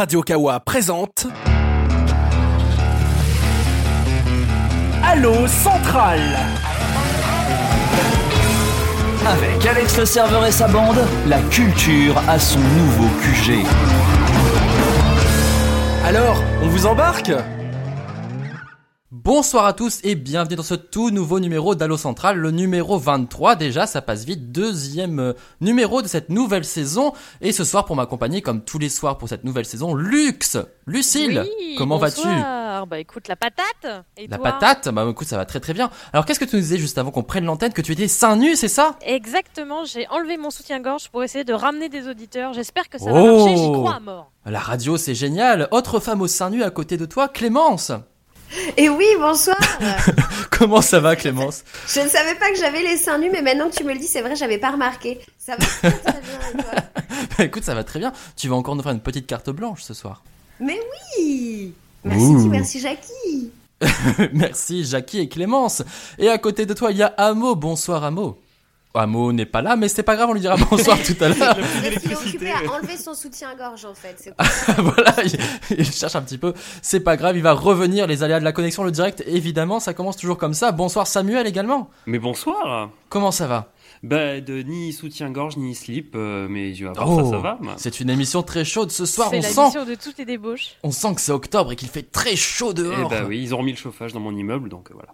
Radio Kawa présente. Allo Central Avec Alex le serveur et sa bande, la culture a son nouveau QG. Alors, on vous embarque? Bonsoir à tous et bienvenue dans ce tout nouveau numéro d'Allo Central, le numéro 23 déjà, ça passe vite, deuxième euh, numéro de cette nouvelle saison. Et ce soir pour m'accompagner, comme tous les soirs pour cette nouvelle saison, Lux Lucille Oui, Comment vas-tu bonsoir. Bah écoute, la patate. Et La toi patate Bah écoute, ça va très très bien. Alors qu'est-ce que tu nous disais juste avant qu'on prenne l'antenne Que tu étais seins nus, c'est ça? Exactement, j'ai enlevé mon soutien-gorge pour essayer de ramener des auditeurs. J'espère que ça Oh. va marcher, j'y crois à mort. La radio c'est génial Autre femme aux seins nus à côté de toi, Clémence Et oui, bonsoir. Comment ça va Clémence? Je ne savais pas que j'avais les seins nus, mais maintenant que tu me le dis, c'est vrai, j'avais pas remarqué. Ça va très, très bien. et toi? Bah écoute, ça va très bien. Tu vas encore nous faire une petite carte blanche ce soir. Mais oui. Merci, Ouh. merci Jackie. Merci Jackie et Clémence. Et à côté de toi, il y a Amo. Bonsoir Amo. Amo n'est pas là, mais c'est pas grave, on lui dira bonsoir tout à l'heure. Il est occupé à enlever son soutien-gorge en fait. voilà, il, il cherche un petit peu. C'est pas grave, il va revenir. Les aléas de la connexion, le direct, évidemment, ça commence toujours comme ça. Bonsoir Samuel également. Mais bonsoir Comment ça va? Bah, de ni soutien-gorge ni slip, euh, mais je vais voir Oh, ça, ça va. moi. C'est une émission très chaude ce soir. C'est On la sent, de toutes les débauches. on sent que c'est octobre et qu'il fait très chaud Eh dehors. bah oui, ils ont remis le chauffage dans mon immeuble, donc euh, voilà.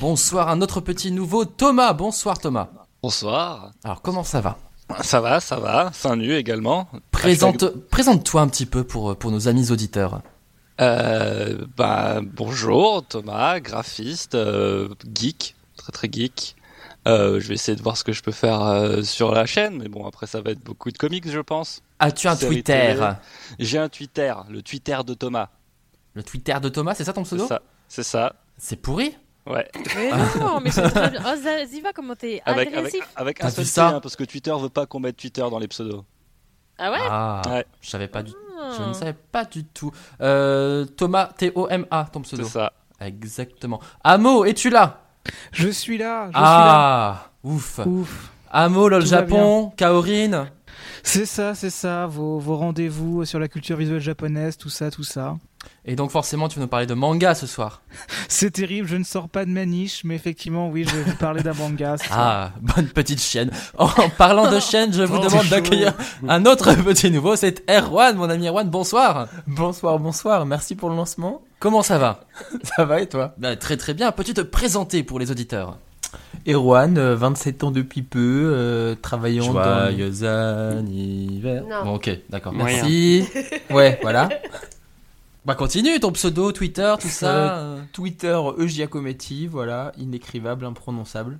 Bonsoir, un autre petit nouveau Thomas. Bonsoir Thomas. Bonsoir. Alors comment ça va? Ça va, ça va. Seins nus également. Présente, présente-toi un petit peu pour, pour nos amis auditeurs. Euh, bah, bonjour, Thomas, graphiste, euh, geek, très très geek. Euh, je vais essayer de voir ce que je peux faire euh, sur la chaîne, mais bon, après ça va être beaucoup de comics, je pense. As-tu un Série Twitter? télé. J'ai un Twitter, le Twitter de Thomas. Le Twitter de Thomas, c'est ça ton C'est pseudo ça, c'est ça. C'est pourri Ouais. Mais non, mais c'est très bien. Oh, Ziva, comment t'es Avec, avec, agressif. avec T'as un seul T, ça hein, parce que Twitter veut pas qu'on mette Twitter dans les pseudos. Ah ouais Ah, Ouais. je savais pas du Je Ah. ne savais pas du tout. Euh, Thomas, T-O-M-A, ton C'est pseudo. ça. Exactement. Amo, es-tu là? Je suis là, je Ah, ouf. suis là. Ouf. Amo, lol Tout Japon, Kaorin. C'est ça, c'est ça, vos, vos rendez-vous sur la culture visuelle japonaise, tout ça, tout ça. Et donc forcément, tu vas nous parler de manga ce soir. C'est terrible, je ne sors pas de ma niche, mais effectivement, oui, je vais vous parler d'un manga. Ah, bonne petite chienne. En parlant de chienne, je vous Oh, demande d'accueillir un autre petit nouveau. C'est Erwan, mon ami Erwan. Bonsoir. Bonsoir, bonsoir, merci pour le lancement. Comment ça va? Ça va et toi? Bah, Très très bien. Peux-tu te présenter pour les auditeurs? Erwan, euh, 27 ans depuis peu, euh, travaillant dans... Joyeux anniversaire. Non. Bon, ok, d'accord. Moyen. Merci. Ouais, voilà. Bah continue, ton pseudo, Twitter, tout ça. euh. Twitter, E Giacometti, voilà, inécrivable, imprononçable.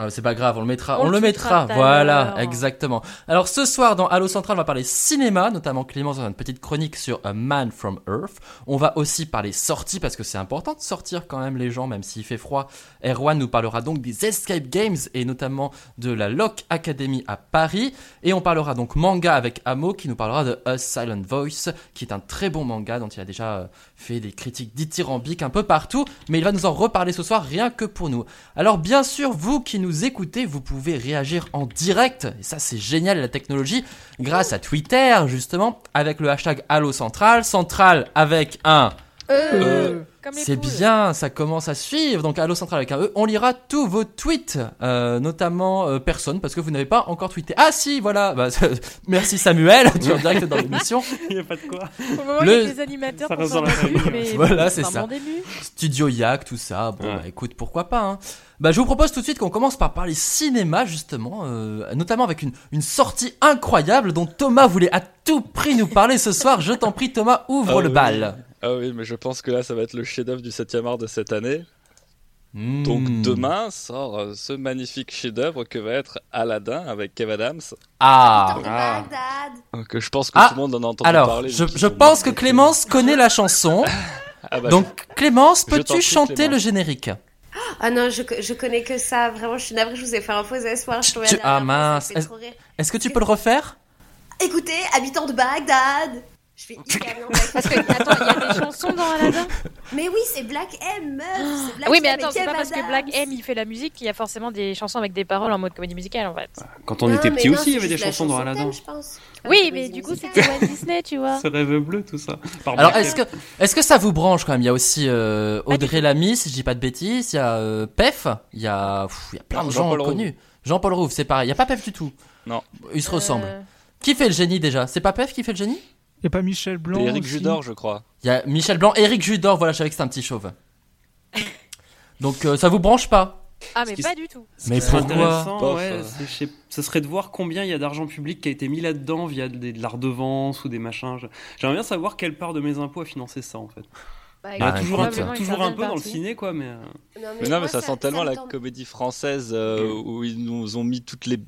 Ah, c'est pas grave, on le mettra. On On, le mettra. Voilà, exactement. Alors ce soir dans Halo Central, on va parler cinéma, notamment Clémence dans une petite chronique sur A Man from Earth. On va aussi parler sorties parce que c'est important de sortir quand même les gens, même s'il fait froid. Erwan nous parlera donc des Escape Games et notamment de la Lock Academy à Paris. Et on parlera donc manga avec Amo qui nous parlera de A Silent Voice, qui est un très bon manga dont il a déjà euh, fait des critiques dithyrambiques un peu partout. Mais il va nous en reparler ce soir rien que pour nous. Alors bien sûr, vous qui nous écoutez, vous pouvez réagir en direct, et ça c'est génial la technologie, grâce à Twitter justement, avec le hashtag Allo Central, Central avec un... Euh, les C'est bien, ça commence à suivre, donc Allo Central avec un E, on lira tous vos tweets, euh, notamment euh, personne, parce que vous n'avez pas encore tweeté. Ah si, voilà, bah, merci Samuel, tu es en direct dans l'émission. Il y a pas de quoi. Pour le moment, Le- il y a que les animateurs Ça mais Voilà, c'est ça. bon début. Studio Yak, tout ça. Bon, Ouais. bah, écoute, pourquoi pas. Hein. Bah, je vous propose tout de suite qu'on commence par parler cinéma, justement, euh, notamment avec une, une sortie incroyable dont Thomas voulait à tout prix nous parler ce soir. Je t'en prie, Thomas, ouvre Ah le oui. bal. Ah oui, mais je pense que là, ça va être le chef-d'œuvre du 7e art de cette année. Hmm. Donc demain sort euh, ce magnifique chef-d'œuvre que va être Aladdin avec Kev Adams, Ah. De Ah. Que je pense que Ah, tout le monde en a entendu Alors, parler. je, je pense que. Clémence connaît la chanson. Ah bah, Donc, Clémence, peux-tu chanter Clémence. le générique? Ah non, je, je connais que ça. Vraiment, je suis navrée, je vous ai fait un faux espoir. Je Tu- ah, mince. Est-ce- que tu peux le refaire? Écoutez, habitants de Bagdad, Je fais hyper bien. Parce que, attends, il y a des chansons dans Aladdin Mais oui, c'est Black M, meuf. c'est Black Oui, mais attends, c'est pas parce que. Black M il fait la musique qu'il y a forcément des chansons avec des paroles en mode comédie musicale en fait. Quand on Non, était petit aussi, il y c'est avait des chansons dans Aladdin. thème, je pense. Oui, mais du coup c'était Walt Disney, tu vois. Ce rêve bleu, tout ça. Par Alors, est-ce que, est-ce que ça vous branche quand même? Il y a aussi euh, Audrey Lamy, si je dis pas de bêtises. Il y a euh, Pef. Il y a, pff, il y a plein de gens connus. Jean-Paul Rouve, c'est pareil. Il y a pas Pef du tout. Non. Ils se ressemblent. Euh, Qui fait le génie déjà? C'est pas Pef qui fait le génie? Et pas Michel Blanc. Aussi Judor, je crois. Il y a Michel Blanc, Eric Judor. Voilà, je savais que c'était un petit chauve. Donc euh, ça vous branche pas Ah, mais pas du tout. Mais pourquoi ouais, euh. sais- ce serait de voir combien il y a d'argent public qui a été mis là-dedans via des- de la redevance ou des machins. J'aimerais bien savoir quelle part de mes impôts a financé ça en fait. Bah, Il y en a Bah, toujours, un, peu- toujours un dans le ciné quoi, mais. euh, Non, Mais non, moi, mais ça, sent tellement me la comédie française euh, où ils nous ont mis toutes les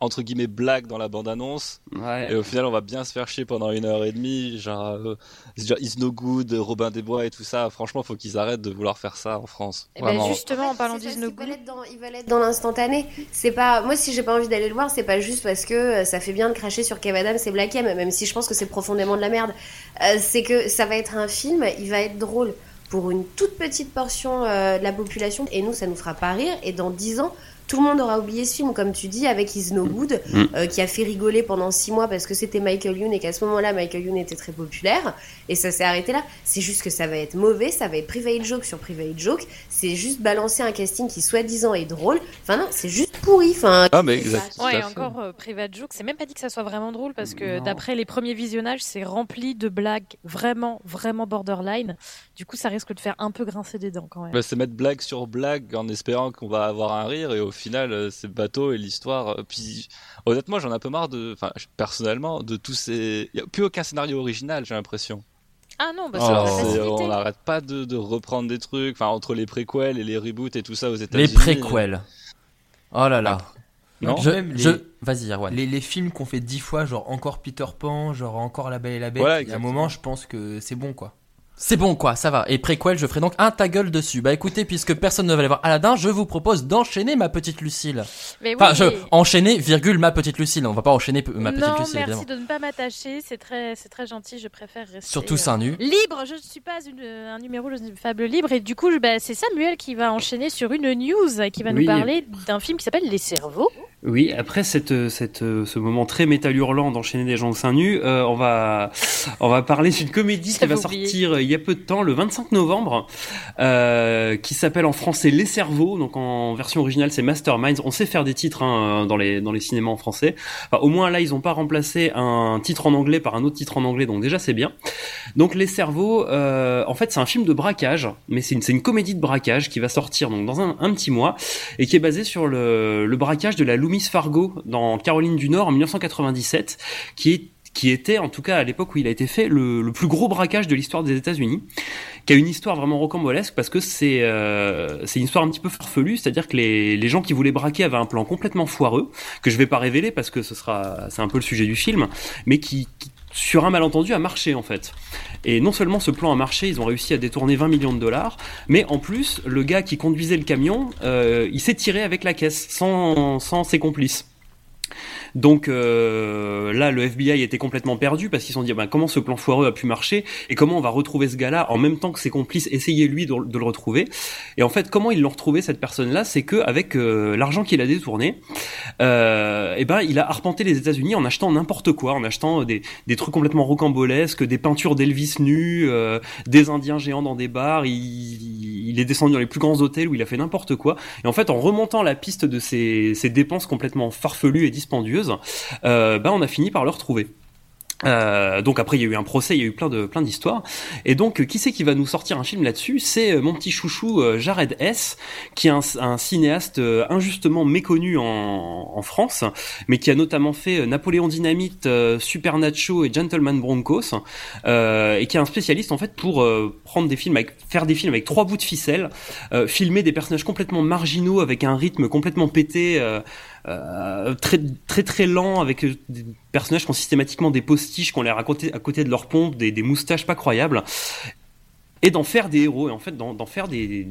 entre guillemets blagues dans la bande-annonce Ouais. et au final on va bien se faire chier pendant une heure et demie genre euh, genre Is No Good, Robin des Bois et tout ça franchement faut qu'ils arrêtent de vouloir faire ça en France Eh ben, justement, en fait, parlant d'Is No Good, être dans- Ils veulent être dans l'instantané. C'est pas. Moi, si j'ai pas envie d'aller le voir, c'est pas juste parce que euh, ça fait bien de cracher sur Kev Adams et Black M, même si je pense que c'est profondément de la merde. Euh, c'est que ça va être un film, il va être drôle pour une toute petite portion euh, de la population, et nous, ça nous fera pas rire. Et dans 10 ans. Tout le monde aura oublié ce film, comme tu dis, avec Is No Good, Mm. euh, qui a fait rigoler pendant 6 mois parce que c'était Michael Youn et qu'à ce moment-là, Michael Youn était très populaire. Et ça s'est arrêté là. C'est juste que ça va être mauvais, ça va être private joke sur private joke. C'est juste balancer un casting qui soi-disant est drôle. Enfin non, c'est juste pourri. Enfin, ah mais exact Ouais, et encore euh, Private Joke, c'est même pas dit que ça soit vraiment drôle parce que d'après les premiers visionnages, c'est rempli de blagues vraiment, vraiment borderline. Du coup, ça risque de faire un peu grincer des dents quand même. Bah, c'est mettre blague sur blague en espérant qu'on va avoir un rire et au final euh, c'est bateau et l'histoire euh, puis honnêtement j'en ai un peu marre de enfin personnellement de tous ces il y a plus aucun scénario original j'ai l'impression Ah non, bah Oh. c'est on n'arrête pas de, de reprendre des trucs enfin entre les préquels et les reboots et tout ça aux Les États-Unis préquels. Oh là là. non Je, Même les- je... Vas-y, Erwan. Les, les films qu'on fait dix fois, genre encore Peter Pan, genre encore La Belle et la Bête, il y a un moment, je pense que c'est bon quoi. C'est bon quoi, ça va. Et préquel, je ferai donc un ta gueule dessus. Bah écoutez, puisque personne ne va aller voir Aladdin, je vous propose d'enchaîner ma petite Lucille. Mais oui, Enfin, je enchaîner, virgule, ma petite Lucille. On va pas enchaîner ma petite non, Lucille, merci évidemment. de ne pas m'attacher, c'est très, c'est très gentil, je préfère rester. Surtout euh, seins nus. Libre, je ne suis pas une, un numéro de fable libre et du coup, je- bah, c'est Samuel qui va enchaîner sur une news et qui va Oui. nous parler d'un film qui s'appelle Les cerveaux. Oui, après cette, cette, ce moment très métal hurlant d'enchaîner des gens au seins nus, euh, on va on va parler d'une comédie qui va oublié. sortir euh, il y a peu de temps, le 25 novembre, euh, qui s'appelle en français Les Cerveaux, donc en version originale c'est Masterminds. On sait faire des titres hein, dans les cinémas en français. Au moins là ils ont pas remplacé un titre en anglais par un autre titre en anglais, donc déjà c'est bien. Donc Les Cerveaux, euh, en fait c'est un film de braquage, mais c'est une comédie de braquage qui va sortir dans un, petit mois et qui est basé sur le, le braquage de la Loomis Fargo dans Caroline du Nord en 1997, qui est qui était, en tout cas à l'époque où il a été fait, le, plus gros braquage de l'histoire des États-Unis, qui a une histoire vraiment rocambolesque parce que c'est euh, une histoire un petit peu farfelue, c'est-à-dire que les, gens qui voulaient braquer avaient un plan complètement foireux, que je vais pas révéler parce que ce sera c'est un peu le sujet du film, mais qui, sur un malentendu a marché en fait. Et non seulement ce plan a marché, ils ont réussi à détourner 20 millions de dollars, mais en plus le gars qui conduisait le camion, euh, il s'est tiré avec la caisse sans ses complices. Donc euh, là, le FBI était complètement perdu parce qu'ils se sont dit bah, comment ce plan foireux a pu marcher et comment on va retrouver ce gars-là en même temps que ses complices? Essayaient lui de, le retrouver. Et en fait, comment ils l'ont retrouvé cette personne-là, c'est que avec euh, l'argent qu'il a détourné, euh, et ben il a arpenté les États-Unis en achetant n'importe quoi, en achetant des, des trucs complètement rocambolesques, des peintures d'Elvis nus, euh, des Indiens géants dans des bars. Il, est descendu dans les plus grands hôtels où il a fait n'importe quoi. Et en fait, en remontant la piste de ces, dépenses complètement farfelues et dispendieuses, euh, ben on a fini par le retrouver. Euh, donc après il y a eu un procès, il y a eu plein de plein d'histoires. Et donc euh, qui c'est qui va nous sortir un film là-dessus? C'est mon petit chouchou Jared S, qui est un, cinéaste injustement méconnu en, France, mais qui a notamment fait Napoléon Dynamite, Super Nacho et Gentleman Broncos, et qui est un spécialiste en fait pour prendre des films, avec, faire des films avec trois bouts de ficelle, filmer des personnages complètement marginaux avec un rythme complètement pété. Euh, très très très lent avec euh, des personnages qui ont systématiquement des postiches qu'on les raconté à côté de leur pompe, des, des moustaches pas croyables et d'en faire des héros et en fait d'en faire des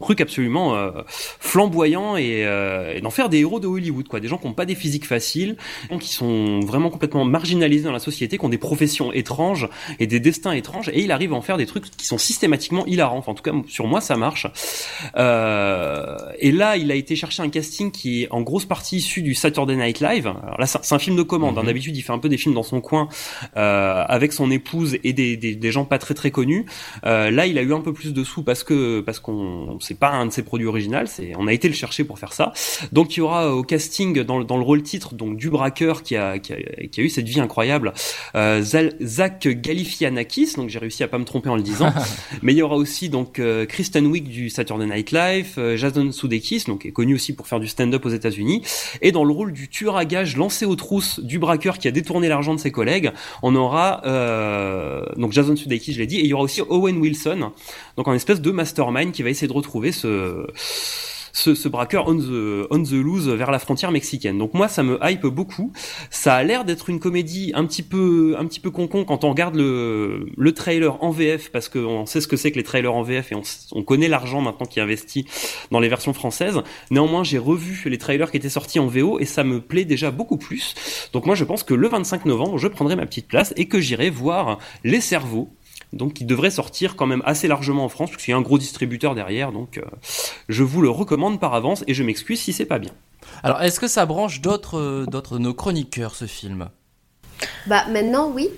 truc absolument euh, flamboyant et, euh, et d'en faire des héros de Hollywood, quoi. Des gens qui n'ont pas des physiques faciles, qui sont vraiment complètement marginalisés dans la société, qui ont des professions étranges et des destins étranges, et il arrive à en faire des trucs qui sont systématiquement hilarants. Enfin, en tout cas, sur moi, ça marche. Euh, et là, il a été chercher un casting qui est en grosse partie issu du Saturday Night Live. Alors là, c'est un film de commande. hein. Mhm. D'habitude, il fait un peu des films dans son coin euh, avec son épouse et des, des, des gens pas très très connus. Euh, là, il a eu un peu plus de sous parce que parce qu'on c'est pas un de ses produits originaux. C'est on a été le chercher pour faire ça. Donc il y aura au casting dans, le- dans le rôle titre donc du braqueur qui a, qui a qui a eu cette vie incroyable, euh, Zach Galifianakis. Donc j'ai réussi à pas me tromper en le disant. Mais il y aura aussi donc euh, Kristen Wiig du Saturday Night Live, euh, Jason Sudeikis donc qui est connu aussi pour faire du stand-up aux États-Unis, et dans le rôle du tueur à gages lancé aux trousses du braqueur qui a détourné l'argent de ses collègues, on aura euh, donc Jason Sudeikis, je l'ai dit, et il y aura aussi Owen Wilson, donc en espèce de mastermind qui va essayer de retrouver ce ce, braqueur on the, on the loose vers la frontière mexicaine. Donc moi, ça me hype beaucoup. Ça a l'air d'être une comédie un petit peu, un petit peu quand on regarde le, le trailer en VF, parce qu'on sait ce que c'est que les trailers en VF et on, on connaît l'argent maintenant qui est investi dans les versions françaises. Néanmoins, j'ai revu les trailers qui étaient sortis en VO et ça me plaît déjà beaucoup plus. Donc moi, je pense que le 25 novembre, je prendrai ma petite place et que j'irai voir Les Cerveaux. Donc, qui devrait sortir quand même assez largement en France, parce qu'il y a un gros distributeur derrière. Donc, euh, je vous le recommande par avance et je m'excuse si c'est pas bien. Alors, est-ce que ça branche d'autres euh, d'autres nos chroniqueurs, ce film? Bah maintenant, oui.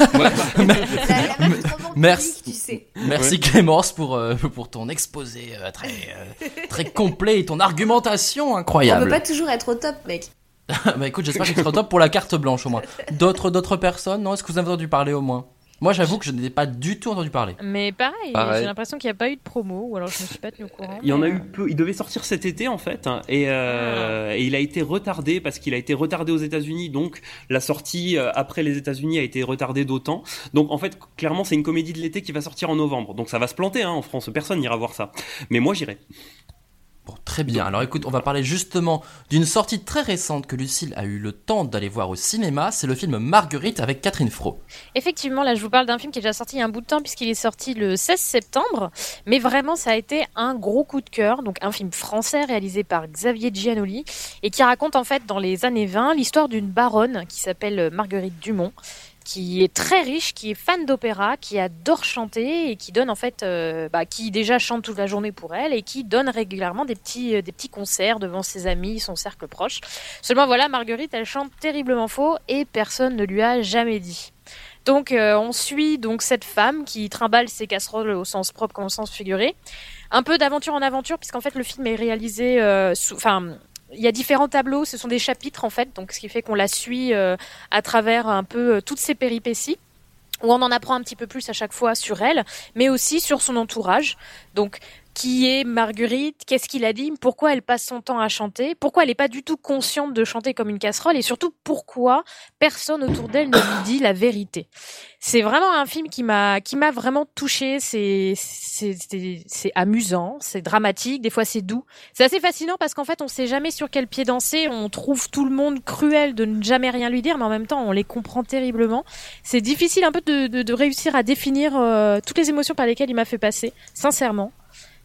La- la Merci. tu sais. Merci Clémence pour, euh, pour ton exposé euh, très, euh, très complet et ton argumentation On peut incroyable. pas toujours être au top, mec. bah écoute, j'espère que tu seras au top pour la carte blanche au moins. D'autres d'autres personnes, non Est-ce que vous avez entendu parler au moins? Moi j'avoue que je n'ai pas du tout entendu parler. Mais pareil, Pareil. j'ai l'impression qu'il n'y a pas eu de promo, ou alors je me suis pas tenu au courant. Il y en a eu peu. Il devait sortir cet été en fait, hein, et, euh, et il a été retardé parce qu'il a été retardé aux États-Unis. Donc la sortie euh, après les États-Unis a été retardée d'autant. Donc en fait, clairement, c'est une comédie de l'été qui va sortir en novembre. Donc ça va se planter hein, en France. Personne n'ira voir ça. Mais moi, j'irai. Très bien. Alors écoute, on va parler justement d'une sortie très récente que Lucille a eu le temps d'aller voir au cinéma. C'est le film Marguerite avec Catherine Fro. Effectivement, là, je vous parle d'un film qui est déjà sorti il y a un bout de temps, puisqu'il est sorti le 16 septembre. Mais vraiment, ça a été un gros coup de cœur. Donc, un film français réalisé par Xavier Giannoli et qui raconte en fait, dans les années 20, l'histoire d'une baronne qui s'appelle Marguerite Dumont qui est très riche, qui est fan d'opéra, qui adore chanter et qui donne en fait, euh, bah, qui déjà chante toute la journée pour elle et qui donne régulièrement des petits, euh, des petits concerts devant ses amis, son cercle proche. Seulement voilà, Marguerite, elle chante terriblement faux et personne ne lui a jamais dit. Donc euh, on suit donc cette femme qui trimballe ses casseroles au sens propre comme au sens figuré. Un peu d'aventure en aventure puisqu'en fait le film est réalisé, enfin il y a différents tableaux, ce sont des chapitres en fait, donc ce qui fait qu'on la suit euh, à travers un peu euh, toutes ses péripéties où on en apprend un petit peu plus à chaque fois sur elle, mais aussi sur son entourage. Donc, qui est Marguerite? Qu'est-ce qu'il a dit? Pourquoi elle passe son temps à chanter? Pourquoi elle n'est pas du tout consciente de chanter comme une casserole? Et surtout, pourquoi personne autour d'elle ne lui dit la vérité? C'est vraiment un film qui m'a qui m'a vraiment touchée. C'est c'est c'est- amusant, c'est dramatique, des fois c'est doux. C'est assez fascinant parce qu'en fait, on sait jamais sur quel pied danser. On trouve tout le monde cruel de ne jamais rien lui dire, mais en même temps, on les comprend terriblement. C'est difficile un peu de, de, de réussir à définir euh, toutes les émotions par lesquelles il m'a fait passer, sincèrement.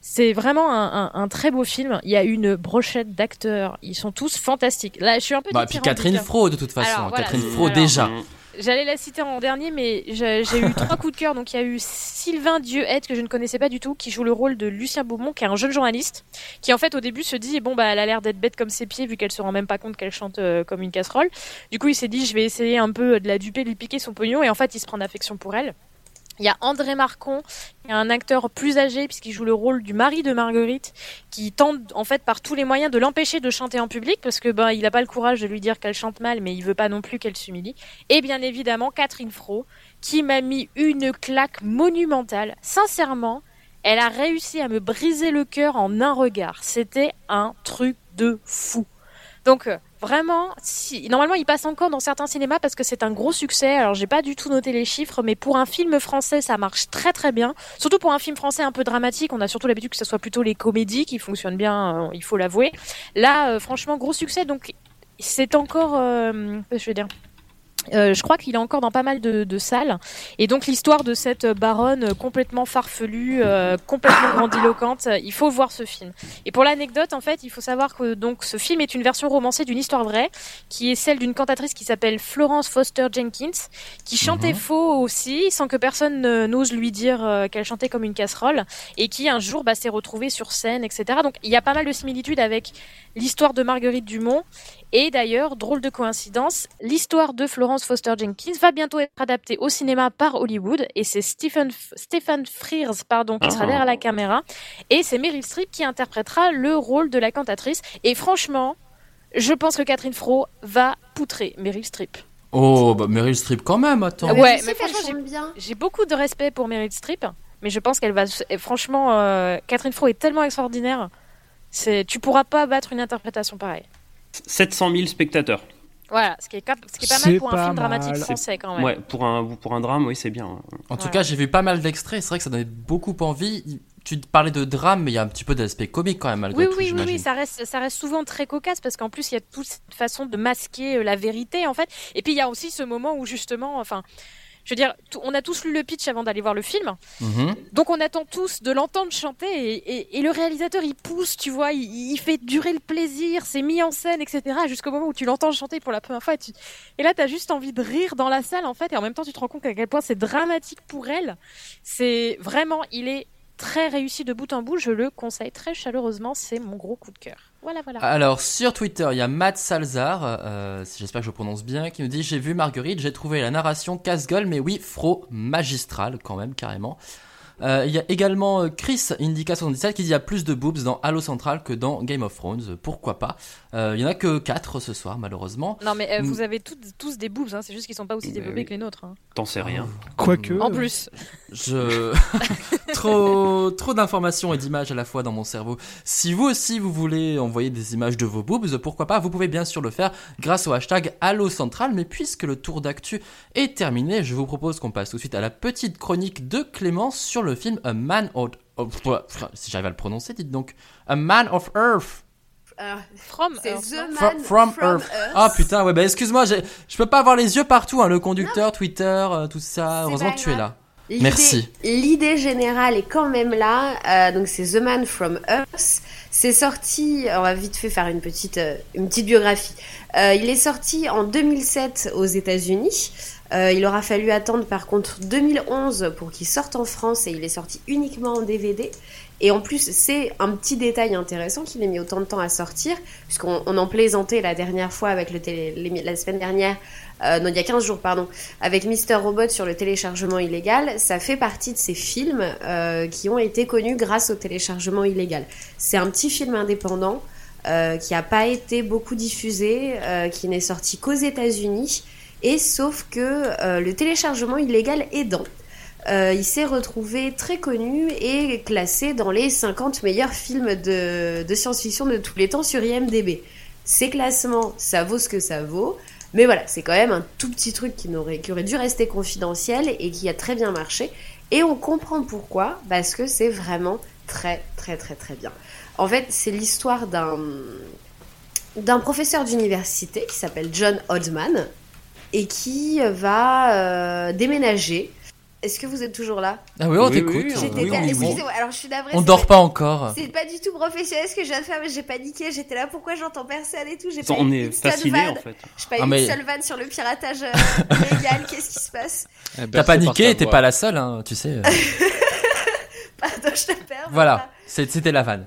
C'est vraiment un, un, un très beau film. Il y a une brochette d'acteurs. Ils sont tous fantastiques. Là, je suis un peu Bah, puis Catherine Fro de toute façon. Alors, voilà, Catherine Fro déjà. Mmh. J'allais la citer en dernier, mais j'ai j'ai eu trois coups de cœur. Donc il y a eu Sylvain Dieuette que je ne connaissais pas du tout, qui joue le rôle de Lucien Beaumont, qui est un jeune journaliste, qui en fait au début se dit bon bah elle a l'air d'être bête comme ses pieds vu qu'elle se rend même pas compte qu'elle chante euh, comme une casserole. Du coup il s'est dit je vais essayer un peu de la duper, de lui piquer son pognon, et en fait il se prend d'affection pour elle. Il y a André Marcon, un acteur plus âgé puisqu'il joue le rôle du mari de Marguerite, qui tente en fait par tous les moyens de l'empêcher de chanter en public parce que ben il n'a pas le courage de lui dire qu'elle chante mal, mais il veut pas non plus qu'elle s'humilie. Et bien évidemment Catherine Fro, qui m'a mis une claque monumentale. Sincèrement, elle a réussi à me briser le cœur en un regard. C'était un truc de fou. Donc euh, vraiment, si normalement il passe encore dans certains cinémas parce que c'est un gros succès. Alors j'ai pas du tout noté les chiffres, mais pour un film français, ça marche très très bien. Surtout pour un film français un peu dramatique, on a surtout l'habitude que ce soit plutôt les comédies qui fonctionnent bien, euh, il faut l'avouer. Là, euh, franchement, gros succès. Donc c'est encore, euh, je veux dire, Euh, je crois qu'il est encore dans pas mal de, de salles. Et donc l'histoire de cette baronne complètement farfelue, euh, complètement grandiloquente, euh, il faut voir ce film. Et pour l'anecdote, en fait, il faut savoir que donc ce film est une version romancée d'une histoire vraie, qui est celle d'une cantatrice qui s'appelle Florence Foster Jenkins, qui chantait Mhm. faux aussi, sans que personne ne- n'ose lui dire euh, qu'elle chantait comme une casserole, et qui un jour bah, s'est retrouvée sur scène, etc. Donc il y a pas mal de similitudes avec l'histoire de Marguerite Dumont. Et d'ailleurs, drôle de coïncidence, l'histoire de Florence Foster Jenkins va bientôt être adaptée au cinéma par Hollywood et c'est Stephen, Stephen Frears pardon, qui sera Ah. derrière la caméra et c'est Meryl Streep qui interprétera le rôle de la cantatrice. Et franchement, je pense que Catherine Fro va poutrer Meryl Streep. Oh, bah Meryl Streep quand même, attends. Ah ouais, mais franchement. J'ai beaucoup de respect pour Meryl Streep, mais je pense qu'elle va. franchement, euh, Catherine Fro est tellement extraordinaire. C'est, tu pourras pas battre une interprétation pareille. 700 000 spectateurs. Voilà, ce qui est, cap- ce qui est pas mal pour un film dramatique français quand même. Ouais, pour un, pour un drame, oui, c'est bien. En tout cas, j'ai vu pas mal d'extraits. C'est vrai que ça donnait beaucoup envie. Tu parlais de drame, mais il y a un petit peu d'aspect comique quand même malgré Oui, tout. oui, oui, oui, ça reste, ça reste souvent très cocasse parce qu'en plus il y a toute cette façon de masquer euh, la vérité en fait. Et puis il y a aussi ce moment où justement, enfin, je veux dire, on a tous lu le pitch avant d'aller voir le film, Mhm. donc on attend tous de l'entendre chanter et, et- et le réalisateur il pousse, tu vois, il, il fait durer le plaisir, c'est mis en scène, etc. Jusqu'au moment où tu l'entends chanter pour la première fois et, tu- et là t'as juste envie de rire dans la salle en fait et en même temps tu te rends compte à quel point c'est dramatique pour elle. C'est vraiment, il est très réussi de bout en bout, je le conseille très chaleureusement, c'est mon gros coup de cœur. Voilà, voilà. Alors sur Twitter, il y a Matt Salzar, euh, j'espère que je prononce bien, qui nous dit j'ai vu Marguerite, j'ai trouvé la narration casse-gueule, mais oui, fro magistral quand même carrément. Euh, il y a également euh, Chris Indica77 qui dit il y a plus de boobs dans Halo Central que dans Game of Thrones. Pourquoi pas? Euh, Il y en a que 4 ce soir malheureusement. Non, mais euh, vous avez toutes- tous des boobs, hein, c'est juste qu'ils sont pas aussi développés que les nôtres. hein. T'en sais rien. Quoique. En plus. Je trop trop d'informations et d'images à la fois dans mon cerveau. Si vous aussi vous voulez envoyer des images de vos boobs, pourquoi pas? Vous pouvez bien sûr le faire grâce au hashtag Allo Central. Mais puisque le tour d'actu est terminé, je vous propose qu'on passe tout de suite à la petite chronique de Clémence sur le film A Man of of- si j'arrive à le prononcer, dites donc A Man of Earth. Alors, From Earth, The non Man From, Earth. Ah putain, ouais, bah excuse-moi, je peux pas avoir les yeux partout, hein, le conducteur, Twitter, euh, tout ça. Heureusement que tu es là. Merci. L'idée générale est quand même là. Euh, donc c'est The Man from Earth. C'est sorti. On va vite fait faire une petite euh, une petite biographie. Euh, il est sorti en 2007 aux États-Unis. Euh, il aura fallu attendre par contre 2011 pour qu'il sorte en France et il est sorti uniquement en DVD. Et en plus, c'est un petit détail intéressant qu'il ait mis autant de temps à sortir, puisqu'on on en plaisantait la dernière fois avec le télé, la semaine dernière, euh, non, il y a 15 jours, pardon, avec Mister Robot sur le téléchargement illégal. Ça fait partie de ces films euh, qui ont été connus grâce au téléchargement illégal. C'est un petit film indépendant qui n'a pas été beaucoup diffusé, qui n'est sorti qu'aux États-Unis. Et sauf que euh, le téléchargement illégal aidant, euh, il s'est retrouvé très connu et classé dans les 50 meilleurs films de, de science-fiction de tous les temps sur IMDB. Ces classements, ça vaut ce que ça vaut. Mais voilà, c'est quand même un tout petit truc qui, n'aurait, qui aurait dû rester confidentiel et qui a très bien marché. Et on comprend pourquoi, parce que c'est vraiment très très très très bien. En fait, c'est l'histoire d'un, d'un professeur d'université qui s'appelle John Oddman et qui va euh, déménager. Est-ce que vous êtes toujours là? Ah oui, on Oui, t'écoute. oui, Oui, là-. Excusez-moi, alors je suis navrée. On dort pas encore. c'est pas du tout professionnel ce que je viens de faire, mais j'ai paniqué. J'étais là, pourquoi j'entends personne et tout. J'ai pas on eu est une seule fasciné vanne. en fait. J'ai pas Ah, eu mais- une seule vanne sur le piratage euh, légal. Qu'est-ce qui se passe? Eh ben, T'as paniqué, t'es pas la seule, hein, tu sais. Pardon, je te perds. voilà, c'était la vanne.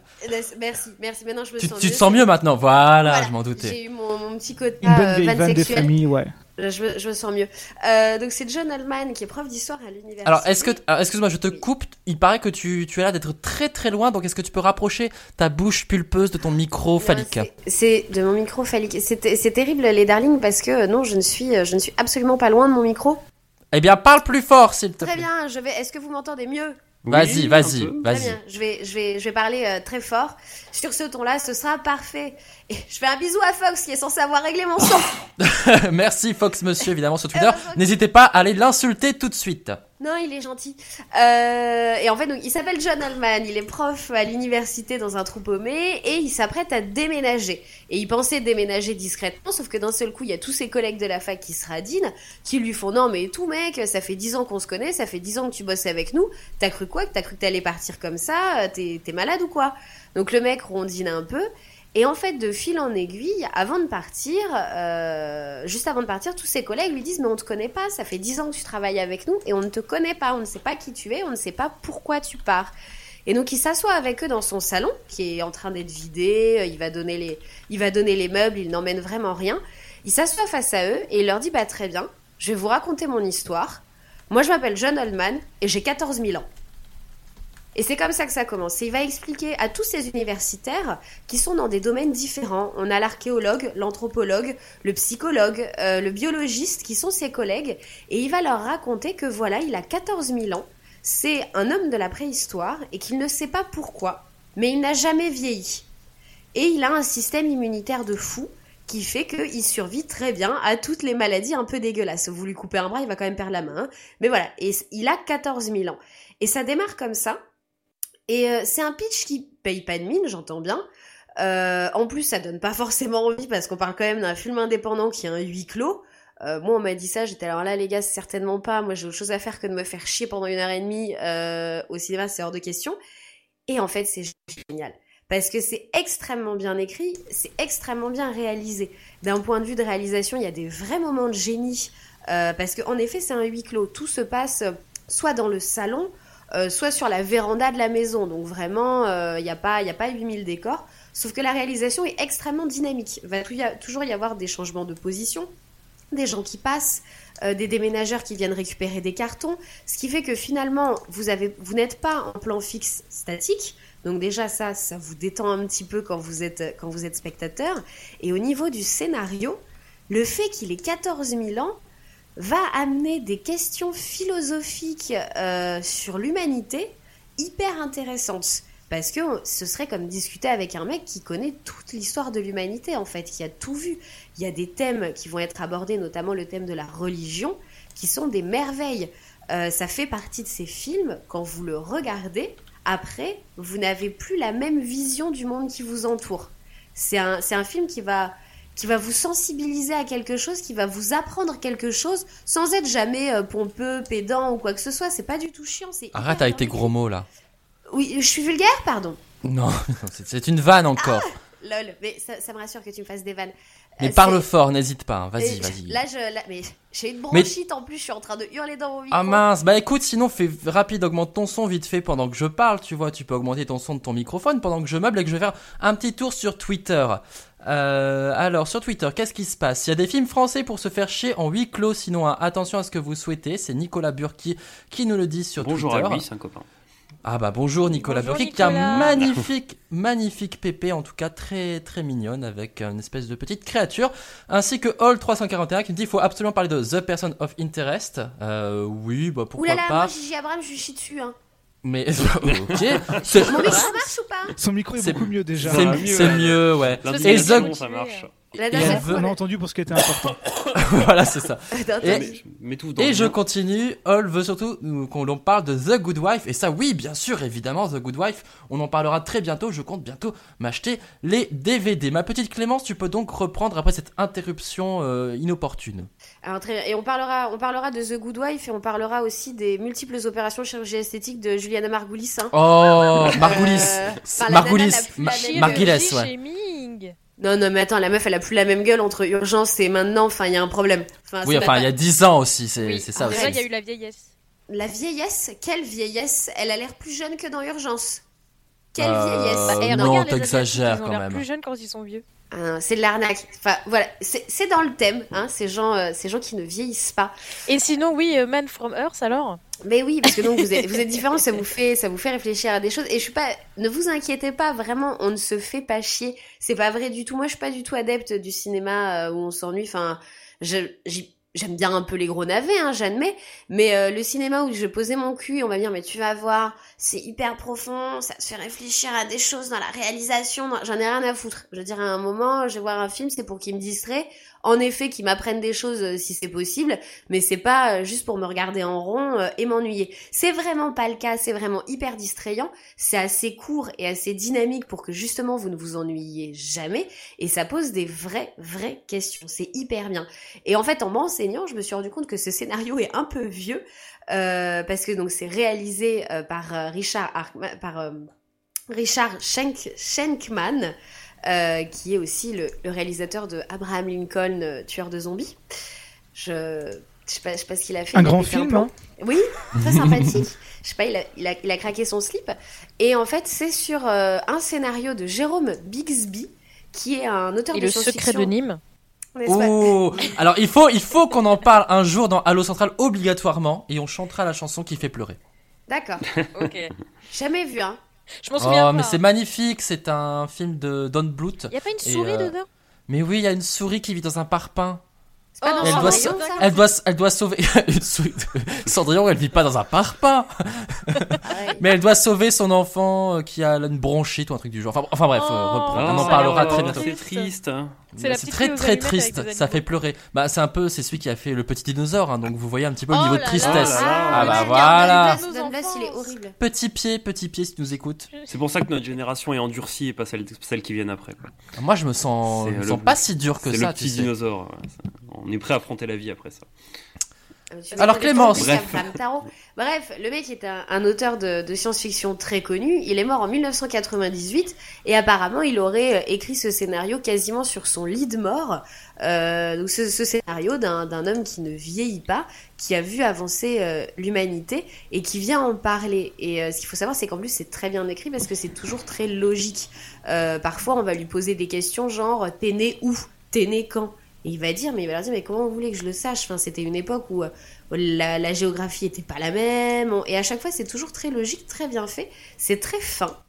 Merci, merci. Maintenant, je me Tu, sens tu mieux. te sens mieux maintenant, voilà, Voilà, je m'en doutais. J'ai eu mon, mon petit côté Une bonne euh, vieille vanne de famille, ouais. Je, me, je me sens mieux. Euh, donc, c'est John Allman qui est prof d'histoire à l'université. Alors, est-ce que, alors, excuse-moi, je te coupe. Il paraît que tu, tu as l'air d'être très très loin, donc est-ce que tu peux rapprocher ta bouche pulpeuse de ton micro phallique? c'est- de mon micro phallique. C'est terrible, les darlings, parce que euh, non, je ne suis, je ne suis absolument pas loin de mon micro. Eh bien, parle plus fort, s'il te Très plaît. bien, je vais. Est-ce que vous m'entendez mieux? Vas-y, Oui, vas-y, vas-y. je vais, je vais, je vais parler euh, très fort. Sur ce ton-là, ce sera parfait. Et je fais un bisou à Fox qui est censé avoir réglé mon son. Merci Fox Monsieur, évidemment, sur Twitter. Que- N'hésitez pas à aller l'insulter tout de suite. Non, il est gentil. Euh, et en fait, donc, il s'appelle John Allman. Il est prof à l'université dans un trou paumé et il s'apprête à déménager. Et il pensait déménager discrètement, sauf que d'un seul coup, il y a tous ses collègues de la fac qui se radinent, qui lui font non mais tout mec, ça fait dix ans qu'on se connaît, ça fait dix ans que tu bosses avec nous. T'as cru quoi? T'as cru que t'allais partir comme ça? T'es malade ou quoi? Donc le mec rondine un peu. Et en fait, de fil en aiguille, avant de partir, euh, juste avant de partir, tous ses collègues lui disent Mais on te connaît pas, ça fait 10 ans que tu travailles avec nous et on ne te connaît pas, on ne sait pas qui tu es, on ne sait pas pourquoi tu pars. Et donc il s'assoit avec eux dans son salon, qui est en train d'être vidé, euh, il va donner les, il va donner les meubles, il n'emmène vraiment rien. Il s'assoit face à eux et il leur dit Bah très bien, je vais vous raconter mon histoire. Moi je m'appelle John Oldman et j'ai 14 000 ans. Et c'est comme ça que ça commence. Il va expliquer à tous ces universitaires qui sont dans des domaines différents. On a l'archéologue, l'anthropologue, le psychologue, euh, le biologiste qui sont ses collègues. Et il va leur raconter que voilà, il a 14 000 ans. C'est un homme de la préhistoire et qu'il ne sait pas pourquoi, mais il n'a jamais vieilli. Et il a un système immunitaire de fou qui fait qu'il survit très bien à toutes les maladies un peu dégueulasses. Vous lui coupez un bras, il va quand même perdre la main. hein. Mais voilà, et il a 14 000 ans. Et ça démarre comme ça. Et euh, c'est un pitch qui paye pas de mine, j'entends bien. Euh, en plus, ça donne pas forcément envie parce qu'on parle quand même d'un film indépendant qui a un huis clos. Euh, moi, on m'a dit ça, j'étais alors là, les gars, certainement pas. Moi, j'ai autre chose à faire que de me faire chier pendant une heure et demie au cinéma, c'est hors de question. Et en fait, c'est génial. Parce que c'est extrêmement bien écrit, c'est extrêmement bien réalisé. D'un point de vue de réalisation, il y a des vrais moments de génie. Parce qu'en effet, c'est un huis clos. Tout se passe soit dans le salon, euh, soit sur la véranda de la maison. Donc vraiment, il n'y a pas, pas 8000 décors. Sauf que la réalisation est extrêmement dynamique. Il va toujours y avoir des changements de position, des gens qui passent, euh, des déménageurs qui viennent récupérer des cartons, ce qui fait que finalement, vous, vous n'êtes pas en plan fixe statique. Donc déjà ça, ça vous détend un petit peu quand vous êtes, quand vous êtes spectateur. Et au niveau du scénario, le fait qu'il ait 14 000 ans va amener des questions philosophiques euh, sur l'humanité hyper intéressantes. Parce que ce serait comme discuter avec un mec qui connaît toute l'histoire de l'humanité, en fait, qui a tout vu. Il y a des thèmes qui vont être abordés, notamment le thème de la religion, qui sont des merveilles. Euh, ça fait partie de ces films, quand vous le regardez, après, vous n'avez plus la même vision du monde qui vous entoure. C'est un, c'est un film qui va, qui va vous sensibiliser à quelque chose, qui va vous apprendre quelque chose, sans être jamais euh, pompeux, pédant ou quoi que ce soit. C'est pas du tout chiant. c'est Arrête avec tes gros mots là. oui, je suis vulgaire, pardon. Non, c'est- une vanne encore. Lol, mais ça, ça me rassure que tu me fasses des vannes. Mais Euh, parle fort, n'hésite pas. hein. Vas-y, vas-y. Là, je, là- mais j'ai une Mais- bronchite en plus, je suis en train de hurler dans mon micro. Ah mince, bah écoute, sinon fais rapide, augmente ton son vite fait pendant que je parle, tu vois, tu peux augmenter ton son de ton microphone pendant que je meuble et que je vais faire un petit tour sur Twitter. Euh, alors sur Twitter, qu'est-ce qui se passe? Il y a des films français pour se faire chier en huis clos, sinon hein, attention à ce que vous souhaitez, c'est Nicolas Burki qui nous le dit sur Bonjour Twitter. à lui, c'est un copain. Ah bah bonjour Nicolas Bonjour, Burki qui a Nicolas. un magnifique, magnifique pépé, en tout cas très très mignonne avec une espèce de petite créature, ainsi que Hall341 qui me dit il faut absolument parler de The Person of Interest. Euh, oui, bah pourquoi Ouh là là, pas. moi Gigi Abrams, je lui chie dessus. Hein. Mais ok, Mon micro marche ou pas? Son micro est, C'est- beaucoup mieux déjà. c'est- va mieux, ouais. mieux, ouais. L'indignation, Zog- ça marche. La Et dernière elle fois, On a entendu pour ce qui était important. voilà, c'est ça. Et- je continue. Hall veut surtout qu'on l'on parle de The Good Wife. Et ça, oui, bien sûr, évidemment, The Good Wife. On en parlera très bientôt. Je compte bientôt m'acheter les DVD. Ma petite Clémence, tu peux donc reprendre après cette interruption euh, inopportune. Alors, très bien. Et on parlera, on parlera de The Good Wife et on parlera aussi des multiples opérations de chirurgie esthétique de Juliana Margulis. Hein. Oh, Margulis. Euh, Margulis. Margulis, ouais. Non, non, mais attends, la meuf, elle a plus la même gueule entre urgence et maintenant. Enfin, il y a un problème. Enfin, Oui, enfin, il y a 10 ans aussi, c'est Oui, c'est ça aussi. Il y a eu la vieillesse. La vieillesse, quelle vieillesse? Elle a l'air plus jeune que dans Urgence. Quelle Euh, vieillesse? Et non, t'exagères Asiatiques, ils ont quand l'air même. plus jeunes quand ils sont vieux. Ah, C'est de l'arnaque. Enfin, voilà, c'est dans le thème, hein, ces gens, euh, ces gens qui ne vieillissent pas. Et sinon, oui, euh, Man from Earth, alors? Mais oui, parce que donc vous êtes, vous êtes différents, ça vous fait, ça vous fait réfléchir à des choses. Et je suis pas, ne vous inquiétez pas, vraiment, on ne se fait pas chier. C'est pas vrai du tout. Moi, je suis pas du tout adepte du cinéma euh, où on s'ennuie. Enfin, j'aime bien un peu les gros navets, hein, j'admets. Mais euh, le cinéma où je posais mon cul, on va me dire, mais tu vas voir, c'est hyper profond, ça te fait réfléchir à des choses dans la réalisation. J'en ai rien à foutre. Je veux dire, à un moment, je vais voir un film, c'est pour qu'il me distrait. En effet, qu'il m'apprenne des choses euh, si c'est possible, mais c'est pas euh, juste pour me regarder en rond euh, et m'ennuyer. C'est vraiment pas le cas, c'est vraiment hyper distrayant. C'est assez court et assez dynamique pour que justement vous ne vous ennuyiez jamais. Et ça pose des vraies, vraies questions. C'est hyper bien. Et en fait, en m'enseignant, je me suis rendu compte que ce scénario est un peu vieux. Euh, parce que donc c'est réalisé euh, par euh, Richard Arkma- par euh, Richard Schenk, Schenkman, euh, qui est aussi le, le réalisateur de Abraham Lincoln, euh, tueur de zombies. Je je sais pas, je sais pas ce qu'il a fait. Un grand film, hein Oui, très sympathique. Je sais pas, il a, il, a, il a craqué son slip. Et en fait, c'est sur euh, un scénario de Jérôme Bixby, qui est un auteur Et de le secret science-fiction. de Nîmes. Oh Alors il faut, il faut qu'on en parle un jour dans Halo Central obligatoirement et on chantera la chanson qui fait pleurer. D'accord. Ok. Jamais vu, hein. Je m'en souviens Oh pas. mais c'est magnifique, c'est un film de Don Bluth. Y a pas une souris euh, dedans? Mais oui, il y a une souris qui vit dans un parpaing. C'est Oh, dans elle, doit, sa- elle, doit, elle doit sauver. Cendrillon, elle vit pas dans un parpaing, mais elle doit sauver son enfant euh, qui a une bronchite ou un truc du genre. Enfin, enfin bref, euh, Oh. reprenons. Ah, on en parlera très bientôt. C'est triste. C'est C'est petite très très triste, ça fait pleurer. Bah c'est un peu, c'est celui qui a fait le petit dinosaure, hein, donc vous voyez un petit peu le Oh niveau de tristesse. Là là. Ah bah ouais, voilà. Petit pied, petit pied, si tu nous écoutes. C'est pour ça que notre génération est endurcie et pas celle, celle qui viennent après. quoi. Moi je me sens, C'est je me le- sens pas si dur que C'est ça. le tu petit sais. dinosaure. ouais. On est prêt à affronter la vie après ça. Euh, Alors, Clémence. Tarot. Bref, le mec est un, un auteur de, de science-fiction très connu. Il est mort en 1998 et apparemment il aurait euh, écrit ce scénario quasiment sur son lit de mort. Euh, donc ce, ce scénario d'un d'un homme qui ne vieillit pas, qui a vu avancer euh, l'humanité et qui vient en parler. Et euh, ce qu'il faut savoir, c'est qu'en plus c'est très bien écrit parce que c'est toujours très logique. Euh, parfois, on va lui poser des questions genre t'es né où, t'es né quand? Et il va dire, mais il va leur dire, mais comment vous voulez que je le sache? Enfin, c'était une époque où euh, la, géographie était pas la même. Et à chaque fois, c'est toujours très logique, très bien fait. C'est très fin.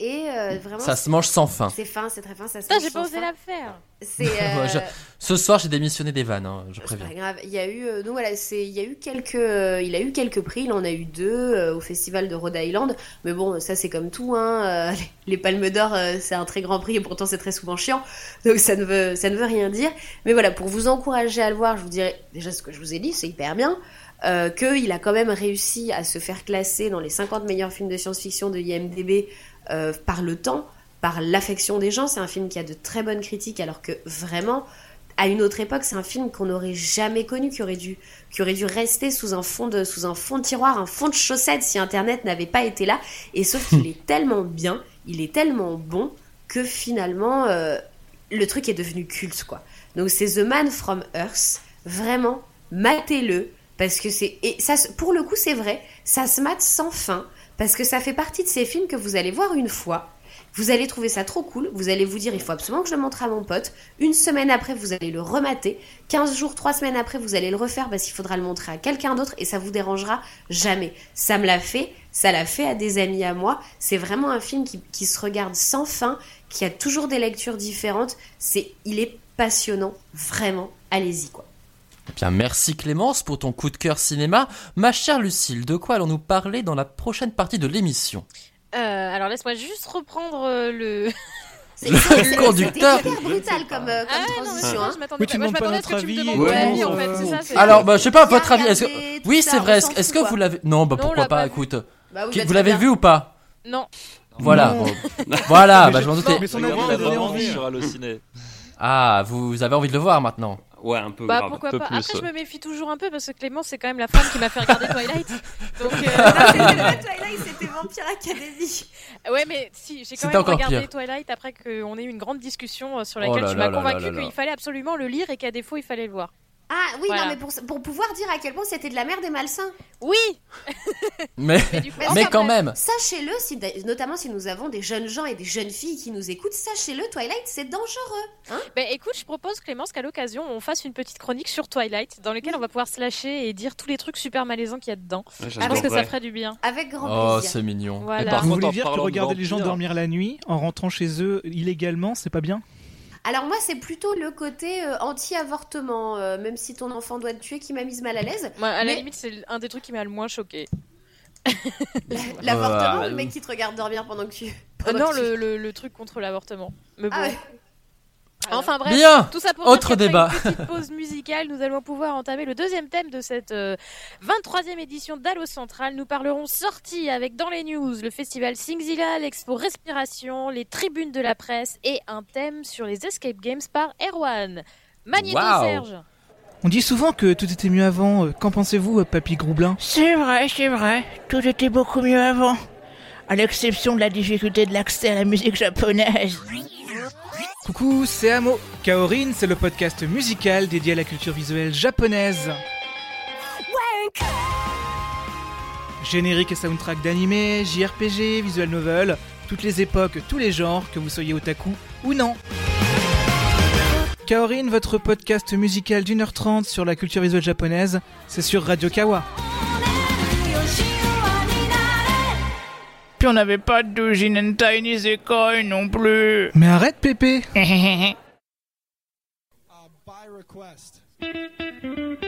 Et euh, vraiment, Ça se mange sans fin. c'est fin, c'est très fin, ça se Putain, mange j'ai pas sans osé la faire. Euh, je- Ce soir j'ai démissionné des vannes, hein, je c'est préviens. pas grave. Il y a eu euh, donc voilà, c'est il y a eu quelques il a eu quelques prix, il en a eu deux euh, au festival de Rhode Island, mais bon, ça c'est comme tout hein, les, palmes d'or euh, c'est un très grand prix et pourtant c'est très souvent chiant. Donc ça ne veut ça ne veut rien dire. Mais voilà, pour vous encourager à le voir, je vous dirais déjà ce que je vous ai dit, c'est hyper bien. Euh, qu'il a quand même réussi à se faire classer dans les 50 meilleurs films de science-fiction de IMDB euh, par le temps, par l'affection des gens. C'est un film qui a de très bonnes critiques, alors que vraiment, à une autre époque, c'est un film qu'on n'aurait jamais connu, qui aurait dû, qui aurait dû rester sous un fond de, sous un fond de tiroir, un fond de chaussette si Internet n'avait pas été là. Et sauf qu'il est tellement bien, il est tellement bon que finalement, euh, le truc est devenu culte, quoi. Donc c'est The Man from Earth. Vraiment, matez-le parce que c'est et ça pour le coup c'est vrai, ça se mate sans fin parce que ça fait partie de ces films que vous allez voir une fois. Vous allez trouver ça trop cool, vous allez vous dire il faut absolument que je le montre à mon pote. Une semaine après, vous allez le remater. 15 jours, 3 semaines après, vous allez le refaire parce qu'il faudra le montrer à quelqu'un d'autre et ça vous dérangera jamais. Ça me l'a fait, ça l'a fait à des amis à moi. C'est vraiment un film qui, qui se regarde sans fin, qui a toujours des lectures différentes. C'est, il est passionnant, vraiment. Allez-y quoi. Bien, merci Clémence pour ton coup de cœur cinéma. Ma chère Lucille, de quoi allons-nous parler dans la prochaine partie de l'émission? Euh, alors laisse-moi juste reprendre euh, le. C'est Le c'est- c'est- conducteur. Hyper brutal comme, euh, comme Ah ouais, non, mais transition. ça, hein. je m'attendais Oui, pas. tu Moi, je demandes pas m'attendais à ce que tu me demandes ouais, ton avis, non, en fait, c'est ça. c'est- Alors, bah, je sais pas, votre avis, est-ce que... Oui, c'est vrai, est-ce que quoi. vous l'avez... Non, bah Non, on pourquoi pas, pas écoute. Bah bah, Vous l'avez vu ou pas? Non. Voilà. Voilà, bah je- m'en doutais. Mais son avis envie. Ah, vous avez envie de le voir maintenant Ouais, un peu Bah grave. pourquoi peu pas. plus, Après, je me méfie toujours un peu parce que Clément, c'est quand même la femme qui m'a fait regarder Twilight. Donc, euh, Ah, c'était pas Twilight, c'était Vampire Academy. ouais, mais si, j'ai quand même regardé pire. Twilight après qu'on ait eu une grande discussion euh, sur Oh laquelle là tu m'as convaincu qu'il fallait absolument le lire et qu'à défaut, il fallait le voir. Ah oui, Voilà. non, mais pour, pour pouvoir dire à quel point c'était de la merde et malsain. Oui Mais, Mais coup, quand même Sachez-le, si, notamment si nous avons des jeunes gens et des jeunes filles qui nous écoutent, sachez-le, Twilight, c'est dangereux. Hein Ben écoute, je propose Clémence qu'à l'occasion on fasse une petite chronique sur Twilight dans laquelle on va pouvoir se lâcher et dire tous les trucs super malaisants qu'il y a dedans. Ouais, Je pense que ça ferait du bien. Avec grand Oh, plaisir. c'est mignon. Voilà. par Vous contre, voulez dire que regarder les gens dormir la nuit en rentrant chez eux illégalement, c'est pas bien? Alors moi, c'est plutôt le côté euh, anti-avortement, euh, même si ton enfant doit te tuer, qui m'a mise mal à l'aise. Moi, à la Mais- limite, c'est un des trucs qui m'a le moins choqué. L'avortement, Euh, le mec qui te regarde dormir pendant que tu. Euh, pendant non, que tu- le, le, le truc contre l'avortement. Mais bon. Ah ouais. Enfin bref, Bien tout ça pour Autre débat. une petite pause musicale, nous allons pouvoir entamer le deuxième thème de cette euh, 23e édition d'Allo Central. Nous parlerons sortie avec dans les news le festival Singzilla, l'expo Respiration, les tribunes de la presse et un thème sur les escape games par Erwan. Magnéto. Serge. On dit souvent que tout était mieux avant. euh, Qu'en pensez-vous, euh, Papy Groublin? C'est vrai, c'est vrai. Tout était beaucoup mieux avant. À l'exception de la difficulté de l'accès à la musique japonaise. Coucou, c'est Amo. Kaorin, c'est le podcast musical dédié à la culture visuelle japonaise. Générique et soundtrack d'anime, JRPG, visual novel, toutes les époques, tous les genres, que vous soyez otaku ou non. Kaorin, votre podcast musical d'une heure trente sur la culture visuelle japonaise, c'est sur Radio Kawa. Puis on n'avait pas de Doujin and Tiny Zekoi non plus. Mais arrête, Pépé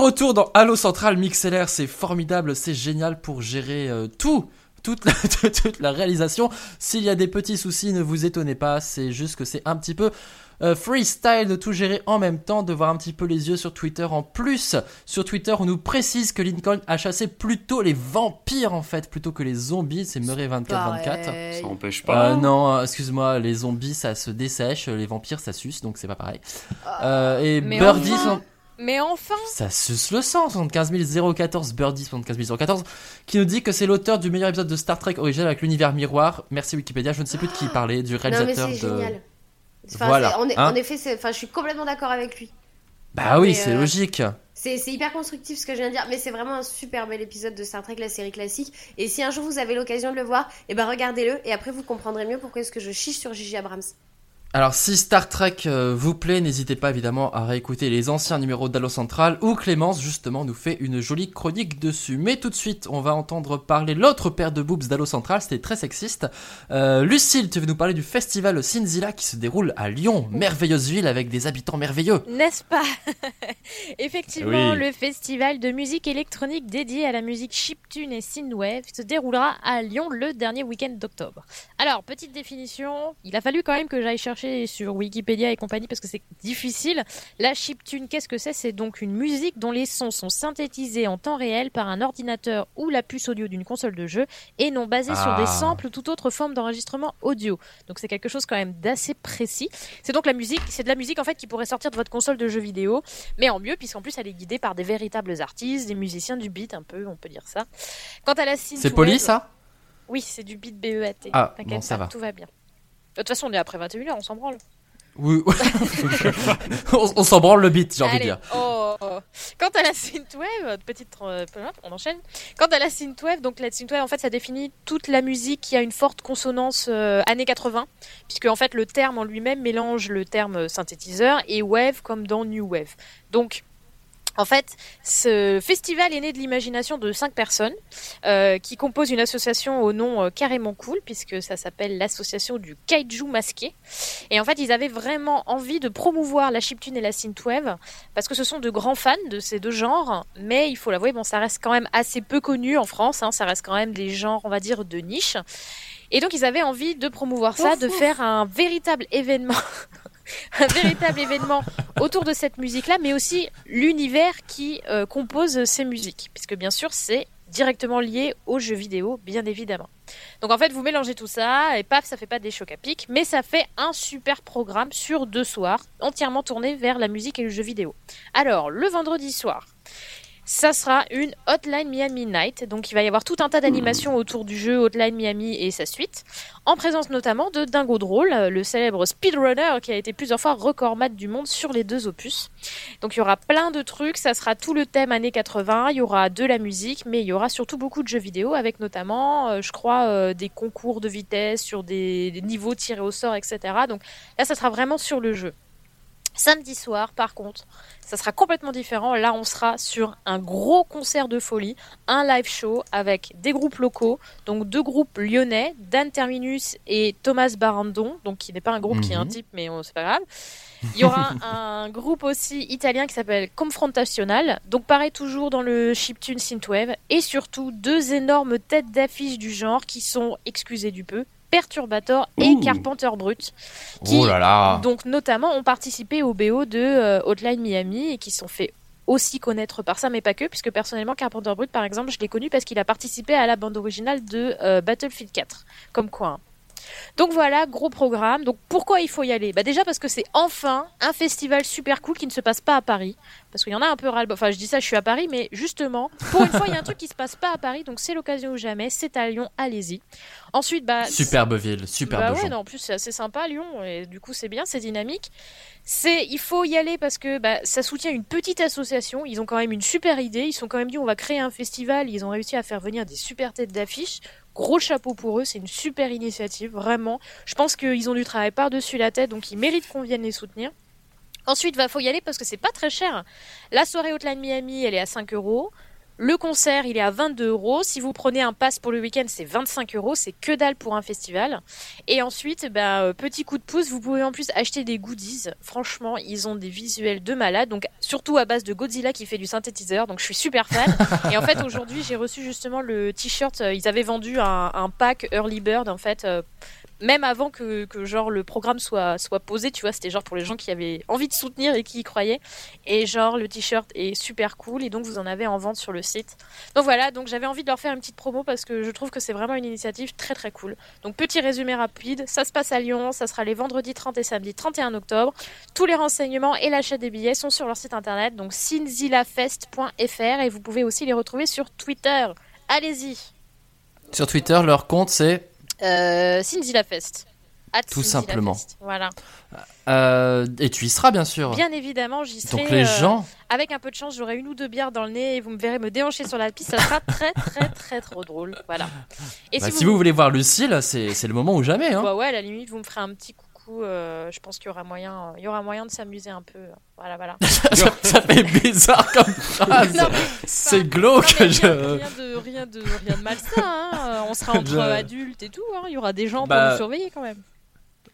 retour dans Halo Central MixLR, c'est formidable, c'est génial pour gérer euh, tout. Toute la, toute la réalisation. S'il y a des petits soucis, ne vous étonnez pas. C'est juste que c'est un petit peu euh, freestyle de tout gérer en même temps, de voir un petit peu les yeux sur Twitter en plus. Sur Twitter, on nous précise que Lincoln a chassé plutôt les vampires en fait, plutôt que les zombies. C'est Murray 2424. Ça empêche pas. Euh, non, excuse-moi, les zombies ça se dessèche, les vampires ça suce, donc c'est pas pareil. Euh, et Mais Birdie, enfin. Mais enfin ça suce le sang, 75 014, Birdie 75 014, qui nous dit que c'est l'auteur du meilleur épisode de Star Trek original avec l'univers miroir. Merci Wikipédia, je ne sais plus de qui il parlait, du Non, mais réalisateur c'est de. génial. Enfin, Voilà, c'est- en, hein. en effet, c'est- enfin, je suis complètement d'accord avec lui. Bah oui, Mais, c'est euh, logique. C'est c'est hyper constructif ce que je viens de dire, mais c'est vraiment un super bel épisode de Star Trek, la série classique. Et si un jour vous avez l'occasion de le voir, et ben regardez-le, et après vous comprendrez mieux pourquoi est-ce que je chiche sur Gigi Abrams. Alors si Star Trek euh, vous plaît, n'hésitez pas évidemment à réécouter les anciens numéros d'Allo Central où Clémence justement nous fait une jolie chronique dessus. Mais tout de suite, on va entendre parler l'autre paire de boobs d'Allo Central, c'était très sexiste. Euh, Lucille, tu veux nous parler du festival Sinzilla qui se déroule à Lyon, merveilleuse ville avec des habitants merveilleux. N'est-ce pas? Effectivement, Oui. le festival de musique électronique dédié à la musique chiptune et synthwave se déroulera à Lyon le dernier week-end d'octobre. Alors, petite définition, il a fallu quand même que j'aille chercher chercher sur Wikipédia et compagnie parce que c'est difficile. La chiptune, qu'est-ce que c'est? C'est donc une musique dont les sons sont synthétisés en temps réel par un ordinateur ou la puce audio d'une console de jeu et non basés sur Ah. des samples ou toute autre forme d'enregistrement audio. Donc c'est quelque chose quand même d'assez précis. C'est donc la musique, c'est de la musique en fait qui pourrait sortir de votre console de jeux vidéo, mais en mieux puisqu'en plus elle est guidée par des véritables artistes, des musiciens du beat un peu, on peut dire ça. Quant à la C'est poli ça? Oui, c'est du beat BEAT. Ah, bon, ça va. tout va bien. De toute façon, on est après 21h, on s'en branle. Oui. on on s'en branle le beat, j'ai envie de dire. oh. Quant à la synthwave, petite, euh, on enchaîne. Quant à la synthwave, donc la synthwave, en fait, ça définit toute la musique qui a une forte consonance euh, années 80, puisque en fait le terme en lui-même mélange le terme synthétiseur et wave comme dans new wave. Donc en fait, ce festival est né de l'imagination de cinq personnes euh, qui composent une association au nom euh, carrément cool, puisque ça s'appelle l'association du kaiju masqué. Et en fait, ils avaient vraiment envie de promouvoir la chiptune et la synthwave, parce que ce sont de grands fans de ces deux genres, mais il faut l'avouer, bon, ça reste quand même assez peu connu en France, hein, ça reste quand même des genres, on va dire, de niche. Et donc, ils avaient envie de promouvoir ça, de faire un véritable événement. un véritable événement autour de cette musique-là, mais aussi l'univers qui euh, compose ces musiques, puisque bien sûr c'est directement lié aux jeux vidéo, bien évidemment. Donc en fait, vous mélangez tout ça et paf, ça fait pas des chocs à pic, mais ça fait un super programme sur deux soirs, entièrement tourné vers la musique et le jeu vidéo. Alors, le vendredi soir, ça sera une Hotline Miami Night. Donc il va y avoir tout un tas d'animations autour du jeu Hotline Miami et sa suite, en présence notamment de Dingo Drôle, le célèbre speedrunner qui a été plusieurs fois record mat du monde sur les deux opus. Donc il y aura plein de trucs, ça sera tout le thème années 80, il y aura de la musique, mais il y aura surtout beaucoup de jeux vidéo avec notamment, euh, je crois, euh, des concours de vitesse sur des, des niveaux tirés au sort, etc. Donc là, ça sera vraiment sur le jeu. Samedi soir, par contre, ça sera complètement différent. Là, on sera sur un gros concert de folie, un live show avec des groupes locaux, donc deux groupes lyonnais, Dan Terminus et Thomas Barandon, donc qui n'est pas un groupe qui est un Mhm. type, mais euh, c'est pas grave. Il y aura un groupe aussi italien qui s'appelle Confrontational, donc pareil toujours dans le chiptune synthwave, et surtout deux énormes têtes d'affiche du genre qui sont, excusez du peu, Perturbator et. Carpenter Brut, qui Oh là là. donc notamment ont participé au BO de euh, Hotline Miami et qui sont fait aussi connaître par ça, mais pas que, puisque personnellement Carpenter Brut par exemple, je l'ai connu parce qu'il a participé à la bande originale de euh, Battlefield 4, comme quoi. hein. Donc voilà, gros programme. Donc pourquoi il faut y aller? Bah Déjà parce que c'est enfin un festival super cool qui ne se passe pas à Paris. Parce qu'il y en a un peu ras le Enfin, je dis ça, je suis à Paris, mais justement, pour une fois, il y a un truc qui se passe pas à Paris, donc c'est l'occasion ou jamais. C'est à Lyon, allez-y. Ensuite, bah. Superbe ville, superbe Bah ouais, non, en plus c'est assez sympa Lyon et du coup c'est bien, c'est dynamique. C'est, il faut y aller parce que bah, ça soutient une petite association. Ils ont quand même une super idée. Ils sont quand même dit on va créer un festival. Ils ont réussi à faire venir des super têtes d'affiche. Gros chapeau pour eux, c'est une super initiative, vraiment. Je pense qu'ils ont du travail par-dessus la tête, donc ils méritent qu'on vienne les soutenir. Ensuite, va faut y aller parce que c'est pas très cher. La soirée Hotline Miami, elle est à 5 euros. Le concert, il est à 22 euros. Si vous prenez un pass pour le week-end, c'est 25 euros. C'est que dalle pour un festival. Et ensuite, bah, euh, petit coup de pouce, vous pouvez en plus acheter des goodies. Franchement, ils ont des visuels de malade. Donc, surtout à base de Godzilla qui fait du synthétiseur. Donc, je suis super fan. Et en fait, aujourd'hui, j'ai reçu justement le t-shirt. euh, Ils avaient vendu un, pack Early Bird, en fait. euh, même avant que, genre le programme soit, soit posé, tu vois, c'était genre pour les gens qui avaient envie de soutenir et qui y croyaient. Et genre le t-shirt est super cool et donc vous en avez en vente sur le site. Donc voilà, donc j'avais envie de leur faire une petite promo parce que je trouve que c'est vraiment une initiative très très cool. Donc petit résumé rapide, ça se passe à Lyon, ça sera les vendredis 30 et samedi 31 octobre. Tous les renseignements et l'achat des billets sont sur leur site internet, donc sinzilafest.fr et vous pouvez aussi les retrouver sur Twitter. Allez-y Sur Twitter, leur compte c'est euh, Sinzilafest. At Tout simplement. Voilà. Euh, et tu y seras bien sûr. Bien évidemment, j'y serai. Donc les euh, gens- Avec un peu de chance, j'aurai une ou deux bières dans le nez et vous me verrez me déhancher sur la piste. Ça sera très, très, très trop drôle. Voilà. Et Bah, si, vous... voulez voir Lucille, c'est c'est le moment ou jamais. Hein. Bah ouais, à la limite, vous me ferez un petit euh, je pense qu'il y aura moyen, il y aura moyen de s'amuser un peu. Voilà, voilà. ça, ça fait bizarre comme phrase. C'est glauque. Non, mais je- rien, de, rien de, rien de malsain. hein. Euh, On sera entre Je- adultes et tout. hein. Il y aura des gens Bah, pour nous surveiller quand même.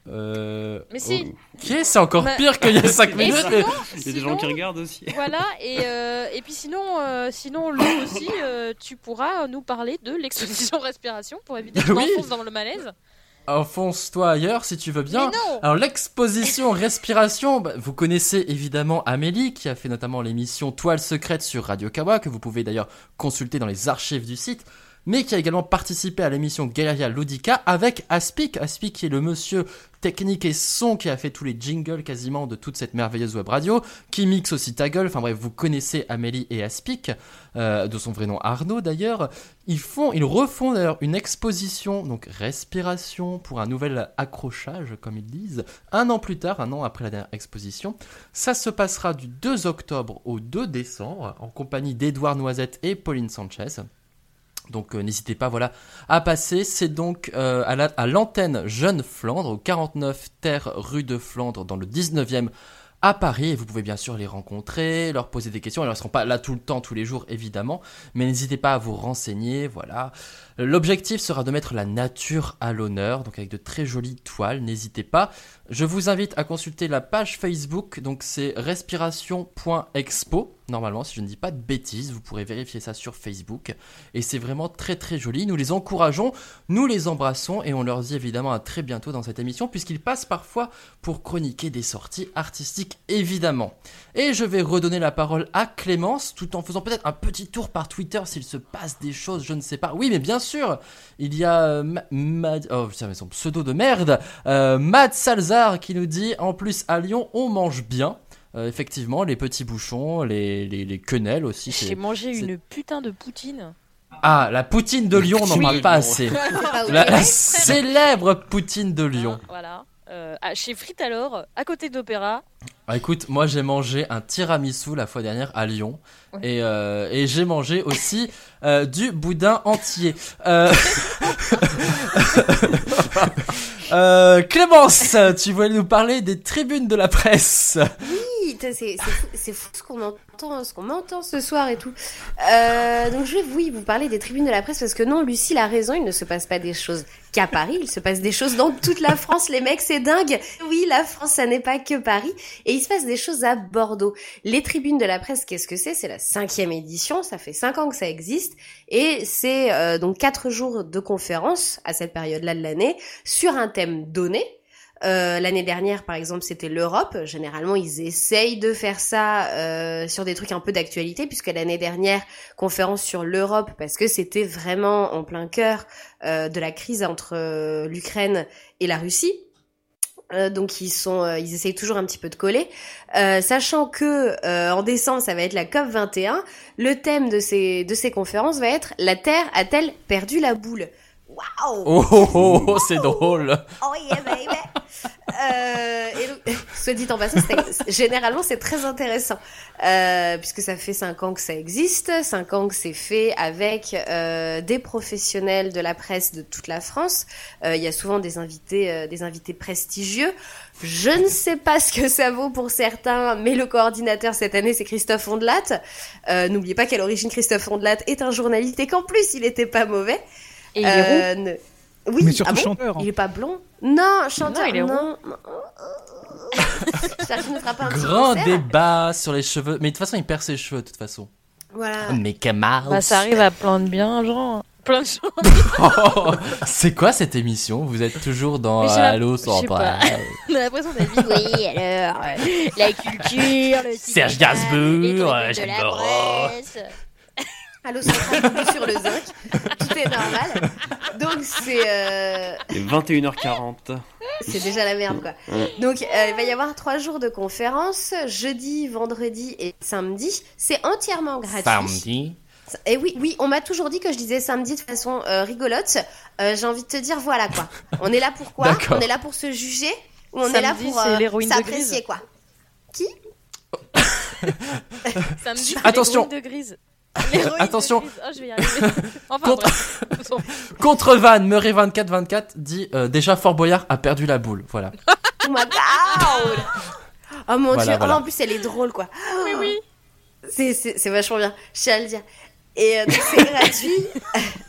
Euh, Mais si. Ok, c'est encore Bah, pire qu'il y a 5 et minutes. sinon- mais- Il y a des gens qui regardent aussi. Voilà, et, euh, et puis sinon, euh, sinon Lou aussi, euh, tu pourras nous parler de l'exposition respiration pour éviter que Oui. dans le malaise. Enfonce-toi ailleurs si tu veux bien. Alors l'exposition respiration, bah, vous connaissez évidemment Amélie qui a fait notamment l'émission Toile secrète sur Radio Kawa que vous pouvez d'ailleurs consulter dans les archives du site mais qui a également participé à l'émission Galeria Ludica avec Aspic, Aspic qui est le monsieur technique et son qui a fait tous les jingles quasiment de toute cette merveilleuse web radio, qui mixe aussi ta gueule, enfin bref, vous connaissez Amélie et Aspic, euh, de son vrai nom Arnaud d'ailleurs, ils font, ils refont d'ailleurs une exposition, donc respiration, pour un nouvel accrochage, comme ils disent, un an plus tard, un an après la dernière exposition. Ça se passera du 2 octobre au 2 décembre, en compagnie d'Edouard Noisette et Pauline Sanchez. Donc euh, n'hésitez pas voilà à passer. C'est donc euh, à la- à l'antenne Jeune Flandre, au 49 Terre rue de Flandre, dans le 19e à Paris. Et vous pouvez bien sûr les rencontrer, leur poser des questions. Ils ne seront pas là tout le temps, tous les jours évidemment, mais n'hésitez pas à vous renseigner. Voilà. L'objectif sera de mettre la nature à l'honneur, donc avec de très jolies toiles. N'hésitez pas. Je vous invite à consulter la page Facebook, donc c'est respiration.expo. Normalement, si je ne dis pas de bêtises, vous pourrez vérifier ça sur Facebook. Et c'est vraiment très très joli. Nous les encourageons, nous les embrassons et on leur dit évidemment à très bientôt dans cette émission, puisqu'ils passent parfois pour chroniquer des sorties artistiques, évidemment. Et je vais redonner la parole à Clémence, tout en faisant peut-être un petit tour par Twitter s'il se passe des choses, je ne sais pas. Oui, mais bien sûr, il y a oh putain, mais son pseudo de merde, euh, Mad Qui nous dit en plus à Lyon on mange bien. Euh, effectivement, les petits bouchons, les, les, les quenelles aussi. J'ai mangé une putain de poutine. Ah, la poutine de Lyon, on n'en parle pas assez. La, la Québec. célèbre poutine de Lyon. Voilà. Euh, à- chez Frites alors, à côté d'Opéra. Ah, écoute, moi j'ai mangé un tiramisu la fois dernière à Lyon et, euh, et j'ai mangé aussi euh, du boudin entier. Clémence, tu voulais nous parler des tribunes de la presse. Oui, c'est fou, fou ce qu'on entend, ce qu'on m'entend ce soir et tout. Euh, donc je vais oui vous parler des tribunes de la presse parce que non, Lucille a raison, il ne se passe pas des choses qu'à Paris, il se passe des choses dans toute la France, les mecs, c'est dingue. Oui, la France, ça n'est pas que Paris et il se passe des choses à Bordeaux. Les tribunes de la presse, qu'est-ce que c'est? C'est la cinquième édition, ça fait cinq ans que ça existe et c'est euh, donc quatre jours de conférences à cette période-là de l'année sur un thème donné. Euh, L'année dernière, par exemple, c'était l'Europe. Généralement, ils essayent de faire ça euh, sur des trucs un peu d'actualité, puisque l'année dernière, conférence sur l'Europe, parce que c'était vraiment en plein cœur euh, de la crise entre euh, l'Ukraine et la Russie. Euh, donc ils sont, euh, ils essayent toujours un petit peu de coller, sachant que en décembre ça va être la COP 21. Le thème de ces de ces conférences va être la Terre a-t-elle perdu la boule? Waouh Oh, oh, oh, oh, c'est drôle. Oh yeah baby. Euh, et donc, soit dit en passant, généralement c'est très intéressant euh, puisque ça fait cinq ans que ça existe, cinq ans que c'est fait avec euh, des professionnels de la presse de toute la France. Il y a souvent des invités, des invités prestigieux. Je ne sais pas ce que ça vaut pour certains, mais le coordinateur cette année c'est Christophe Ondelat. N'oubliez pas qu'à l'origine Christophe Ondelat est un journaliste et qu'en plus il était pas mauvais. Et il est Euh, ne- Oui, Mais surtout ah bon chanteur. Il est pas blond Non, chanteur, Non, il est non. qu'il ne fera pas un Grand débat sur les cheveux. Mais de toute façon, il perd ses cheveux, de toute façon. Voilà. Mes camarades. Bah, ça arrive à plein de bien, genre. Plein de gens. c'est quoi cette émission? Vous êtes toujours dans Mais Allo je sais pas. On a l'impression d'être oui, alors, euh, la culture, le Serge cinéma, Gainsbourg, euh, de Jacques presse. Allô, coucou sur le zinc. Tout est normal. Donc, c'est euh, Et 21h40. c'est déjà la merde, quoi. Donc, euh, il va y avoir trois jours de conférences, jeudi, vendredi et samedi. C'est entièrement gratuit. Samedi. Et oui, oui, on m'a toujours dit que je disais samedi de façon euh, rigolote. Euh, J'ai envie de te dire, voilà quoi. On est là pour quoi? On est là pour se juger ou on est là Samedi, pour c'est euh, s'apprécier Grise. quoi Qui? Samedi, c'est Attention. de grise. Attention. Oh, je vais y arriver. Enfin, Contre- Van, Murray 2424 dit euh, déjà Fort Boyard a perdu la boule. Voilà. Oh my god Oh mon Voilà, dieu, voilà. Oh, en plus elle est drôle quoi. Oui, oui. C'est- vachement bien, je tiens à le dire. Et euh, donc c'est gratuit.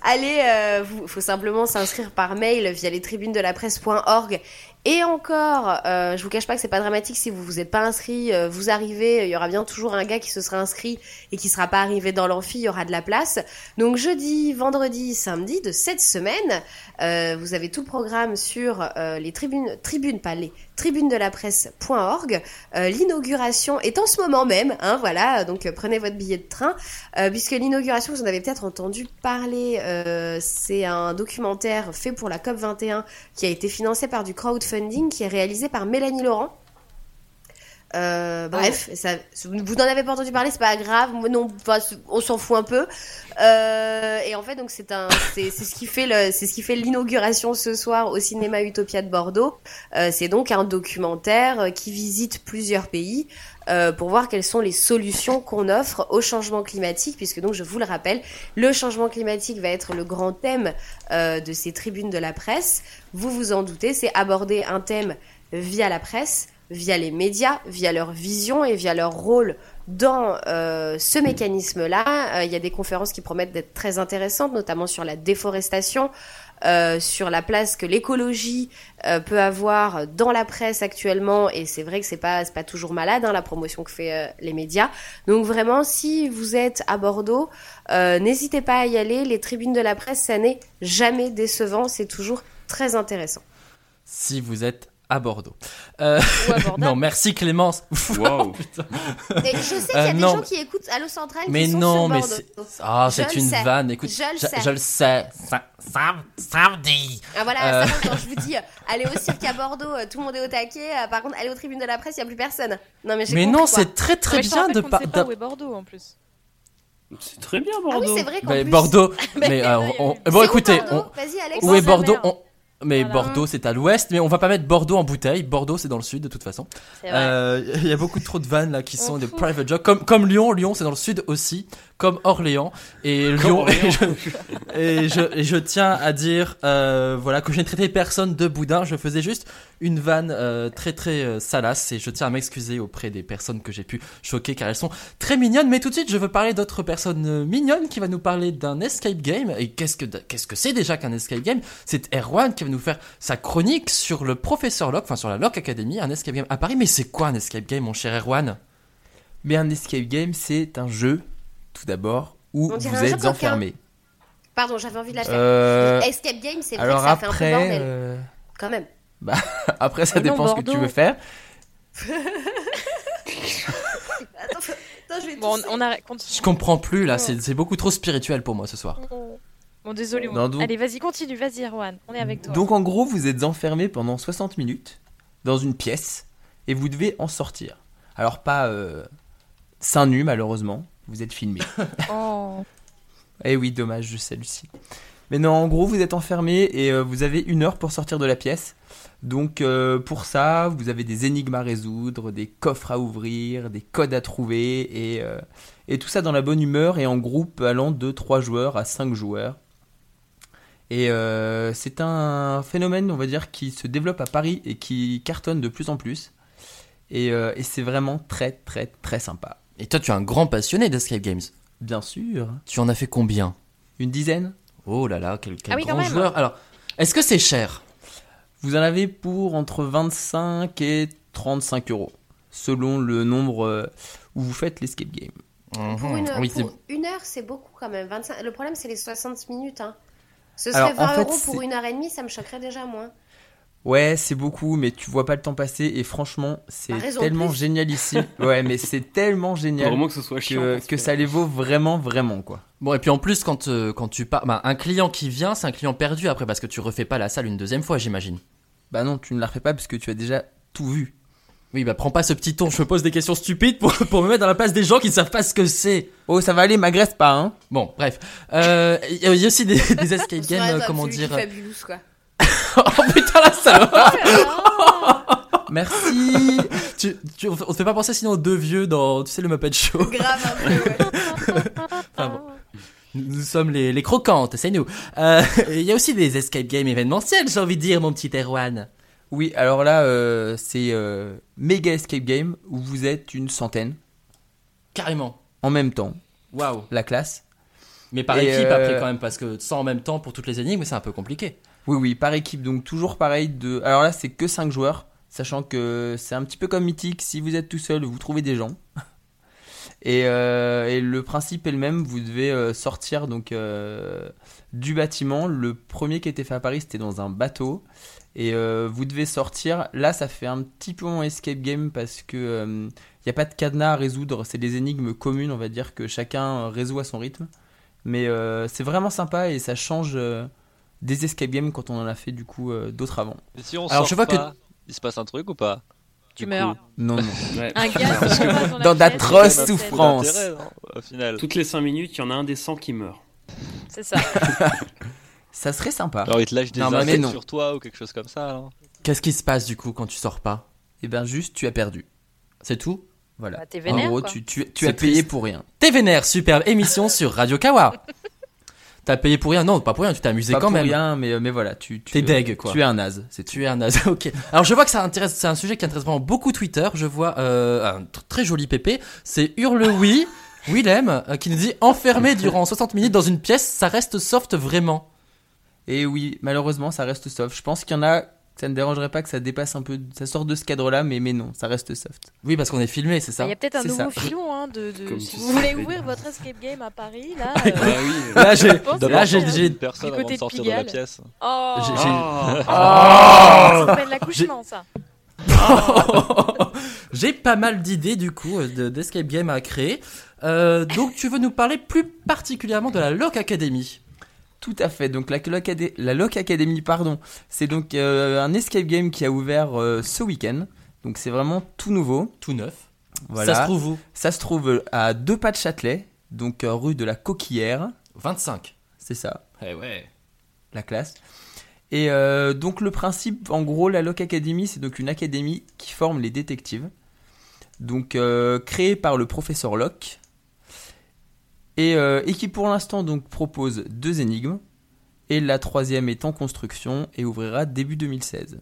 Allez, euh, vous, faut simplement s'inscrire par mail via les tribunes de la presse.org Et encore, euh, je vous cache pas que c'est pas dramatique si vous vous êtes pas inscrit, euh, vous arrivez, il y aura bien toujours un gars qui se sera inscrit et qui sera pas arrivé dans l'amphi, il y aura de la place. Donc jeudi, vendredi, samedi de cette semaine, euh, vous avez tout le programme sur euh, les tribunes, tribunes, pas les tribunes de la presse.org. Euh, l'inauguration est en ce moment même, hein, voilà, donc euh, prenez votre billet de train, puisque l'inauguration, vous en avez peut-être entendu parler, c'est un documentaire fait pour la COP21 qui a été financé par du crowdfunding qui est réalisé par Mélanie Laurent. Euh, bref, ça, vous n'en avez pas entendu parler, c'est pas grave. Non, enfin, on s'en fout un peu. Euh, et en fait, donc c'est un, c'est ce qui fait le, c'est ce qui fait l'inauguration ce soir au cinéma Utopia de Bordeaux. Euh, c'est donc un documentaire qui visite plusieurs pays euh, pour voir quelles sont les solutions qu'on offre au changement climatique, puisque donc je vous le rappelle, le changement climatique va être le grand thème euh, de ces tribunes de la presse. Vous vous en doutez, c'est aborder un thème via la presse via les médias, via leur vision et via leur rôle dans euh, ce mécanisme-là. Euh, Il y a des conférences qui promettent d'être très intéressantes, notamment sur la déforestation, euh, sur la place que l'écologie peut avoir dans la presse actuellement. Et c'est vrai que c'est pas pas toujours malade hein, la promotion que fait les médias. Donc vraiment, si vous êtes à Bordeaux, n'hésitez pas à y aller. Les tribunes de la presse, ça n'est jamais décevant. C'est toujours très intéressant. Si vous êtes à Bordeaux. Euh, Ou à Bordeaux. non, merci Clémence. Wow. Et je sais qu'il y Euh, a des non. gens qui écoutent Allo Central Mais qui sont non, sur mais Bordeaux. c'est ah, c'est une sais. vanne. Écoute, Je le sais. je le sais. Sa- sam- samedi. Ah voilà, Euh. ça, quand je vous dis, euh, allez au cirque à Bordeaux, euh, tout le monde est au taquet. euh, par contre, allez aux tribunes de la presse, il n'y a plus personne. Non mais Mais non, c'est très très bien de pas d'a- où est Bordeaux en plus. C'est très bien Ah oui, Bordeaux. c'est vrai qu'en Mais plus. Bordeaux. Mais mais euh, on- C'est bon, écoutez, Bordeaux? on- Vas-y, Alex. où est Bordeaux? On- Mais Voilà. Bordeaux, c'est à l'ouest, mais on va pas mettre Bordeaux en bouteille. Bordeaux, c'est dans le sud de toute façon. Vrai. Euh, Il y a beaucoup trop de vannes là qui On sont des private jokes, comme comme Lyon. Lyon, c'est dans le sud aussi, comme Orléans. Et Comme Lyon. Orléans. Et je, et je, et je tiens à dire, euh, voilà, que je n'ai traité personne de boudin. Je faisais juste une vanne euh, très très euh, salace et je tiens à m'excuser auprès des personnes que j'ai pu choquer car elles sont très mignonnes. Mais tout de suite, je veux parler d'autres personnes mignonnes qui va nous parler d'un escape game. Et qu'est-ce que qu'est-ce que c'est déjà qu'un escape game? C'est Erwan qui va nous faire sa chronique sur le professeur Locke, enfin sur la Locke Academy, un escape game à Paris. Mais c'est quoi un escape game, mon cher Erwan? Mais un escape game, c'est un jeu, tout d'abord, où vous êtes enfermé. Pardon, j'avais envie de la faire. Euh, Escape game, c'est vrai que ça fait un peu après, bordel. euh, Quand même. après ça Oh non, dépend ce que tu veux faire. Attends, je vais Bon, on, tousser. on arrête. continue. Je comprends plus là, c'est c'est beaucoup trop spirituel pour moi ce soir. Bon, désolé. Non, donc- Allez, vas-y, continue, vas-y, Erwan. On est avec toi. Donc en gros, vous êtes enfermé pendant 60 minutes dans une pièce et vous devez en sortir. Alors pas euh, seins nus malheureusement, vous êtes filmé. Oh. Eh oui, dommage, je sais Lucie. Mais non, en gros, vous êtes enfermé et euh, vous avez une heure pour sortir de la pièce. Donc euh, pour ça, vous avez des énigmes à résoudre, des coffres à ouvrir, des codes à trouver et, euh, et tout ça dans la bonne humeur et en groupe allant de 3 joueurs à 5 joueurs. Et c'est un phénomène, on va dire, qui se développe à Paris et qui cartonne de plus en plus. Et, et c'est vraiment très très très sympa. Et toi, tu es un grand passionné d'escape games. Bien sûr. Tu en as fait combien? Une dizaine Oh là là, quel, quel Ah oui, grand joueur. Alors, est-ce que c'est cher? Vous en avez pour entre 25 et 35 euros, selon le nombre euh, où vous faites l'escape game. Pour une, Oui, c'est- pour une heure, c'est beaucoup quand même. 25... Le problème, c'est les 60 minutes. Hein. Ce Alors, serait en 20 fait, euros pour une heure et demie, ça me choquerait déjà moins. Ouais, c'est beaucoup, mais tu vois pas le temps passer et franchement, c'est Bah, raison tellement plus. génial ici. Ouais, mais c'est tellement génial Vraiment que ce soit chiant. que, ça les vaut vraiment, vraiment quoi. Bon, et puis en plus, quand, euh, quand tu pars. bah, un client qui vient, c'est un client perdu après parce que tu refais pas la salle une deuxième fois, j'imagine. Bah non, tu ne la refais pas parce que tu as déjà tout vu. Oui, bah prends pas ce petit ton, je me pose des questions stupides pour, pour me mettre dans la place des gens qui ne savent pas ce que c'est. Oh, ça va aller, m'agresse pas, hein. Bon, bref. Euh, Il y, a- il y a aussi des, des escape games, euh, comment dire. fabulous, quoi. oh putain, la salope Merci. tu, tu- On te fait pas penser sinon aux deux vieux dans, tu sais, le Muppet Show. Grave un peu, ouais. Enfin bon. Nous sommes les, les croquantes, c'est nous. Euh, Il y a aussi des escape games événementiels, j'ai envie de dire, mon petit Erwan. Oui, alors là, euh, c'est euh, méga escape game où vous êtes une centaine Carrément. en même temps. Waouh. La classe. Mais par Et, équipe euh, après quand même, parce que ça en même temps pour toutes les énigmes, c'est un peu compliqué. Oui, oui, par équipe. Donc toujours pareil. De... Alors là, c'est que 5 joueurs. Sachant que c'est un petit peu comme Mythique. Si vous êtes tout seul, vous trouvez des gens. Et, euh, et le principe est le même. Vous devez euh, sortir donc euh, du bâtiment. Le premier qui était fait à Paris, c'était dans un bateau. Et vous devez sortir. Là, ça fait un petit peu en escape game parce que il n'y a pas de cadenas à résoudre. C'est des énigmes communes, on va dire que chacun résout à son rythme. Mais c'est vraiment sympa et ça change des escape games quand on en a fait du coup euh, d'autres avant. Et si on Alors, sort je vois que- pas, il se passe un truc ou pas? Tu Du meurs. coup, Non, non. Ouais. Un gars Parce se que passe dans d'atroces souffrances. final. Toutes les 5 minutes, il y en a un des 100 qui meurt. C'est ça. Ça serait sympa. Alors il te lâche des Non, mais non. sur toi ou quelque chose comme ça. Qu'est-ce qui se passe du coup quand tu sors pas? Et ben juste, tu as perdu. C'est tout? Voilà. Bah, t'es en vénère, gros, quoi. tu, tu, tu as payé triste. pour rien. T'es vénère, superbe émission sur Radio Kawa. T'as payé pour rien Non, pas pour rien, tu t'es amusé Pas quand pour même. rien, mais, mais voilà, tu, tu T'es deg, quoi. Tu es un naze, c'est. Tu es un naze, ok. Alors je vois que ça intéresse, c'est un sujet qui intéresse vraiment beaucoup Twitter. Je vois euh, un tr- très joli pépé, c'est Hurle Oui, Willem, euh, qui nous dit enfermé durant 60 minutes dans une pièce, ça reste soft vraiment. Et oui, malheureusement, ça reste soft. Je pense qu'il y en a, ça ne dérangerait pas que ça dépasse un peu, ça sort de ce cadre-là, mais, mais non, ça reste soft. Oui, parce qu'on est filmé, c'est Il ça. y a peut-être un nouveau ça. filon hein, de, de- si vous voulez ouvrir votre escape game à Paris là. Ah euh, oui. Là, j'ai, là, j'ai, c'est j'ai, Une personne avant côté de de sortir de la Pigalle. pièce. Oh, j'ai- j'ai- Ah. ça s'appelle l'accouchement ça. j'ai pas mal d'idées du coup euh, de- d'escape game à créer. Euh, donc tu veux nous parler plus particulièrement de la Lock Academy. Tout à fait. Donc la Lock, Acad- la Lock Academy, pardon, c'est donc euh, un escape game qui a ouvert euh, ce week-end. Donc c'est vraiment tout nouveau. Tout neuf. Voilà. Ça se trouve où? Ça se trouve à deux pas de Châtelet, donc euh, rue de la Coquillère. 25. C'est ça, Eh ouais. la classe. Et euh, donc le principe, en gros, la Lock Academy, c'est donc une académie qui forme les détectives. Donc euh, créée par le professeur Locke. Et, euh, et qui pour l'instant donc propose deux énigmes. Et la troisième est en construction et ouvrira début 2016.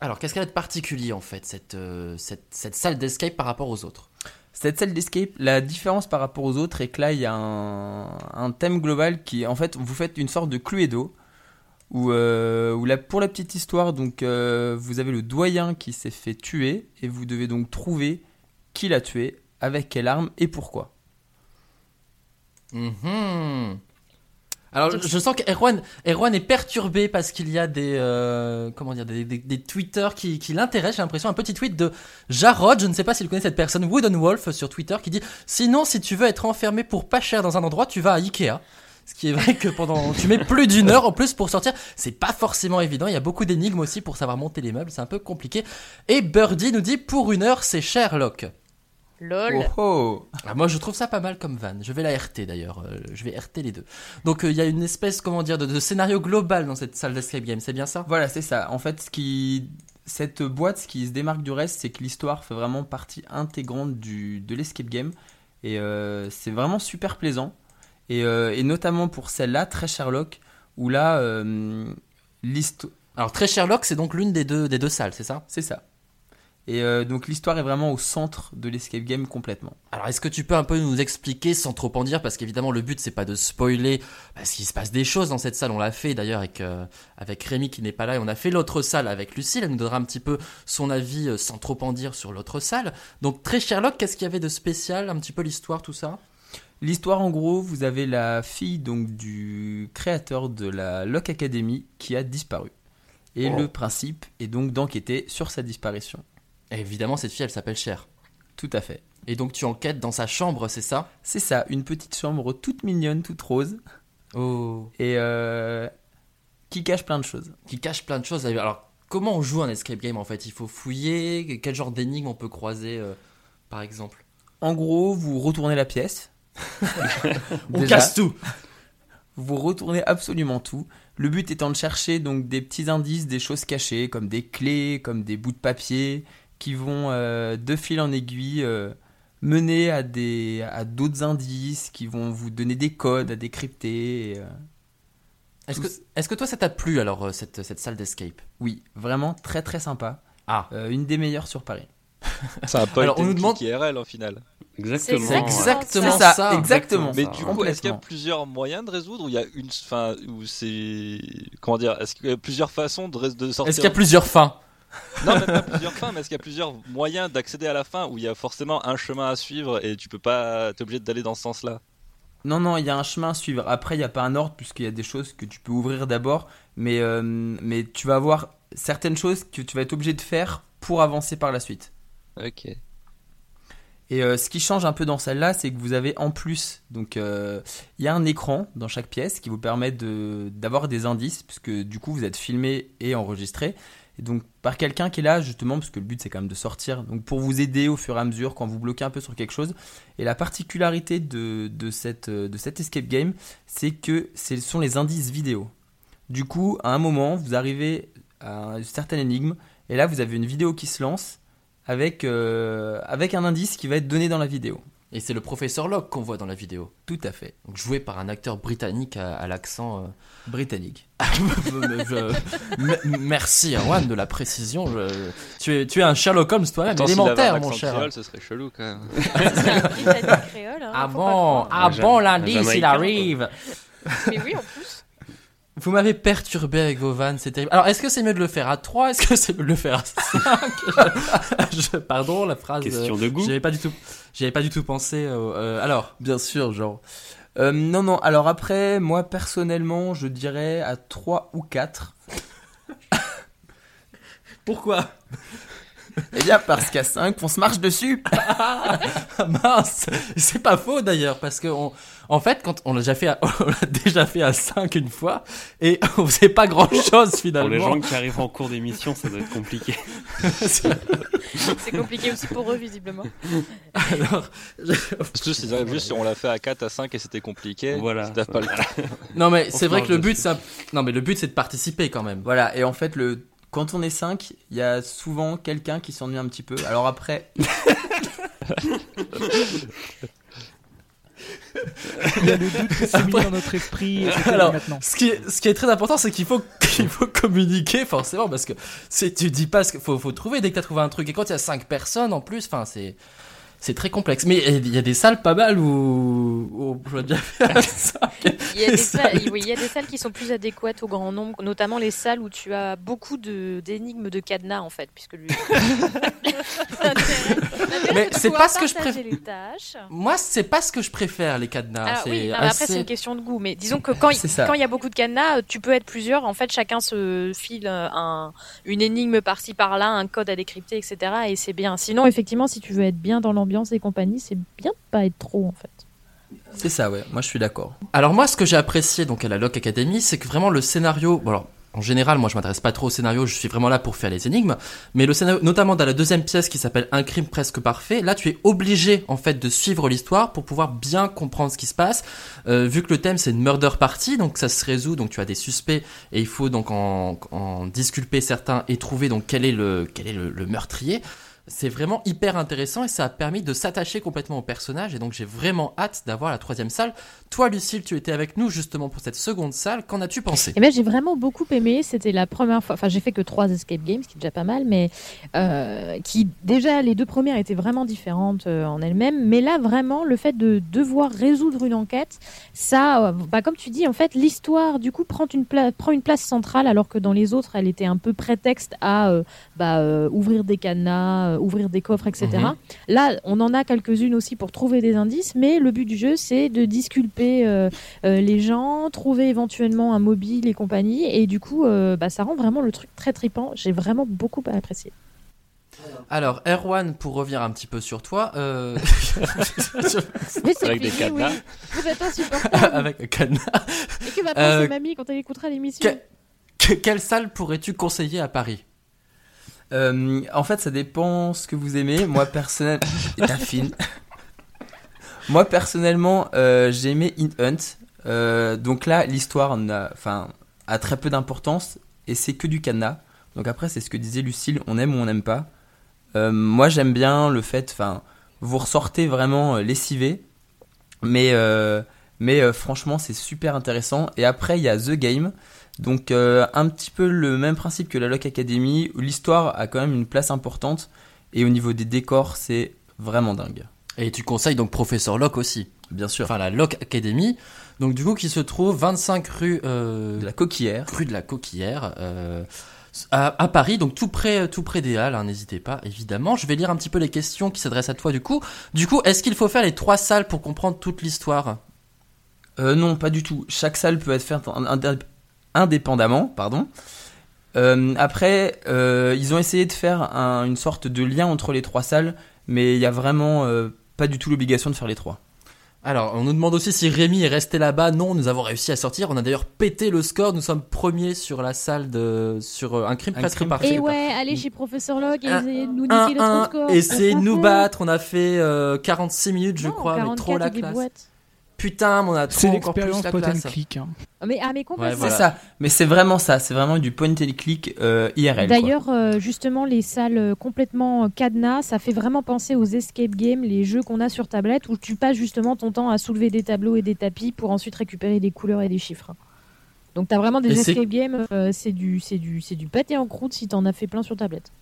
Alors qu'est-ce qu'elle a de particulier en fait cette, euh, cette, cette salle d'escape par rapport aux autres? Cette salle d'escape, la différence par rapport aux autres est que là, il y a un, un thème global qui, en fait, vous faites une sorte de Cluedo, où, euh, où la- pour la petite histoire, donc, euh, vous avez le doyen qui s'est fait tuer, et vous devez donc trouver qui l'a tué, avec quelle arme et pourquoi. Mhm. Alors je, je sens qu'Erwan Erwan est perturbé parce qu'il y a des euh, comment dire des, des, des tweeters qui, qui l'intéressent. J'ai l'impression un petit tweet de Jarod, je ne sais pas s'il connaît cette personne, Wooden Wolf sur Twitter qui dit sinon si tu veux être enfermé pour pas cher dans un endroit, tu vas à Ikea. Ce qui est vrai que pendant tu mets plus d'une heure en plus pour sortir, c'est pas forcément évident. Il y a beaucoup d'énigmes aussi pour savoir monter les meubles, c'est un peu compliqué. Et Birdie nous dit pour une heure c'est Sherlock. Lol. Oh oh Ah, moi, je trouve ça pas mal comme van. Je vais la RT d'ailleurs. Euh, je vais RT les deux. Donc, euh, il y a une espèce, comment dire, de, de scénario global dans cette salle d'escape game. C'est bien ça? Voilà, c'est ça. En fait, ce qui... cette boîte, ce qui se démarque du reste, c'est que l'histoire fait vraiment partie intégrante du... de l'escape game. Et euh, c'est vraiment super plaisant. Et, euh, et notamment pour celle-là, très Sherlock, où là, euh, l'histoire. Alors, très Sherlock, c'est donc l'une des deux, des deux salles, c'est ça? C'est ça. Et euh, donc l'histoire est vraiment au centre de l'escape game complètement. Alors, est-ce que tu peux un peu nous expliquer sans trop en dire Parce qu'évidemment, le but, c'est pas de spoiler. Parce qu'il se passe des choses dans cette salle. On l'a fait d'ailleurs avec, euh, avec Rémi qui n'est pas là. Et on a fait l'autre salle avec Lucille. Elle nous donnera un petit peu son avis euh, sans trop en dire sur l'autre salle. Donc, très Sherlock, qu'est-ce qu'il y avait de spécial Un petit peu l'histoire, tout ça? L'histoire en gros, vous avez la fille donc du créateur de la Lock Academy qui a disparu. Et Oh. le principe est donc d'enquêter sur sa disparition. Et évidemment, cette fille, elle s'appelle Cher. Tout à fait. Et donc, tu enquêtes dans sa chambre, c'est ça? C'est ça, une petite chambre toute mignonne, toute rose, Oh. et euh, qui cache plein de choses. Qui cache plein de choses. Alors, comment on joue un escape game en fait? Il faut fouiller? Quel genre d'énigme on peut croiser, euh, par exemple? En gros, vous retournez la pièce. On Déjà. casse tout Vous retournez absolument tout. Le but étant de chercher donc des petits indices, des choses cachées, comme des clés, comme des bouts de papier, qui vont euh, de fil en aiguille euh, mener à des à d'autres indices, qui vont vous donner des codes à décrypter. euh, Est-ce que, est-ce que toi, ça t'a plu alors, cette, cette salle d'escape? Oui, vraiment très très sympa. Ah. Euh, une des meilleures sur Paris. C'est un point Alors, on nous demande- IRL en final. Exactement. C'est exactement ça, ça. exactement. Mais ça, du coup, est-ce qu'il y a plusieurs moyens de résoudre ou il y a une, enfin, ou c'est, comment dire, est-ce qu'il y a plusieurs façons de, de sortir Est-ce qu'il y a plusieurs fins? Non, même pas plusieurs fins, mais est-ce qu'il y a plusieurs moyens d'accéder à la fin où il y a forcément un chemin à suivre et tu peux pas, t'es obligé d'aller dans ce sens-là? Non, non, il y a un chemin à suivre. Après, il n'y a pas un ordre, puisqu'il y a des choses que tu peux ouvrir d'abord. Mais, euh, mais tu vas avoir certaines choses que tu vas être obligé de faire pour avancer par la suite. Ok. Et euh, ce qui change un peu dans celle-là, c'est que vous avez en plus, donc euh, il y a un écran dans chaque pièce qui vous permet de- d'avoir des indices, puisque du coup vous êtes filmé et enregistré. Et donc par quelqu'un qui est là justement, parce que le but c'est quand même de sortir, donc pour vous aider au fur et à mesure quand vous bloquez un peu sur quelque chose. Et la particularité de, de, cette, euh, de escape game, c'est que ce sont les indices vidéo. Du coup, à un moment, vous arrivez à une certaine énigme, et là vous avez une vidéo qui se lance avec, euh, avec un indice qui va être donné dans la vidéo. Et c'est le professeur Locke qu'on voit dans la vidéo. Tout à fait. Donc joué par un acteur britannique à, à l'accent. euh, Britannique. je- M- Merci Erwan de la précision. Je- Tu, es, tu es un Sherlock Holmes toi-même, Attends, s'il avait un élémentaire accent mon cher. créole, ce serait chelou quand même. C'est un Britannique créole. hein, Ah faut pas bon, croire. ah bon un l'indice il Jamaïcain, arrive. Mais oui, en plus. Vous m'avez perturbé avec vos vannes, c'est terrible. Alors, est-ce que c'est mieux de le faire à 3 Est-ce que c'est mieux de le faire à 5 Pardon, la phrase. Question euh, de goût. J'y avais pas du tout, pas du tout pensé. au- euh, alors, Bien sûr, genre. Euh, non, non, alors après, moi personnellement, je dirais à 3 ou 4. pourquoi? Eh bien, parce qu'à 5, on se marche dessus. Ah, Mince, c'est pas faux d'ailleurs, parce que on, en fait, quand on l'a déjà fait, à, on l'a déjà fait à 5 une fois, et on faisait pas grand chose finalement. Pour les gens qui arrivent en cours d'émission, ça doit être compliqué. C'est compliqué aussi pour eux, visiblement. Alors, je- si juste on l'a fait à 4 à 5 et c'était compliqué. Voilà. Pas le temps. non mais c'est vrai que le but, non mais le but c'est de participer quand même. Voilà, et en fait, le... quand on est 5, il y a souvent quelqu'un qui s'ennuie un petit peu. Alors après, Il y a le doute qui s'est mis dans notre esprit. et c'est Alors, maintenant. Ce qui, est, ce qui est très important, c'est qu'il faut, qu'il faut communiquer forcément parce que c'est, tu dis pas ce qu'il faut, faut trouver dès que tu as trouvé un truc. Et quand il y a 5 personnes en plus, enfin, c'est, c'est très complexe. Mais il y a des salles pas mal où, où je vois déjà faire ça. Il y, a des salles, oui, il y a des salles qui sont plus adéquates au grand nombre, notamment les salles où tu as beaucoup de, d'énigmes de cadenas, en fait, puisque lui. Mais c'est pas ce que je préfère. Moi, c'est pas ce que je préfère, les cadenas. C'est oui, non, mais après, c'est une question de goût. Mais disons que quand il y a beaucoup de cadenas, tu peux être plusieurs. En fait, chacun se file euh, un, une énigme par-ci par-là, un code à décrypter, etc. Et c'est bien. Sinon, effectivement, si tu veux être bien dans l'ambiance et compagnie, c'est bien de pas être trop, en fait. c'est ça, ouais, moi je suis d'accord. Alors moi, ce que j'ai apprécié donc à la Lock Academy, c'est que vraiment le scénario. Bon alors, en général, moi, je m'intéresse pas trop au scénario. Je suis vraiment là pour faire les énigmes. Mais le scénario, notamment dans la deuxième pièce qui s'appelle Un crime presque parfait, là, tu es obligé en fait de suivre l'histoire pour pouvoir bien comprendre ce qui se passe. Euh, vu que le thème c'est une murder party, donc ça se résout. Donc tu as des suspects et il faut donc en, en disculper certains et trouver donc quel est le le meurtrier. C'est vraiment hyper intéressant et ça a permis de s'attacher complètement au personnage et donc j'ai vraiment hâte d'avoir la troisième salle. Toi Lucille, tu étais avec nous justement pour cette seconde salle, qu'en as-tu pensé? Eh ben, j'ai vraiment beaucoup aimé. C'était la première fois. Enfin, j'ai fait que trois escape games, ce qui est déjà pas mal, mais euh, qui déjà les deux premières étaient vraiment différentes euh, en elles-mêmes. Mais là, vraiment, le fait de devoir résoudre une enquête, ça, euh, bah, comme tu dis, en fait, l'histoire du coup prend une place, prend une place centrale, alors que dans les autres, elle était un peu prétexte à bah, ouvrir des cadenas, ouvrir des coffres, etc. Mhm. Là, on en a quelques-unes aussi pour trouver des indices, mais le but du jeu, c'est de disculper euh, euh, les gens, trouver éventuellement un mobile et compagnie. Et du coup, euh, bah, ça rend vraiment le truc très tripant. J'ai vraiment beaucoup apprécié. Alors Erwan, pour revenir un petit peu sur toi, euh... Avec des fini, oui. cadenas. Vous êtes insupportable. avec un cadenas, Et que va penser Euh, mamie quand elle écoutera l'émission que- que- quelle salle pourrais-tu conseiller à Paris Euh, en fait, ça dépend ce que vous aimez. Moi, personnellement. Ta fine. Moi, personnellement, euh, j'ai aimé In Hunt. Euh, donc là, l'histoire a très peu d'importance et c'est que du cadenas. Donc après, c'est ce que disait Lucille on aime ou on n'aime pas. Euh, moi, j'aime bien le fait. Enfin, vous ressortez vraiment lessivé. Mais, mais franchement, c'est super intéressant. Et après, il y a The Game. Donc un petit peu le même principe que la Lock Academy, où l'histoire a quand même une place importante, et au niveau des décors, c'est vraiment dingue. Et tu conseilles donc Professeur Locke aussi. Bien sûr. Enfin, la Locke Academy. Donc, du coup, qui se trouve 25 rue, euh, De la coquillère. rue de la Coquillière, euh, à, à Paris, donc tout près, tout près des Halles, hein, n'hésitez pas, évidemment. Je vais lire un petit peu les questions qui s'adressent à toi, du coup. Du coup, est-ce qu'il faut faire les trois salles pour comprendre toute l'histoire? Euh, non, pas du tout. Chaque salle peut être faite en- indé- indépendamment, pardon. Euh, après, euh, ils ont essayé de faire un- une sorte de lien entre les trois salles, mais il y a vraiment pas du tout l'obligation de faire les trois. Alors, on nous demande aussi si Rémi est resté là-bas. Non, nous avons réussi à sortir. On a d'ailleurs pété le score. Nous sommes premiers sur la salle de sur euh, un crime Un presque crime parfait. Et ouais, allez chez Professeur Log et Un- essayez de nous score. essayez de nous battre. On a fait euh, 46 minutes, je crois, mais trop 44 la classe. Putain, mais on a C'est trop encore plus la point and classe. click. hein. Ah, Mais, ah, mais complètement. Voilà. C'est ça. Mais c'est vraiment ça. C'est vraiment du point and click euh, IRL. quoi. D'ailleurs, euh, justement, les salles euh, complètement cadenas, ça fait vraiment penser aux escape games, les jeux qu'on a sur tablette, où tu passes justement ton temps à soulever des tableaux et des tapis pour ensuite récupérer des couleurs et des chiffres. Donc t'as vraiment des Et c'est- escape games, euh, c'est du, c'est du, c'est du pâté en croûte si t'en as fait plein sur tablette.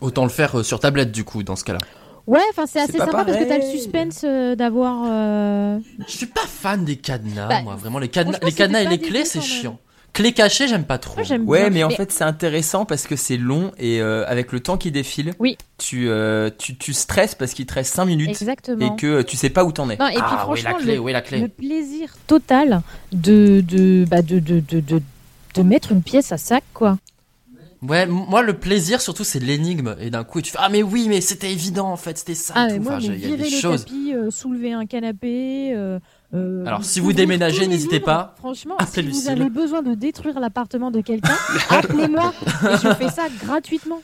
Autant le faire sur tablette, du coup, dans ce cas-là. Ouais, enfin c'est assez sympa parce que t'as le suspense euh, d'avoir. euh, Je suis pas fan des cadenas, Bah, moi. Vraiment, les cadenas, les cadenas et les clés, c'est chiant. Clés cachées, j'aime pas trop. Moi Ouais, bien. mais en fait c'est intéressant parce que c'est long et euh, avec le temps qui défile, Oui. tu, euh, tu, tu stresses parce qu'il te reste 5 minutes Exactement. et que tu sais pas où t'en es. Non, et puis ah, oui, la franchement, clé, le, oui, la clé. le plaisir total de, de, bah, de, de, de, de, de mettre une pièce à sac, quoi. Ouais, moi, le plaisir, surtout, c'est l'énigme. Et d'un coup, tu fais Ah, mais oui, mais c'était évident, en fait, c'était ça. Ah, et mais tout. moi, Enfin, je- mais il y a virer des le choses. tapis, euh, soulever un canapé. euh, euh, Alors, si vous déménagez, les n'hésitez pas. Franchement, si vous avez besoin de détruire l'appartement de quelqu'un, appelez-moi et je fais ça gratuitement.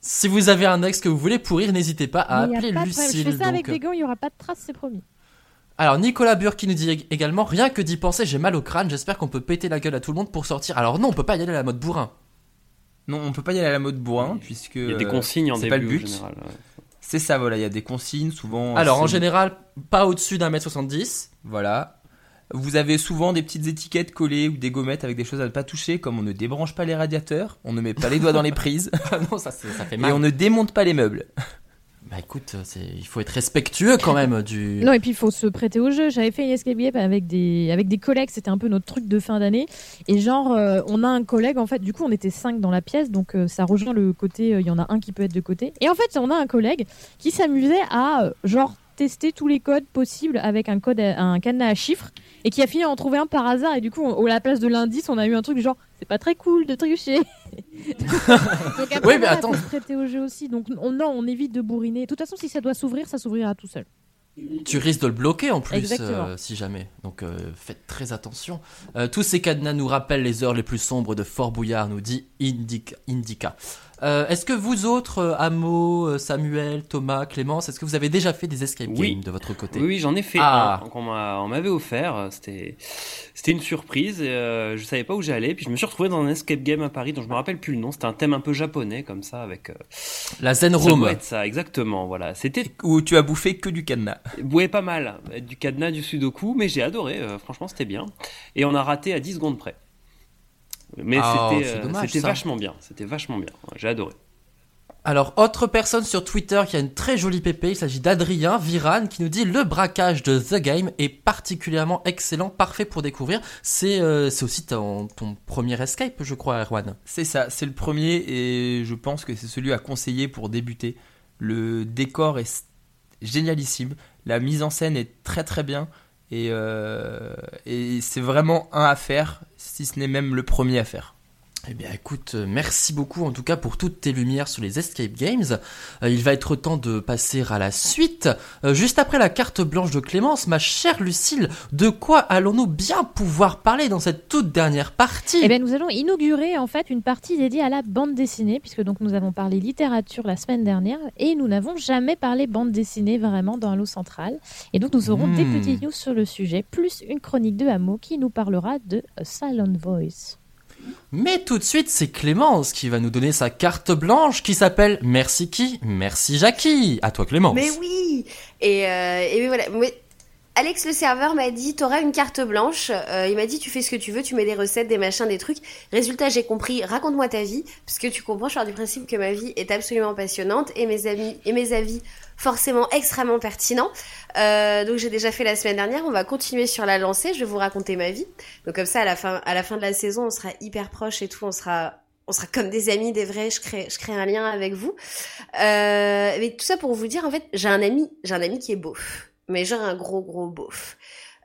Si vous avez un ex que vous voulez pourrir, n'hésitez pas à Mais y appeler pas. Lucille. Je fais ça avec donc, euh. des gants, il n'y aura pas de traces, c'est promis. Alors Nicolas Burr qui nous dit ég- également rien que d'y penser j'ai mal au crâne j'espère qu'on peut péter la gueule à tout le monde pour sortir alors non on peut pas y aller à la mode bourrin Non, on peut pas y aller à la mode bourrin puisque Il y a des euh, consignes en début pas le en but. général. ouais. C'est ça, voilà, il y a des consignes souvent. alors en général pas au-dessus d'un mètre 70 Voilà. Vous avez souvent des petites étiquettes collées ou des gommettes avec des choses à ne pas toucher, comme on ne débranche pas les radiateurs, on ne met pas les doigts dans les prises ah non ça, ça fait et mal on ne démonte pas les meubles. Bah écoute il faut être respectueux quand même du Non, et puis il faut se prêter au jeu. J'avais fait une escape game avec des, avec des collègues, c'était un peu notre truc de fin d'année. Et genre, euh, on a un collègue, en fait, du coup, on était cinq dans la pièce, donc euh, ça rejoint le côté, euh, il y en a un qui peut être de côté. Et en fait, on a un collègue qui s'amusait à, genre, tester tous les codes possibles avec un code, à- un cadenas à chiffres, et qui a fini à en trouver un par hasard. Et du coup, on- à la place de l'indice, on a eu un truc genre, c'est pas très cool de tricher. donc après, Oui, mais attends. faut se prêter au jeu aussi. Donc on, non, on évite de bourriner. De toute façon, si ça doit s'ouvrir, ça s'ouvrira tout seul. tu risques de le bloquer en plus euh, si jamais donc euh, faites très attention Euh, tous ces cadenas nous rappellent les heures les plus sombres de Fort Bouillard nous dit Indica, Indica. Euh, est-ce que vous autres euh, Amo euh, Samuel Thomas Clémence est-ce que vous avez déjà fait des escape games Oui. de votre côté Oui, oui, j'en ai fait Ah. un qu'on m'a- on m'avait offert. C'était, c'était une surprise. Et, euh, je savais pas où j'allais. Puis je me suis retrouvé dans un escape game à Paris dont je me rappelle plus le nom. C'était un thème un peu japonais comme ça avec. euh, la Zen Room ça, exactement. Voilà. C'était, Où tu as bouffé que du cadenas. ouais, pas mal. Du cadenas, du sudoku, mais j'ai adoré. euh, franchement, c'était bien. Et on a raté à 10 secondes près. Mais Ah, c'était, euh, vachement bien. C'était vachement bien. J'ai adoré. Alors, autre personne sur Twitter qui a une très jolie pépé, il s'agit d'Adrien Viran qui nous dit le braquage de The Game est particulièrement excellent, parfait pour découvrir. C'est euh, c'est aussi ton, ton premier escape, je crois, Erwan. C'est ça, c'est le premier et je pense que c'est celui à conseiller pour débuter. Le décor est génialissime, la mise en scène est très très bien et, euh, et c'est vraiment un à faire, si ce n'est même le premier à faire. Eh bien, écoute, euh, merci beaucoup en tout cas pour toutes tes lumières sur les escape games. Euh, il va être temps de passer à la suite. Euh, juste après la carte blanche de Clémence, ma chère Lucille, de quoi allons-nous bien pouvoir parler dans cette toute dernière partie? Eh bien, nous allons inaugurer en fait une partie dédiée à la bande dessinée, puisque donc nous avons parlé littérature la semaine dernière et nous n'avons jamais parlé bande dessinée vraiment dans Halo Central. Et donc nous aurons Hmm. des petites news sur le sujet, plus une chronique de Hameau qui nous parlera de A Silent Voice. Mais tout de suite, c'est Clémence qui va nous donner sa carte blanche qui s'appelle Merci qui Merci Jackie. À toi Clémence. Mais oui Et, euh, et voilà. Mais Alex le serveur m'a dit t'auras une carte blanche. Euh, il m'a dit tu fais ce que tu veux, tu mets des recettes, des machins, des trucs. Résultat j'ai compris. Raconte-moi ta vie, parce que tu comprends. Je pars du principe que ma vie est absolument passionnante et mes amis et mes avis forcément extrêmement pertinents. Euh, donc j'ai déjà fait la semaine dernière. On va continuer sur la lancée. Je vais vous raconter ma vie. Donc comme ça à la fin à la fin de la saison on sera hyper proches et tout. On sera on sera comme des amis, des vrais. Je crée, je crée un lien avec vous. Euh, mais tout ça pour vous dire, en fait, j'ai un ami, j'ai un ami qui est beauf, mais genre un gros gros beauf.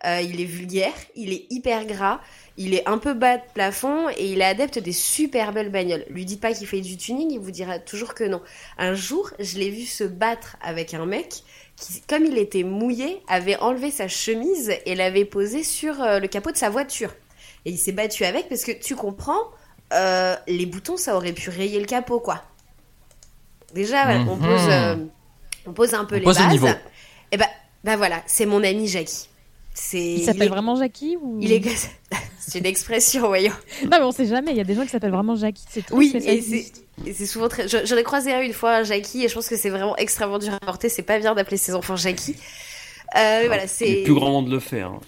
Euh, il est vulgaire, il est hyper gras, il est un peu bas de plafond et il est adepte des super belles bagnoles. Lui dites pas qu'il fait du tuning, il vous dira toujours que non. Un jour, je l'ai vu se battre avec un mec qui, comme il était mouillé, avait enlevé sa chemise et l'avait posée sur euh, le capot de sa voiture. Et il s'est battu avec parce que tu comprends, euh, les boutons, ça aurait pu rayer le capot, quoi. Déjà, voilà, on, Mhm. pose, euh, on pose un peu On les pose le bases. niveau. Et ben, bah voilà, c'est mon ami Jackie. C'est. Il s'appelle est- vraiment Jackie ou Il est. c'est une expression, voyons. Non, mais on sait jamais. Il y a des gens qui s'appellent vraiment Jackie. C'est Oui, et c'est et c'est souvent très. je- J'en ai croisé un une fois, un Jackie, et je pense que c'est vraiment extrêmement dur à porter. C'est pas bien d'appeler ses enfants Jackie. Euh, mais voilà, c'est. Plus grand monde le fait. Hein.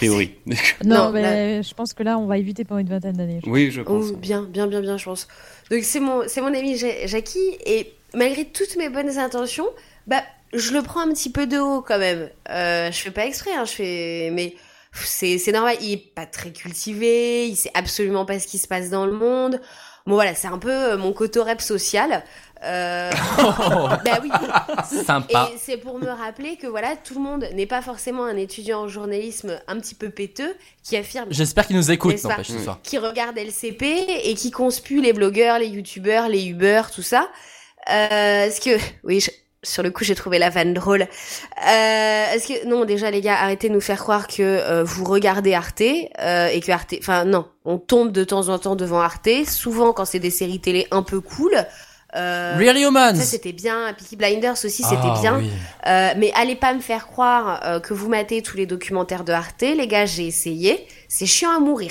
Théorie. Non, Non, mais je pense que là, on va éviter pendant une vingtaine d'années. oui, je pense. Oh, bien, bien, bien, bien, je pense. Donc c'est mon, c'est mon ami Ja- Jackie et malgré toutes mes bonnes intentions, bah je le prends un petit peu de haut quand même. Euh, je fais pas exprès, hein, je fais, mais c'est, c'est normal. Il est pas très cultivé, il sait absolument pas ce qui se passe dans le monde. Bon voilà, c'est un peu euh, mon cotorep social. Euh... bah oui. Sympa. Et c'est pour me rappeler que voilà, tout le monde n'est pas forcément un étudiant en journalisme un petit peu péteux qui affirme J'espère qu'il nous écoute, n'empêche, ce soir. qui regarde LCP et qui conspue les blogueurs, les youtubeurs, les Uber, tout ça. Euh, est-ce que, oui, je- sur le coup, j'ai trouvé la vanne drôle. Euh, est-ce que, non, déjà, les gars, arrêtez de nous faire croire que euh, vous regardez Arte euh, et que Arte, enfin, non, on tombe de temps en temps devant Arte, souvent quand c'est des séries télé un peu cool. Euh, Really Humans. Ça, c'était bien. Peaky Blinders aussi, c'était Ah, bien. oui. Euh, mais allez pas me faire croire euh, que vous matez tous les documentaires de Arte. Les gars, j'ai essayé. C'est chiant à mourir.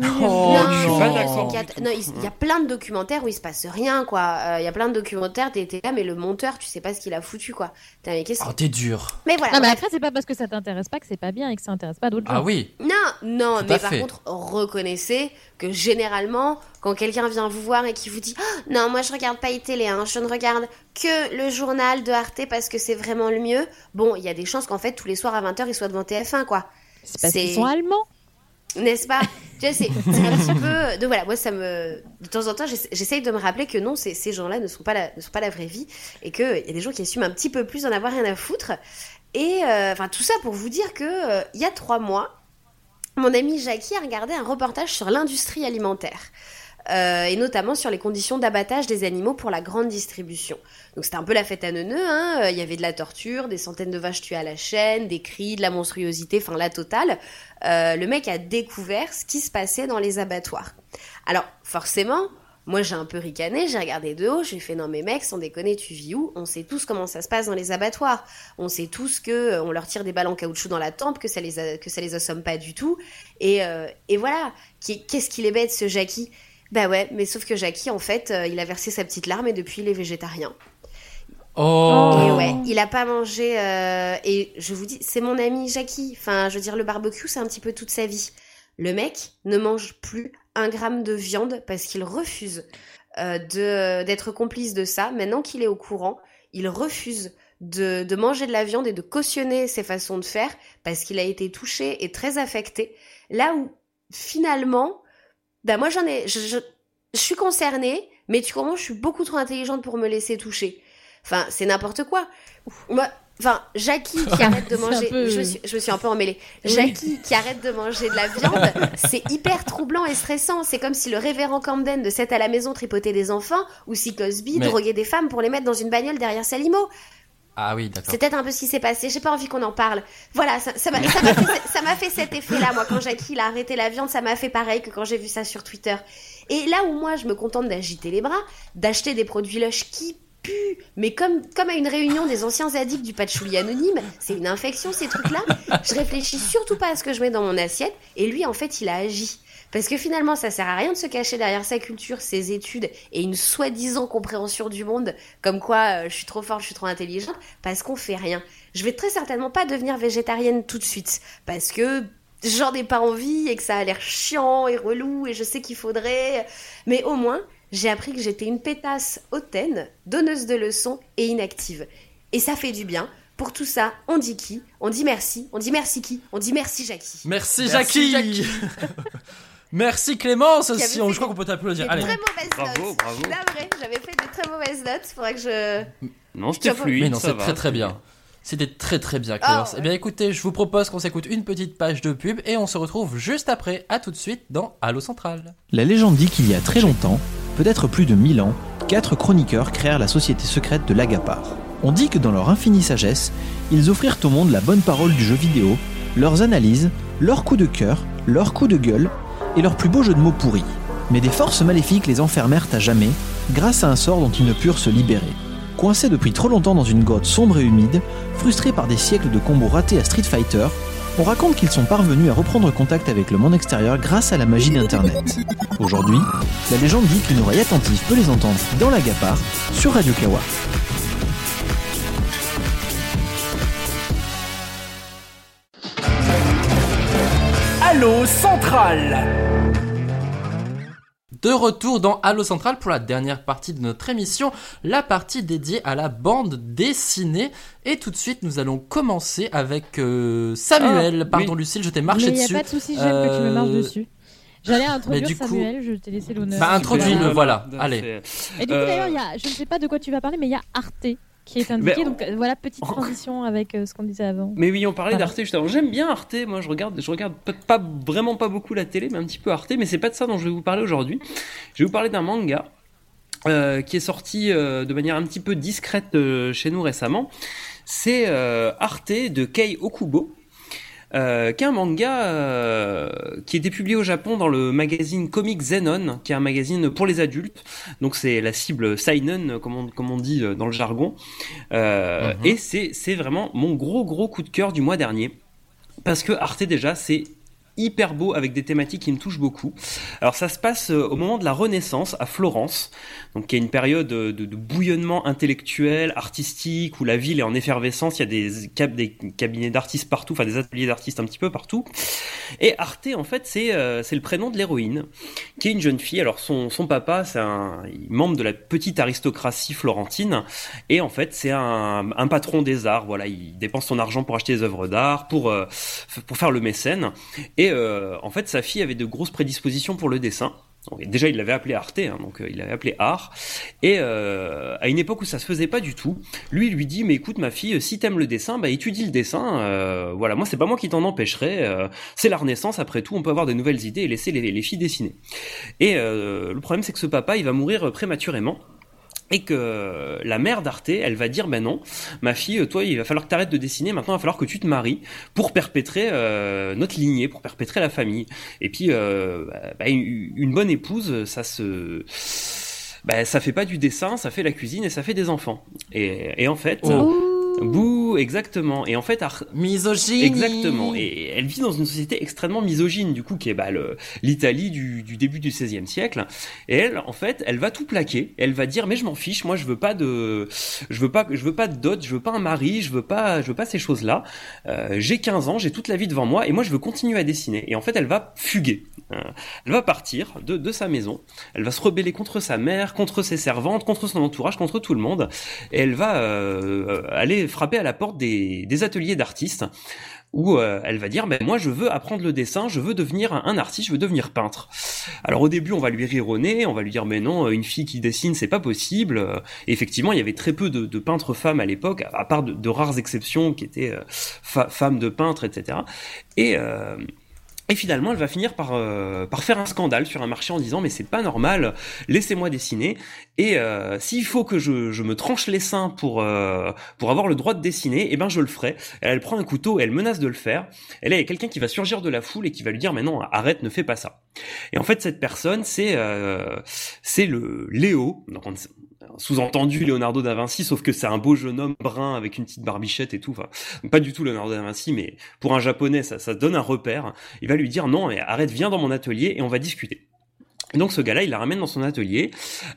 Oh, non, je suis pas d'accord il il y a plein de documentaires où il se passe rien, quoi. Euh, Il y a plein de documentaires, t'es t'es là, mais le monteur, tu sais pas ce qu'il a foutu, quoi. Putain, mais qu'est-ce Oh, t'es dur. Mais voilà. Non, mais après, c'est pas parce que ça t'intéresse pas que c'est pas bien et que ça intéresse pas d'autres gens. Ah oui. Non, non, Tout mais par fait. contre, reconnaissez que généralement, quand quelqu'un vient vous voir et qui vous dit Ah, Non, moi je regarde pas télé, hein, je ne regarde que le journal de Arte parce que c'est vraiment le mieux. Bon, il y a des chances qu'en fait, tous les soirs à 20h, ils soient devant TF1, quoi. C'est parce c'est- qu'ils sont allemands. N'est-ce pas? Tu c'est un petit peu. Donc voilà, moi, ça me. De temps en temps, j'essa- j'essaye de me rappeler que non, ces, ces gens-là ne, sont pas la- ne sont pas la vraie vie et qu'il y a des gens qui assument un petit peu plus d'en avoir rien à foutre. Et euh, enfin, tout ça pour vous dire que euh, il y a trois mois, mon ami Jackie a regardé un reportage sur l'industrie alimentaire. euh, et notamment sur les conditions d'abattage des animaux pour la grande distribution. Donc c'était un peu la fête à neuneux, hein. euh, il y avait de la torture, des centaines de vaches tuées à la chaîne, des cris, de la monstruosité, enfin la totale. Euh, le mec a découvert ce qui se passait dans les abattoirs. Alors forcément, moi j'ai un peu ricané, j'ai regardé de haut, j'ai fait non mais mec, sans déconner, tu vis où? On sait tous comment ça se passe dans les abattoirs. On sait tous que euh, on leur tire des balles en caoutchouc dans la tempe, que ça les que ça les assomme pas du tout. Et, voilà, qu'est-ce qu'il est bête ce Jackie? Bah ouais, mais sauf que Jackie en fait, il a versé sa petite larme et depuis il est végétarien. Oh. Ouais, il a pas mangé. euh, et je vous dis, c'est mon ami Jackie. Enfin, je veux dire, le barbecue, c'est un petit peu toute sa vie. Le mec ne mange plus un gramme de viande parce qu'il refuse euh, de d'être complice de ça. Maintenant qu'il est au courant, il refuse de, de manger de la viande et de cautionner ses façons de faire parce qu'il a été touché et très affecté. Là où finalement, bah moi j'en ai, je, je, je suis concernée, mais tu comprends, je suis beaucoup trop intelligente pour me laisser toucher. Enfin, c'est n'importe quoi. Moi, enfin, Jackie qui arrête de manger, peu- je, me suis, je me suis un peu emmêlée. Oui. Jackie qui arrête de manger de la viande, c'est hyper troublant et stressant. C'est comme si le révérend Camden de 7 à la maison tripotait des enfants ou si Cosby Mais- droguait des femmes pour les mettre dans une bagnole derrière sa limo. Ah oui, d'accord. C'est peut-être un peu ce qui s'est passé. J'ai pas envie qu'on en parle. Voilà, ça ça m'a ça fait, cet effet-là. Moi, quand Jackie il a arrêté la viande, ça m'a fait pareil que quand j'ai vu ça sur Twitter. Et là où moi, je me contente d'agiter les bras, d'acheter des produits Lush qui mais comme comme à une réunion des anciens addicts du patchouli anonyme, c'est une infection ces trucs-là. Je réfléchis surtout pas à ce que je mets dans mon assiette. Et lui, en fait, il a agi. Parce que finalement, ça sert à rien de se cacher derrière sa culture, ses études et une soi-disant compréhension du monde, comme quoi euh, je suis trop forte, je suis trop intelligente, parce qu'on fait rien. Je vais très certainement pas devenir végétarienne tout de suite, parce que j'en ai pas envie et que ça a l'air chiant et relou et je sais qu'il faudrait. Mais au moins, j'ai appris que j'étais une pétasse hautaine, donneuse de leçons et inactive. Et ça fait du bien. Pour tout ça, on dit qui? On dit merci. On dit merci qui? On dit merci Jackie. Merci, Merci, Jackie. Merci Clémence aussi. On- Je crois qu'on peut t'applaudir. Allez. très mauvaises Bravo, notes. bravo. J'avais fait des très mauvaises notes. Faudrait que je. Non, c'était fluide. Mais non, c'est très très bien. C'était très très bien, Clémence. Ah, Eh bien, écoutez, je vous propose qu'on s'écoute une petite page de pub et on se retrouve juste après. À tout de suite dans Halo Central. La légende dit qu'il y a très longtemps, peut-être plus de 1000 ans, quatre chroniqueurs créèrent la société secrète de l'Agapar. On dit que dans leur infinie sagesse, ils offrirent au monde la bonne parole du jeu vidéo, leurs analyses, leurs coups de cœur, leurs coups de gueule et leurs plus beaux jeux de mots pourris. Mais des forces maléfiques les enfermèrent à jamais grâce à un sort dont ils ne purent se libérer. Coincés depuis trop longtemps dans une grotte sombre et humide, frustrés par des siècles de combos ratés à Street Fighter, on raconte qu'ils sont parvenus à reprendre contact avec le monde extérieur grâce à la magie d'Internet. Aujourd'hui, la légende dit qu'une oreille attentive peut les entendre dans la Gapar sur Radio Kawa. Halo Central De retour dans Halo Central pour la dernière partie de notre émission, la partie dédiée à la bande dessinée. Et tout de suite, nous allons commencer avec euh, Samuel. Ah, Pardon, oui. Lucille, je t'ai marché Mais il n'y a dessus. pas de souci, j'aime que tu me marches Euh, dessus. J'allais introduire du coup- Samuel, je t'ai laissé l'honneur. Bah, introduis-le, Voilà. voilà. Allez. Et du coup, Euh, d'ailleurs, il y a, je ne sais pas de quoi tu vas parler, mais il y a Arte qui est indiqué. Donc euh, voilà, petite transition avec euh, ce qu'on disait avant. Mais oui, on parlait Voilà. d'Arte juste avant. J'aime bien Arte. Moi, je regarde, je regarde pas, pas- vraiment pas beaucoup la télé, mais un petit peu Arte. Mais c'est pas de ça dont je vais vous parler aujourd'hui. Je vais vous parler d'un manga euh, qui est sorti euh, de manière un petit peu discrète chez nous récemment. C'est Arte de Kei Okubo. Euh, qui est un manga euh, qui était publié au Japon dans le magazine Comic Zenon, qui est un magazine pour les adultes. Donc c'est la cible seinen, comme on, comme on dit euh, dans le jargon. Euh, Mhm. Et c'est c'est vraiment mon gros gros coup de cœur du mois dernier. Parce que Arte déjà, c'est hyper beau avec des thématiques qui me touchent beaucoup. Alors ça se passe euh, au moment de la Renaissance à Florence, donc qui est une période euh, de, bouillonnement intellectuel, artistique, où la ville est en effervescence. Il y a des, cab- des cabinets d'artistes partout, enfin des ateliers d'artistes un petit peu partout. Et Arte, en fait, c'est euh, le prénom de l'héroïne, qui est une jeune fille. Alors son, papa, c'est un membre de la petite aristocratie florentine, et en fait c'est un, patron des arts. Voilà, il dépense son argent pour acheter des œuvres d'art, pour pour faire le mécène. Et euh, en fait, sa fille avait de grosses prédispositions pour le dessin. Déjà, il l'avait appelé Arte, hein, donc euh, il l'avait appelé art. Et euh, à une époque où ça se faisait pas du tout, lui il lui dit mais écoute ma fille, si t'aimes le dessin, bah étudie le dessin. euh, voilà, moi c'est pas moi qui t'en empêcherai. c'est la Renaissance après tout, on peut avoir de nouvelles idées et laisser les, les filles dessiner. Et le problème c'est que ce papa il va mourir prématurément. Et que la mère d'Arte, elle va dire, ben non, ma fille, toi, il va falloir que tu arrêtes de dessiner, maintenant il va falloir que tu te maries pour perpétrer euh, notre lignée, pour perpétrer la famille. Et puis, euh, bah, une, bonne épouse, ça se... Bah, ça fait pas du dessin, ça fait la cuisine et ça fait des enfants. Et, et en fait... Bouh, exactement. Et en fait, Ar- Misogynie. Exactement. Et elle vit dans une société extrêmement misogyne, du coup, qui est bah, l'Italie du, du début du XVIe siècle. Et elle, en fait, elle va tout plaquer. Elle va dire, mais je m'en fiche, moi, je veux pas de, je veux pas, je veux pas de dot, je veux pas un mari, je veux pas, je veux pas ces choses-là. Euh, j'ai 15 ans, j'ai toute la vie devant moi, et moi, je veux continuer à dessiner. Et en fait, elle va fuguer. Euh, elle va partir de, de sa maison. Elle va se rebeller contre sa mère, contre ses servantes, contre son entourage, contre tout le monde. Et elle va euh, aller frapper à la porte des, ateliers d'artistes où euh, elle va dire ben moi je veux apprendre le dessin, je veux devenir un, artiste, je veux devenir peintre. Alors au début on va lui rire au nez, on va lui dire mais non une fille qui dessine c'est pas possible. Effectivement il y avait très peu de, peintres femmes à l'époque, à part de, rares exceptions qui étaient euh, femmes de peintres etc. Et et finalement, elle va finir par, euh, par faire un scandale sur un marché en disant mais c'est pas normal, laissez-moi dessiner. Et euh, s'il faut que je, je me tranche les seins pour euh, pour avoir le droit de dessiner, eh ben je le ferai. Elle, elle prend un couteau et elle menace de le faire. Y a quelqu'un qui va surgir de la foule et qui va lui dire mais non, arrête, ne fais pas ça. Et en fait, cette personne, c'est euh, c'est le Léo. Sous-entendu Leonardo da Vinci, sauf que c'est un beau jeune homme brun avec une petite barbichette et tout. Enfin, pas du tout Leonardo da Vinci, mais pour un japonais, ça, ça donne un repère. Il va lui dire non, mais arrête, viens dans mon atelier et on va discuter. Donc ce gars-là, il la ramène dans son atelier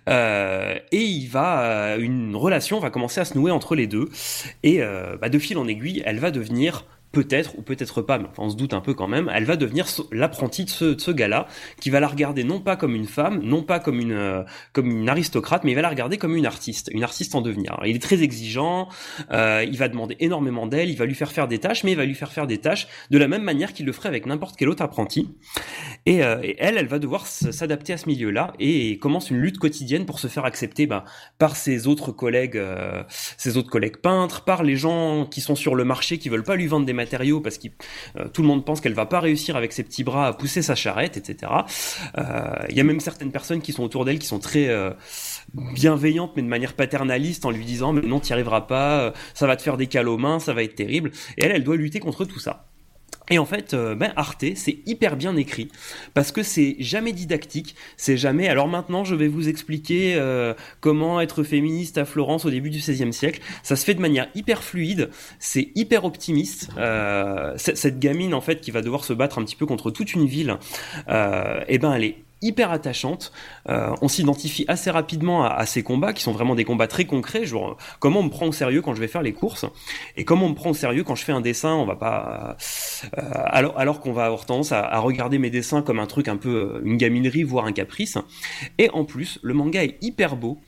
euh, et il va euh, une relation va commencer à se nouer entre les deux et euh, bah, de fil en aiguille, elle va devenir peut-être ou peut-être pas, mais enfin on se doute un peu quand même, elle va devenir l'apprentie de ce, de ce gars-là, qui va la regarder non pas comme une femme, non pas comme une euh, comme une aristocrate, mais il va la regarder comme une artiste, une artiste en devenir. Il est très exigeant, euh, il va demander énormément d'elle, il va lui faire faire des tâches, mais il va lui faire faire des tâches de la même manière qu'il le ferait avec n'importe quel autre apprenti. Et, euh, elle, elle va devoir s'adapter à ce milieu-là et commence une lutte quotidienne pour se faire accepter bah, par ses autres collègues, euh, ses autres collègues peintres, par les gens qui sont sur le marché qui veulent pas lui vendre des matériaux parce que tout le monde pense qu'elle va pas réussir avec ses petits bras à pousser sa charrette, etc. Euh, Il y a même certaines personnes qui sont autour d'elle qui sont très euh, bienveillantes mais de manière paternaliste en lui disant mais non t'y arriveras pas, euh, ça va te faire des cales aux mains, ça va être terrible. Et elle, elle doit lutter contre tout ça. Et en fait, euh, ben Arte, c'est hyper bien écrit parce que c'est jamais didactique, c'est jamais. Alors maintenant, je vais vous expliquer euh, comment être féministe à Florence au début du XVIe siècle. Ça se fait de manière hyper fluide, c'est hyper optimiste. Euh, cette gamine en fait qui va devoir se battre un petit peu contre toute une ville, euh, et ben elle est hyper attachante. Euh, on s'identifie assez rapidement à, ces combats qui sont vraiment des combats très concrets. Genre euh, comment on me prend au sérieux quand je vais faire les courses et comment on me prend au sérieux quand je fais un dessin. On va pas euh, alors qu'on va avoir tendance à, regarder mes dessins comme un truc un peu une gaminerie voire un caprice. Et en plus le manga est hyper beau.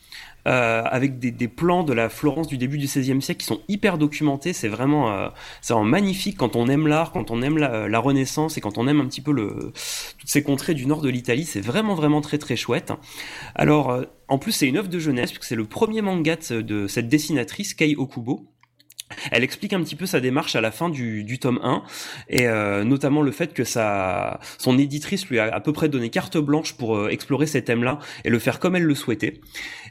Euh, avec des, des plans de la Florence du début du XVIe siècle qui sont hyper documentés. C'est vraiment, euh, vraiment magnifique quand on aime l'art, quand on aime la, la Renaissance et quand on aime un petit peu le, toutes ces contrées du nord de l'Italie. C'est vraiment, vraiment très, très chouette. Alors, euh, en plus, c'est une œuvre de jeunesse puisque c'est le premier manga de, de cette dessinatrice, Kei Okubo. Elle explique un petit peu sa démarche à la fin du, du tome 1 et euh, notamment le fait que sa, son éditrice lui a à peu près donné carte blanche pour euh, explorer ces thèmes-là et le faire comme elle le souhaitait.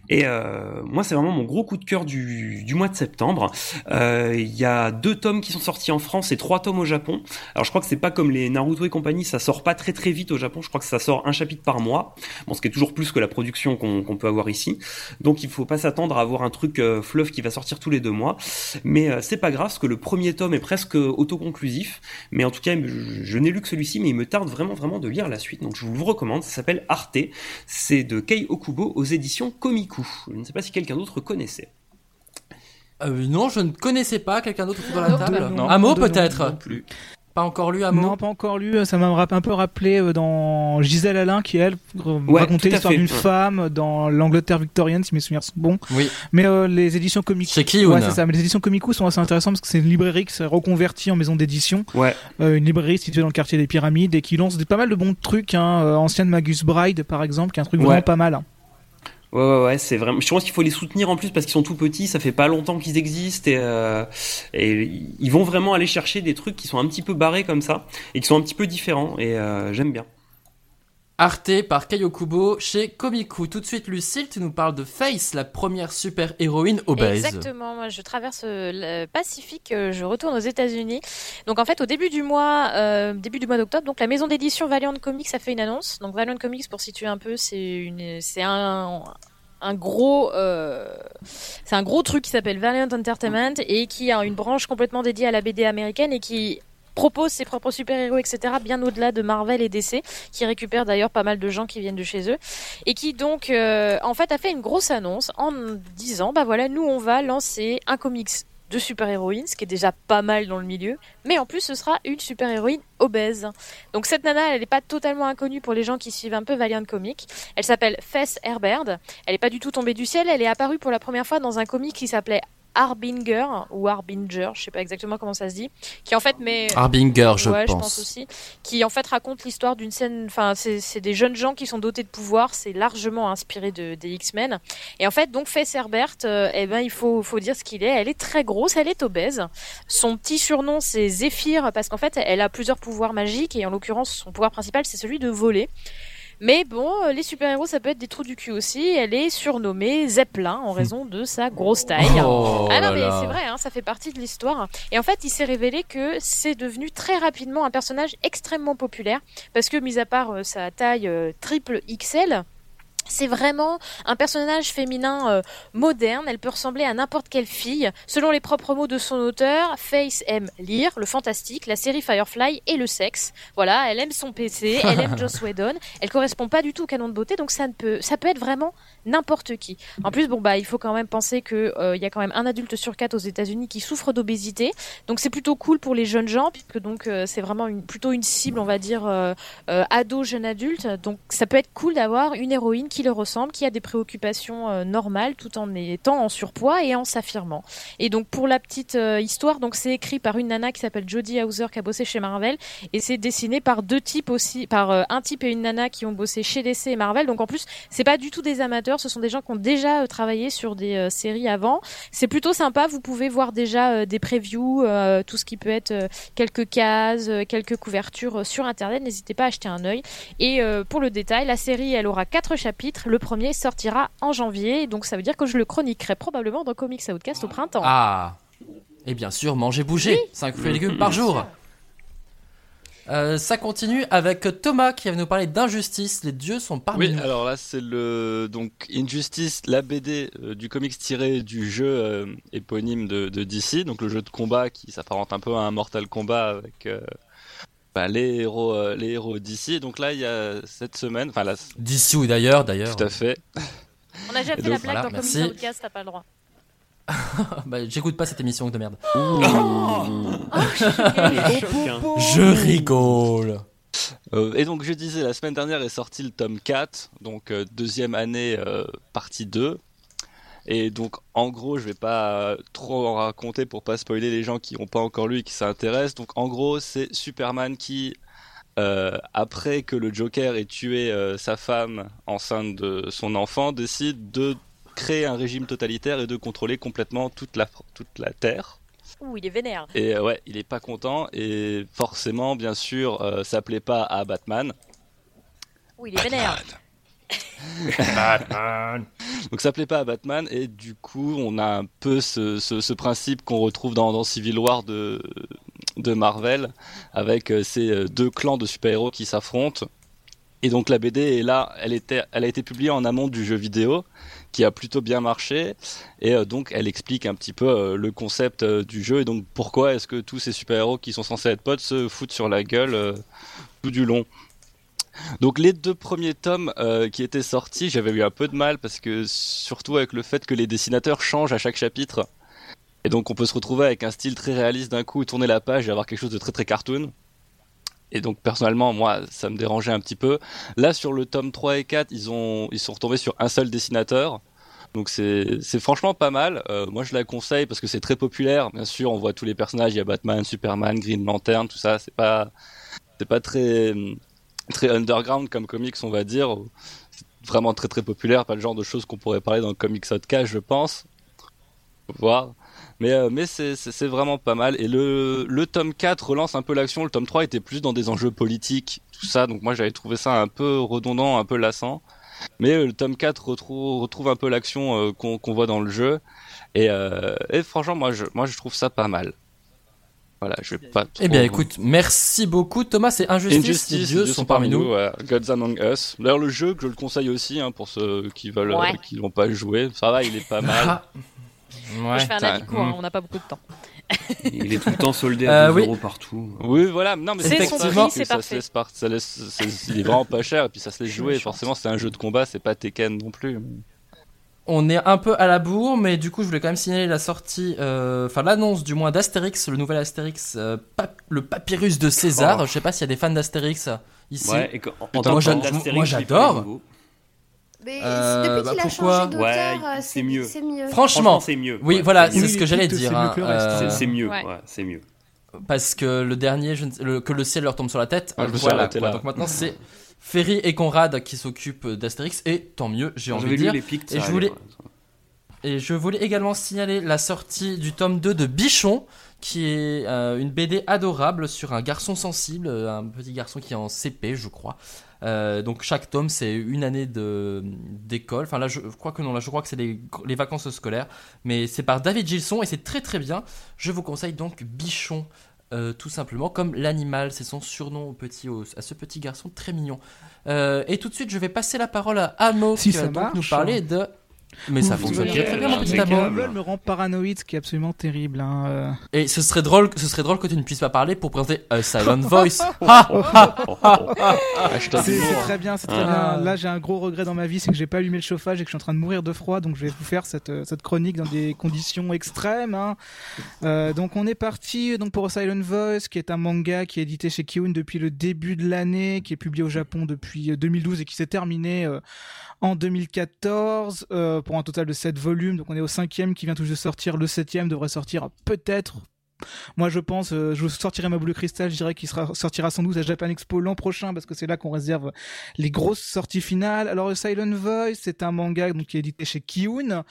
Et euh, moi, c'est vraiment mon gros coup de cœur du, du mois de septembre. Euh, Il y a deux tomes qui sont sortis en France et trois tomes au Japon. Alors, je crois que c'est pas comme les Naruto et compagnie, ça sort pas très très vite au Japon. Je crois que ça sort un chapitre par mois. Bon, ce qui est toujours plus que la production qu'on peut avoir ici. Donc, il faut pas s'attendre à avoir un truc euh, fluff qui va sortir tous les deux mois. Mais euh, c'est pas grave, parce que le premier tome est presque autoconclusif. Mais en tout cas, je, je n'ai lu que celui-ci, mais il me tarde vraiment vraiment de lire la suite. Donc, je vous le recommande. Ça s'appelle Arte. C'est de Kei Okubo aux éditions Je ne sais pas si quelqu'un d'autre connaissait. Euh, non, je ne connaissais pas quelqu'un d'autre autour de la Non, table. non. Peut-être non plus. Pas encore lu un mot Non, pas encore lu. Ça m'a un peu rappelé euh, dans Gisèle Alain qui, elle, Ouais, racontait l'histoire d'une Ouais. femme dans l'Angleterre victorienne, si mes souvenirs sont bons. Oui. Mais euh, les éditions Comic Chez Kiyun. Ouais, c'est ça. Mais les éditions Komiku sont assez intéressantes parce que c'est une librairie qui s'est reconvertie en maison d'édition. Ouais. Euh, une librairie située dans le quartier des Pyramides et qui lance des, pas mal de bons trucs. Hein. Ancienne Magus Bride, par exemple, qui est un truc Ouais. vraiment pas mal. hein. Ouais, ouais, ouais, c'est vraiment. Je pense qu'il faut les soutenir en plus parce qu'ils sont tout petits, ça fait pas longtemps qu'ils existent et, euh, et ils vont vraiment aller chercher des trucs qui sont un petit peu barrés comme ça et qui sont un petit peu différents et euh, j'aime bien. Arte par Kayokubo chez Komiku. Tout de suite, Lucille, tu nous parles de Face, la première super-héroïne obèse. Exactement, moi je traverse euh, le Pacifique, euh, je retourne aux États-Unis. Donc en fait au début du mois, euh, début du mois d'octobre, donc la maison d'édition Valiant Comics a fait une annonce. Donc Valiant Comics pour situer un peu, c'est un c'est un gros truc qui s'appelle Valiant Entertainment et qui a une branche complètement dédiée à la BD américaine et qui propose ses propres super-héros, etc., bien au-delà de Marvel et DC, qui récupère d'ailleurs pas mal de gens qui viennent de chez eux, et qui donc, euh, en fait, a fait une grosse annonce en disant, bah voilà, nous, on va lancer un comics de super-héroïne, ce qui est déjà pas mal dans le milieu, mais en plus, ce sera une super-héroïne obèse. Donc cette nana, elle n'est pas totalement inconnue pour les gens qui suivent un peu Valiant Comics. Elle s'appelle Fess Herbert. Elle n'est pas du tout tombée du ciel, elle est apparue pour la première fois dans un comic qui s'appelait Harbinger ou Harbinger, je sais pas exactement comment ça se dit, qui en fait met Harbinger, je ouais, je pense. pense aussi, qui en fait raconte l'histoire d'une scène, enfin c'est des jeunes gens qui sont dotés de pouvoir, c'est largement inspiré de des X-Men. Et en fait donc Fess Herbert, euh, eh ben il faut faut dire ce qu'il est, elle est très grosse, elle est obèse. Son petit surnom c'est Zéphyr parce qu'en fait elle a plusieurs pouvoirs magiques et en l'occurrence son pouvoir principal c'est celui de voler. Mais bon, euh, les super-héros, ça peut être des trous du cul aussi. Elle est surnommée Zeppelin en raison de sa grosse taille. Oh ah non, mais c'est vrai, hein, ça fait partie de l'histoire. Et en fait, il s'est révélé que c'est devenu très rapidement un personnage extrêmement populaire parce que, mis à part euh, sa taille euh, triple XL, C'est vraiment un personnage féminin euh, moderne. Elle peut ressembler à n'importe quelle fille. Selon les propres mots de son auteur, Face aime lire, le fantastique, la série Firefly et le sexe. Voilà, elle aime son PC, elle aime Joss Whedon. Elle correspond pas du tout au canon de beauté, donc ça ne peut, ça peut être vraiment n'importe qui. En plus, bon bah, il faut quand même penser que euh, y a quand même un adulte sur quatre aux États-Unis qui souffre d'obésité. Donc c'est plutôt cool pour les jeunes gens, puisque donc euh, c'est vraiment une, plutôt une cible, on va dire ado jeune adulte. Donc ça peut être cool d'avoir une héroïne qui le ressemble, qui a des préoccupations euh, normales, tout en étant en surpoids et en s'affirmant. Et donc pour la petite euh, histoire, donc c'est écrit par une nana qui s'appelle Jodie Hauser qui a bossé chez Marvel et c'est dessiné par deux types aussi, par euh, un type et une nana qui ont bossé chez DC et Marvel. Donc en plus, c'est pas du tout des amateurs, ce sont des gens qui ont déjà travaillé sur des séries avant. C'est plutôt sympa, vous pouvez voir déjà des previews, tout ce qui peut être quelques cases, quelques couvertures sur internet, n'hésitez pas à acheter un œil. Et pour le détail, la série elle aura quatre chapitres, le premier sortira en janvier, donc ça veut dire que je le chroniquerai probablement dans Comics Outcast au printemps. Ah Et bien sûr, manger, bouger 5 fruits et légumes par jour Euh, ça continue avec Thomas qui va nous parler d'injustice. Les dieux sont parmi Oui, nous. alors là c'est le donc Injustice, la BD euh, du comics tiré du jeu euh, éponyme de, de DC, donc le jeu de combat qui s'apparente un peu à un Mortal Kombat avec euh, bah, les héros euh, les héros DC. Donc là il y a cette semaine, enfin là D'ici ou d'ailleurs, d'ailleurs. tout à fait. On a déjà fait la blague voilà, dans. Comics Outcast, t'as pas le droit. bah, J'écoute pas cette émission de merde. Choc, hein. Je rigole. Euh, et donc je disais, la semaine dernière est sorti le tome 4, donc euh, deuxième année, euh, partie 2. Et donc en gros, je vais pas trop en raconter pour pas spoiler les gens qui n'ont pas encore lu et qui s'intéressent. Donc en gros, c'est Superman qui, euh, après que le Joker ait tué euh, sa femme enceinte de son enfant, décide de créer un régime totalitaire et de contrôler complètement toute la, toute la Terre. Ouh, il est vénère. Et euh, ouais, il est pas content et forcément, bien sûr, ça plaît pas à Batman. Ouh, il est vénère. Donc ça plaît pas à Batman et du coup, on a un peu ce, principe qu'on retrouve dans, Civil War de Marvel avec euh, ces euh, deux clans de super-héros qui s'affrontent. Et donc la BD est là, elle elle a été publiée en amont du jeu vidéo, qui a plutôt bien marché, et euh, donc elle explique un petit peu le concept du jeu et donc pourquoi est-ce que tous ces super-héros qui sont censés être potes se foutent sur la gueule tout du long. Donc les deux premiers tomes euh, qui étaient sortis, j'avais eu un peu de mal parce que surtout avec le fait que les dessinateurs changent à chaque chapitre. Et donc on peut se retrouver avec un style très réaliste d'un coup, tourner la page et avoir quelque chose de très très cartoon. Et donc personnellement, moi, ça me dérangeait un petit peu. Là, sur le tome 3 et 4, ils, ont, ils sont retombés sur un seul dessinateur. Donc c'est franchement pas mal. Euh, moi, je la conseille parce que c'est très populaire. Bien sûr, on voit tous les personnages. Il y a Batman, Superman, Green Lantern, tout ça. C'est pas c'est pas très très underground comme comics, on va dire. Vraiment très très populaire. Pas le genre de choses qu'on pourrait parler dans le Comics Outcast, je pense. Voir. Mais, euh, mais c'est- vraiment pas mal. Et le, le tome 4 relance un peu l'action. Le tome 3 était plus dans des enjeux politiques, tout ça. Donc moi j'avais trouvé ça un peu redondant, un peu lassant. Mais euh, le tome 4 retrouve, un peu l'action euh, qu'on voit dans le jeu. Et, et franchement, moi je, moi je trouve ça pas mal. Voilà, je vais pas trop... Eh bien, écoute, merci beaucoup, Thomas. C'est Injustice. Injustice, les dieux sont parmi nous. ouais. Gods Among Us. D'ailleurs, le jeu que je le conseille aussi hein, pour ceux qui veulent, Ouais. euh, qui l'ont pas joué. Ça va, il est pas mal. Ah. Moi, je fais un avis court, hein, on n'a pas beaucoup de temps. Il est tout le temps soldé à Euh, 2 oui. euros partout. Oui, voilà. Non, mais C'est son prix, c'est ça se parfait. laisse par- ça laisse- il est vraiment pas cher et puis ça se laisse jouer. Forcément, c'est un jeu de combat, c'est pas Tekken non plus. On est un peu à la bourre, mais du coup, je voulais quand même signaler la sortie, euh, enfin l'annonce du moins d'Astérix, le nouvel Astérix, euh, pap- le papyrus de César. Oh. Je sais pas s'il y a des fans d'Astérix euh, ici. Ouais, et quand- en Putain, tant moi, j'adore. Mais Euh, depuis bah, qu'il a pourquoi changé d'auteur, Ouais, c'est mieux. C'est mieux. Franchement, c'est mieux. Oui, Ouais, voilà, c'est ce que j'allais dire. c'est mieux que le reste. C'est mieux. Ouais. Ouais, c'est mieux. parce que le dernier, je ne sais- le- que le ciel leur tombe sur la tête. Euh, je me suis voilà, arrêté quoi. là. Donc maintenant, c'est Ferry et Conrad qui s'occupent d'Astérix, et tant mieux, j'ai envie de dire. les pics, Et je voulais- ouais. Et je voulais également signaler la sortie du tome 2 de Bichon, qui est euh, une BD adorable sur un garçon sensible, euh, un petit garçon qui est en CP, je crois. Euh, donc chaque tome, c'est une année de d'école. Enfin là, je crois que non, là, je crois que c'est les, les vacances scolaires. Mais c'est par David Gilson et c'est très très bien. Je vous conseille donc Bichon. Euh, tout simplement comme l'animal, c'est son surnom au petit, au- à ce petit garçon très mignon. Euh, et tout de suite, je vais passer la parole à Amo Si qui va donc nous parler de. Mais ça fonctionne très très bien, mon petit le Amo. level me rend paranoïde, ce qui est absolument terrible. hein, euh. Et ce serait drôle, ce serait drôle que tu ne puisses pas parler pour présenter a Silent Voice. C'est très bien, c'est très Ah. bien. Là, j'ai un gros regret dans ma vie, c'est que j'ai pas allumé le chauffage et que je suis en train de mourir de froid, donc je vais vous faire cette, euh, cette chronique dans des conditions extrêmes. hein. Euh, donc, on est parti donc pour Silent Voice, qui est un manga qui est édité chez Kiun depuis le début de l'année, qui est publié au Japon depuis euh, 2012 et qui s'est terminé euh, en 2014 euh, pour un total de 7 volumes. Donc, on est au cinquième qui vient tout de sortir. Le septième devrait sortir peut-être moi, je pense, euh, je sortirai ma boule de cristal. Je dirais qu'il sera, sortira sans doute à Japan Expo l'an prochain parce que c'est là qu'on réserve les grosses sorties finales. Alors, Silent Voice, c'est un manga donc qui est édité chez Kiun,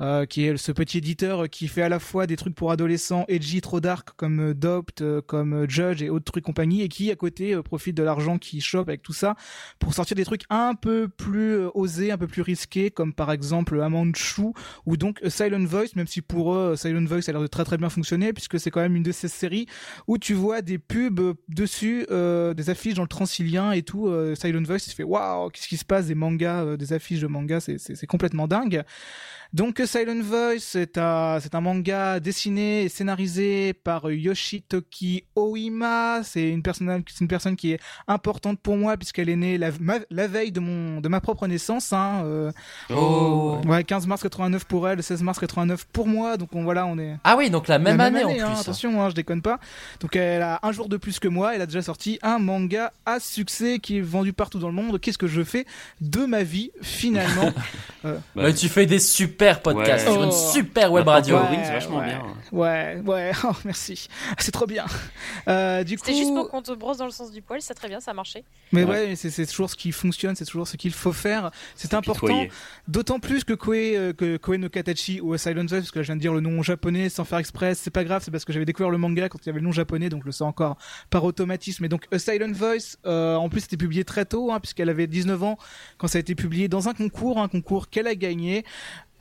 euh, qui est ce petit éditeur qui fait à la fois des trucs pour adolescents edgy, trop dark comme euh, Dopt, euh, comme Judge et autres trucs compagnie, et qui à côté profite de l'argent qu'il chope avec tout ça pour sortir des trucs un peu plus osés, un peu plus risqués, comme par exemple Amanchu ou donc Silent Voice, même si pour eux Silent Voice a l'air de très très bien fonctionner puisque c'est quand même une de ces séries où tu vois des pubs dessus, euh, des affiches dans le Transilien et tout. euh, Silent Voice, tu fais waouh, qu'est-ce qui se passe Des mangas, euh, des affiches de mangas, c'est complètement dingue. Donc Silent Voice, c'est un, c'est un manga dessiné et scénarisé par Yoshitoki Oima. C'est une personne, c'est une personne qui est importante pour moi puisqu'elle est née la, ma- la veille de mon, de ma propre naissance. Hein, euh, Oh. Ouais, 15 mars 89 pour elle, 16 mars 89 pour moi. Donc on, voilà, on est. Ah oui, donc la même année, en hein, plus. attention, hein, je déconne pas. Donc elle a un jour de plus que moi. Elle a déjà sorti un manga à succès qui est vendu partout dans le monde. Qu'est-ce que je fais de ma vie finalement Euh, Mais tu fais des super podcasts Ouais. sur une Oh. super web radio. Ouais, ouais. Ouais, ouais, oh, merci. C'est trop bien. Euh, du coup. C'était juste pour qu'on te brosse dans le sens du poil, c'est très bien, ça a marché. Mais ouais, c'est c'est toujours ce qui fonctionne, c'est toujours ce qu'il faut faire. C'est important. D'autant plus que Koei, euh, que Koei no Katachi ou Silent Voice, parce que là, je viens de dire le nom japonais sans faire exprès, c'est pas grave, c'est parce que j'avais découvert le manga quand il y avait le nom japonais, donc je le sais encore par automatisme. Et donc A Silent Voice, euh, en plus, c'était publié très tôt, hein, puisqu'elle avait 19 ans quand ça a été publié dans un concours, un concours qu'elle a gagné.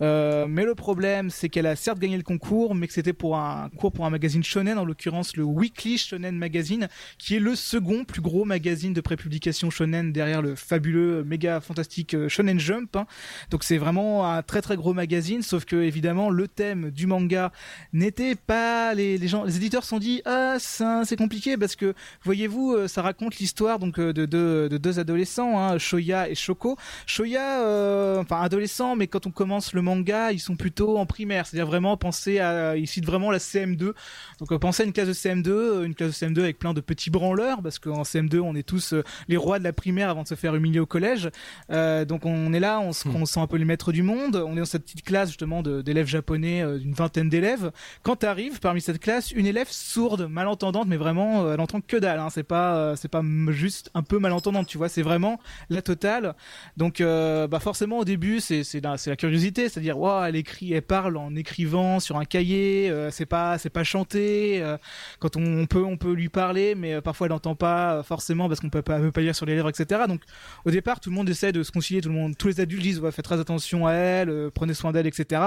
Euh, mais le problème, c'est qu'elle a certes gagné le concours, mais que c'était pour un cours pour un magazine shonen, en l'occurrence le Weekly Shonen Magazine, qui est le second plus gros magazine de prépublication shonen derrière le fabuleux, méga fantastique euh, Shonen Jump. hein. Donc c'est vraiment un très très gros magazine, sauf que évidemment le thème du manga n'était pas les, les gens, les éditeurs se sont dit ah c'est compliqué parce que voyez-vous, euh, ça raconte l'histoire donc de de deux adolescents, hein, Shoya et Shoko. Shoya, enfin adolescent, mais quand on commence le manga, ils sont plutôt en primaire, c'est-à-dire vraiment penser à, ils citent vraiment la CM2. Donc euh, pensez à une classe de CM2, euh, une classe de CM2 avec plein de petits branleurs, parce qu'en CM2 on est tous euh, les rois de la primaire avant de se faire humilier au collège. Euh, donc on est là, on se, on se sent un peu les maîtres du monde. On est dans cette petite classe justement d'élèves japonais, d'une vingtaine d'élèves. Quand arrive parmi cette classe une élève sourde, malentendante, mais vraiment elle entend que dalle. Hein. C'est pas, c'est pas juste un peu malentendante, tu vois. C'est vraiment la totale. Donc euh, bah forcément au début c'est c'est la, c'est la curiosité, c'est-à-dire waouh elle écrit, elle parle en écrivant sur un cahier. euh, c'est pas c'est pas chanté. euh, quand on, peut on peut lui parler, mais euh, parfois elle n'entend pas forcément parce qu'on peut pas, peut pas lire sur les lèvres, etc. Donc au départ, tout le monde essaie de se concilier, tout le monde, tous les adultes disent ouais, faites très attention à elle, prenez soin d'elle, etc.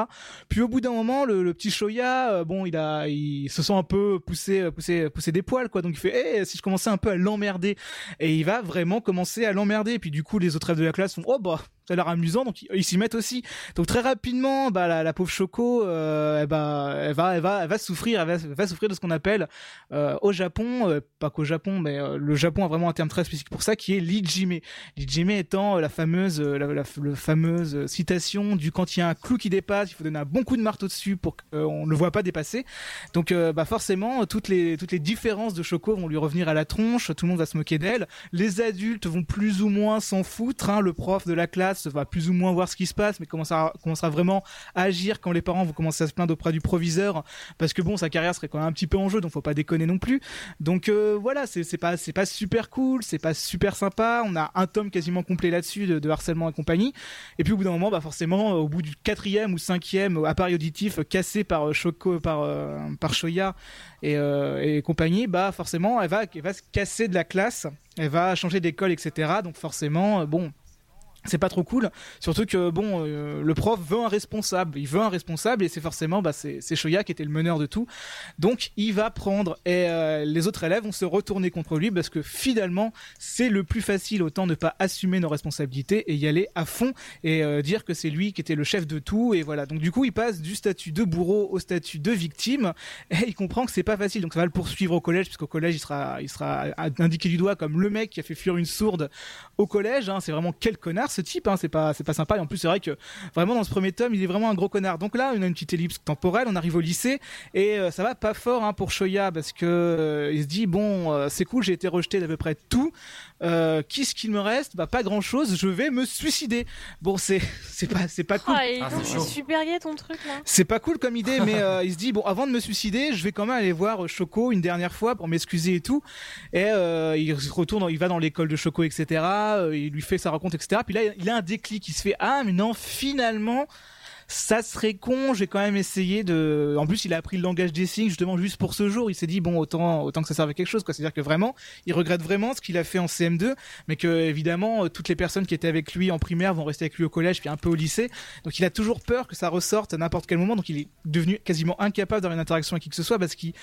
Puis au bout d'un moment, le, petit Shoya, bon, il a, il se sent un peu poussé, poussé, poussé des poils, quoi. Donc il fait, eh, si je commençais un peu à l'emmerder, et il va vraiment commencer à l'emmerder. Puis du coup, les autres élèves de la classe font, oh bah, ça a l'air amusant, donc ils s'y mettent aussi. Donc très rapidement, bah la, pauvre Choco, bah, elle va, elle va, elle va souffrir, elle va, souffrir de ce qu'on appelle euh, au Japon, euh, pas qu'au Japon, mais le Japon a vraiment un terme très spécifique pour ça, qui est l'ijime. L'ijime étant la fameuse, la, fameuse citation du quand il y a un clou qui dépasse, il faut donner un bon coup de marteau dessus pour qu'on ne le voit pas dépasser. Donc, bah forcément, toutes les toutes les différences de Choco vont lui revenir à la tronche. Tout le monde va se moquer d'elle. Les adultes vont plus ou moins s'en foutre. hein. Le prof de la classe va plus ou moins voir ce qui se passe, mais commencera commencera vraiment à agir quand les parents vont commencer à se plaindre auprès du proviseur, parce que bon, sa carrière serait quand même un petit peu en jeu, donc faut pas déconner non plus. Donc euh, voilà, c'est pas super cool, c'est pas super sympa. On a un tome quasiment complet là-dessus de, harcèlement et compagnie. Et puis au bout d'un moment, bah forcément, euh, au bout du quatrième ou cinquième euh, appareil auditif cassé par Choco, par euh, Shoya et, compagnie, bah forcément, elle va se casser de la classe, elle va changer d'école, etc. Donc forcément, bon c'est pas trop cool. Surtout que bon euh, le prof veut un responsable. Il veut un responsable et c'est forcément bah c'est Shoya qui était le meneur de tout. Donc il va prendre et euh, les autres élèves vont se retourner contre lui parce que finalement c'est le plus facile autant ne pas assumer nos responsabilités et y aller à fond et euh, dire que c'est lui qui était le chef de tout et voilà. Donc du coup il passe du statut de bourreau au statut de victime et il comprend que c'est pas facile. Donc ça va le poursuivre au collège puisqu'au collège il sera il sera indiqué du doigt comme le mec qui a fait fuir une sourde au collège hein, c'est vraiment quel connard ce type hein, c'est pas c'est pas sympa et en plus c'est vrai que vraiment dans ce premier tome il est vraiment un gros connard donc là on a une petite ellipse temporelle on arrive au lycée et euh, ça va pas fort hein, pour Shoya parce que euh, il se dit bon euh, c'est cool j'ai été rejeté d'à peu près tout euh, qu'est-ce qu'il me reste? Bah pas grand chose je vais me suicider bon c'est c'est pas c'est pas cool Ah, donc, c'est super gay ton truc là. c'est pas cool comme idée, mais euh, il se dit bon, avant de me suicider, je vais quand même aller voir Choco une dernière fois pour m'excuser et tout. Et euh, il se retourne, il va dans l'école de Choco, etc. il lui fait sa rencontre, etc. Puis là, il a un déclic, il se fait ah mais non, finalement. Ça serait con, j'ai quand même essayé de. En plus, il a appris le langage des signes justement juste pour ce jour. Il s'est dit bon, autant autant que ça serve à quelque chose. quoi. C'est-à-dire que vraiment, il regrette vraiment ce qu'il a fait en CM2, mais que évidemment euh, toutes les personnes qui étaient avec lui en primaire vont rester avec lui au collège puis un peu au lycée. Donc il a toujours peur que ça ressorte à n'importe quel moment. Donc il est devenu quasiment incapable d'avoir une interaction avec qui que ce soit parce qu'il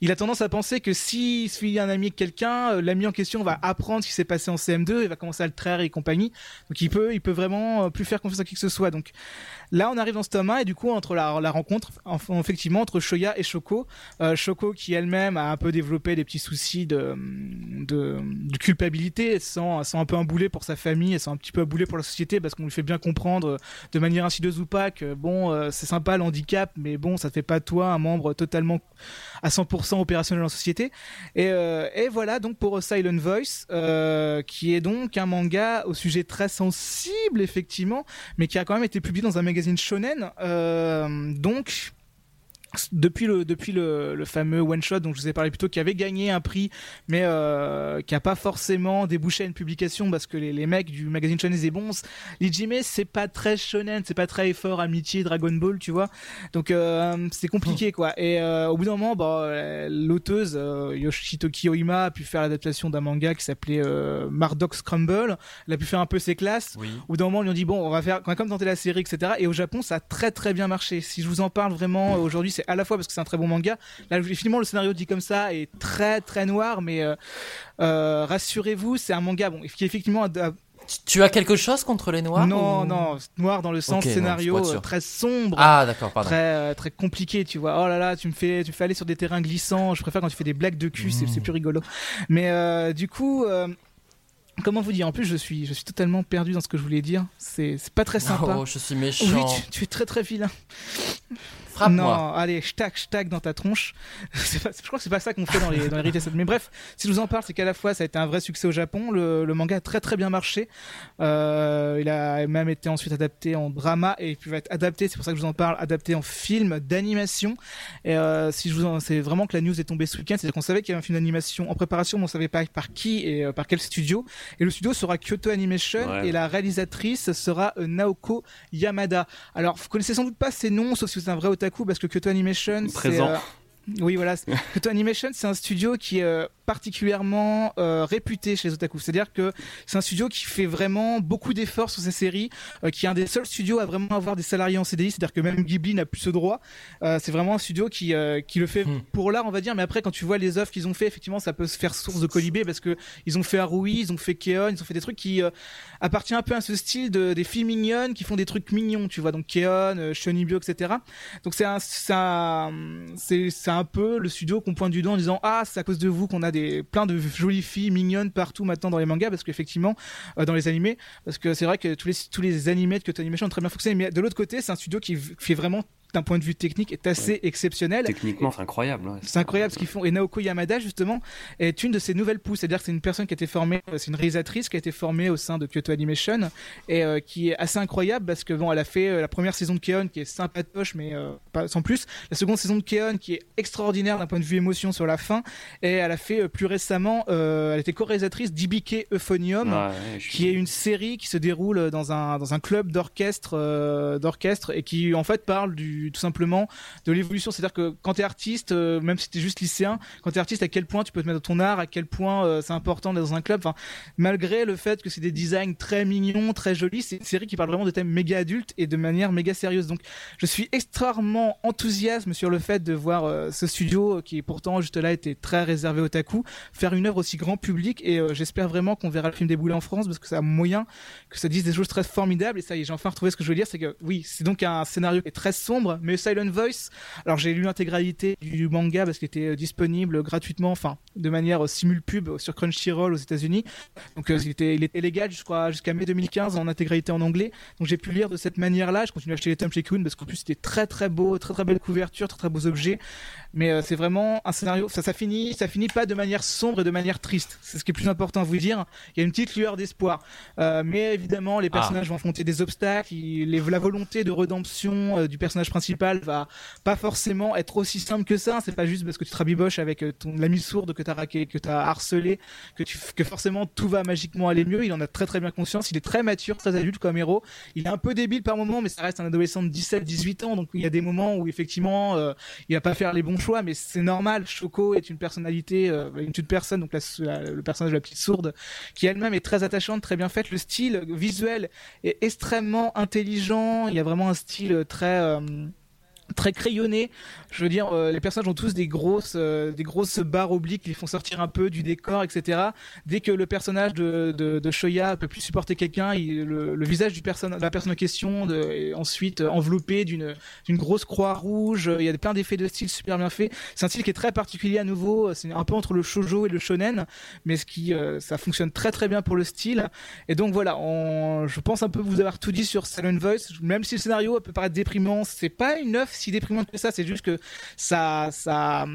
il a tendance à penser que se fait un ami avec quelqu'un, euh, l'ami en question va apprendre ce qui s'est passé en CM2 et va commencer à le traire et compagnie. Donc il peut, il peut vraiment euh, plus faire confiance à qui que ce soit. Donc là, on arrive dans ce tome 1 et du coup entre la, rencontre, en- effectivement, entre Shoya et Shoko, euh, Shoko qui elle-même a un peu développé des petits soucis de, culpabilité, se sent, un peu un boulet pour sa famille, se sent un petit peu un boulet pour la société parce qu'on lui fait bien comprendre euh, de manière insidieuse ou pas que bon, euh, c'est sympa le handicap, mais bon, ça fait pas toi un membre totalement à 100% opérationnel en société. Et, euh, et voilà donc pour Silent Voice, qui est donc un manga au sujet très sensible effectivement, mais qui a quand même été publié dans un magazine shonen. Euh, donc depuis le depuis le, le fameux one shot dont je vous ai parlé plus tôt qui avait gagné un prix mais euh, qui a pas forcément débouché à une publication parce que les, les mecs du magazine shonen disaient bon l'Ijime c'est pas très shonen c'est pas très effort amitié Dragon Ball tu vois donc euh, c'est compliqué quoi et euh, au bout d'un moment bah, l'auteuse euh, Yoshitoki Oima a pu faire l'adaptation d'un manga qui s'appelait euh, Mardock Scramble elle a pu faire un peu ses classes Oui. au bout d'un moment, ils lui ont dit bon, on va faire on va comme tenter la série, etc. Et au Japon, ça a très très bien marché. Si je vous en parle vraiment euh, aujourd'hui, c'est à la fois parce que c'est un très bon manga. Là, finalement, le scénario dit comme ça est très très noir, mais euh, euh, rassurez-vous, c'est un manga bon qui effectivement a- a- Tu as quelque chose contre les noirs non, ou- non, noir dans le sens scénario très sombre. Ah, d'accord, pardon. Très, euh, très compliqué, tu vois. Oh là là, tu me fais, tu me fais aller sur des terrains glissants. Je préfère quand tu fais des blagues de cul, c'est- c'est plus rigolo. Mais euh, du coup, euh, comment vous dire En plus, je suis, je suis totalement perdu dans ce que je voulais dire. C'est, c'est pas très sympa. Oh, je suis méchant. Oui, tu, tu es très très vilain. Frappe-moi. Non, allez, je tac, je tac dans ta tronche. Pas- je crois que c'est pas ça qu'on fait dans les dans les. Mais bref, si je vous en parle, c'est qu'à la fois ça a été un vrai succès au Japon. Le, le manga a très très bien marché. Euh, il a même été ensuite adapté en drama et puis va être adapté. C'est pour ça que je vous en parle, adapté en film d'animation. Et euh, si je vous en, c'est vraiment que la news est tombée ce week-end, c'est-à-dire qu'on savait qu'il y avait un film d'animation en préparation, mais on savait pas par qui et euh, par quel studio. Et le studio sera Kyoto Animation Ouais. et la réalisatrice sera euh, Naoko Yamada. Alors, vous connaissez sans doute pas ces noms, sauf si vous êtes un vrai parce que Kyoto Animation, c'est Présent. euh, oui, voilà. Kyoto Animation, c'est un studio qui euh, particulièrement euh, réputé chez les otaku. C'est-à-dire que c'est un studio qui fait vraiment beaucoup d'efforts sur ses séries, euh, qui est un des seuls studios à vraiment avoir des salariés en CDI. C'est-à-dire que même Ghibli n'a plus ce droit. Euh, c'est vraiment un studio qui qui le fait pour l'art, on va dire. Mais après, quand tu vois les œuvres qu'ils ont fait, effectivement, ça peut se faire source de colibé parce que ils ont fait Harui, ils ont fait Keon, ils ont fait des trucs qui appartiennent un peu à ce style de des filles mignonnes qui font des trucs mignons, tu vois. Donc Keon, Shonibyo, etc. Donc c'est un, c'est un, un peu le studio qu'on pointe du doigt en disant ah c'est à cause de vous qu'on a des plein de jolies filles mignonnes partout maintenant dans les mangas parce qu'effectivement euh, dans les animés parce que c'est vrai que tous les tous les animés de Kyoto Animation ont très bien fonctionné mais de l'autre côté c'est un studio qui fait vraiment d'un point de vue technique est assez exceptionnel Techniquement, c'est incroyable. ouais. c'est incroyable ce qu'ils font. Et Naoko Yamada, justement, est une de ces nouvelles pousses. C'est-à-dire que c'est une personne qui a été formée, euh, c'est une réalisatrice qui a été formée au sein de Kyoto Animation et euh, qui est assez incroyable parce que bon, elle a fait euh, la première saison de Keon qui est sympatoche, mais euh, pas sans plus. La seconde saison de Keon qui est extraordinaire d'un point de vue émotion sur la fin. Et elle a fait plus récemment, elle était co-réalisatrice d'Ibike Euphonium, ouais, suis- qui est une série qui se déroule dans un dans un club d'orchestre d'orchestre et qui en fait parle du tout simplement de l'évolution. C'est-à-dire que quand t'es artiste, euh, même si t'es juste lycéen, quand t'es artiste, à quel point tu peux te mettre dans ton art, à quel point euh, c'est important d'être dans un club. Enfin, malgré le fait que c'est des designs très mignons, très jolis, c'est une série qui parle vraiment de thèmes méga adultes et de manière méga sérieuse. Donc, je suis extrêmement enthousiaste sur le fait de voir euh, ce studio qui pourtant juste là était très réservé au taku faire une œuvre aussi grand public et j'espère vraiment qu'on verra le film débouler en France parce que ça a moyen que ça dise des choses très formidables et ça y est j'ai enfin retrouvé ce que je veux dire c'est que oui c'est donc un scénario qui est très sombre mais Silent Voice alors j'ai lu l'intégralité du manga parce qu'il était euh, disponible gratuitement enfin de manière euh, simulpub sur Crunchyroll aux États-Unis. Donc euh, il était il était légal jusqu'à mai 2015 en intégralité en anglais. Donc j'ai pu lire de cette manière là je continue à acheter les tomes chez parce qu'en plus c'était très très beau très très belle couverture très très beaux objets mais euh, c'est vraiment un scénario ça ça finit ça finit pas de manière sombre et de manière triste. C'est ce qui est plus important à vous dire. Il y a une petite lueur d'espoir. Euh, mais évidemment les personnages vont affronter des obstacles. Il- les- la volonté de rédemption euh, du personnage principal va pas forcément être aussi simple que ça. C'est pas juste parce que tu te rabiboches avec euh, ton l'ami sourde que t'as raqué que t'as harcelé que tu que forcément tout va magiquement aller mieux. Il en a très très bien conscience. Il est très mature très adulte comme héros. Il est un peu débile par moment mais ça reste un adolescent de 17 18 ans. Donc il y a des moments où effectivement euh, il va pas faire les bons mais c'est normal. Choco est une personnalité euh, une personne donc le personnage de la petite sourde qui elle-même est très attachante très bien faite. Le style visuel est extrêmement intelligent. Il y a vraiment un style très euh, très crayonné. Je veux dire, euh, les personnages ont tous des grosses, euh, des grosses barres obliques qui les font sortir un peu du décor, etc. Dès que le personnage de, de, de Shoya peut plus supporter quelqu'un, le, visage du la personne en question est ensuite enveloppé d'une d'une grosse croix rouge. Il y a plein d'effets de style super bien faits. C'est un style qui est très particulier à nouveau. C'est un peu entre le shojo et le shonen, mais ce qui, euh, ça fonctionne très très bien pour le style. Et donc voilà, je pense un peu vous avoir tout dit sur Silent Voice. Même si le scénario peut paraître déprimant, c'est pas une œuvre si déprimante que ça. C'est juste que ça, ça,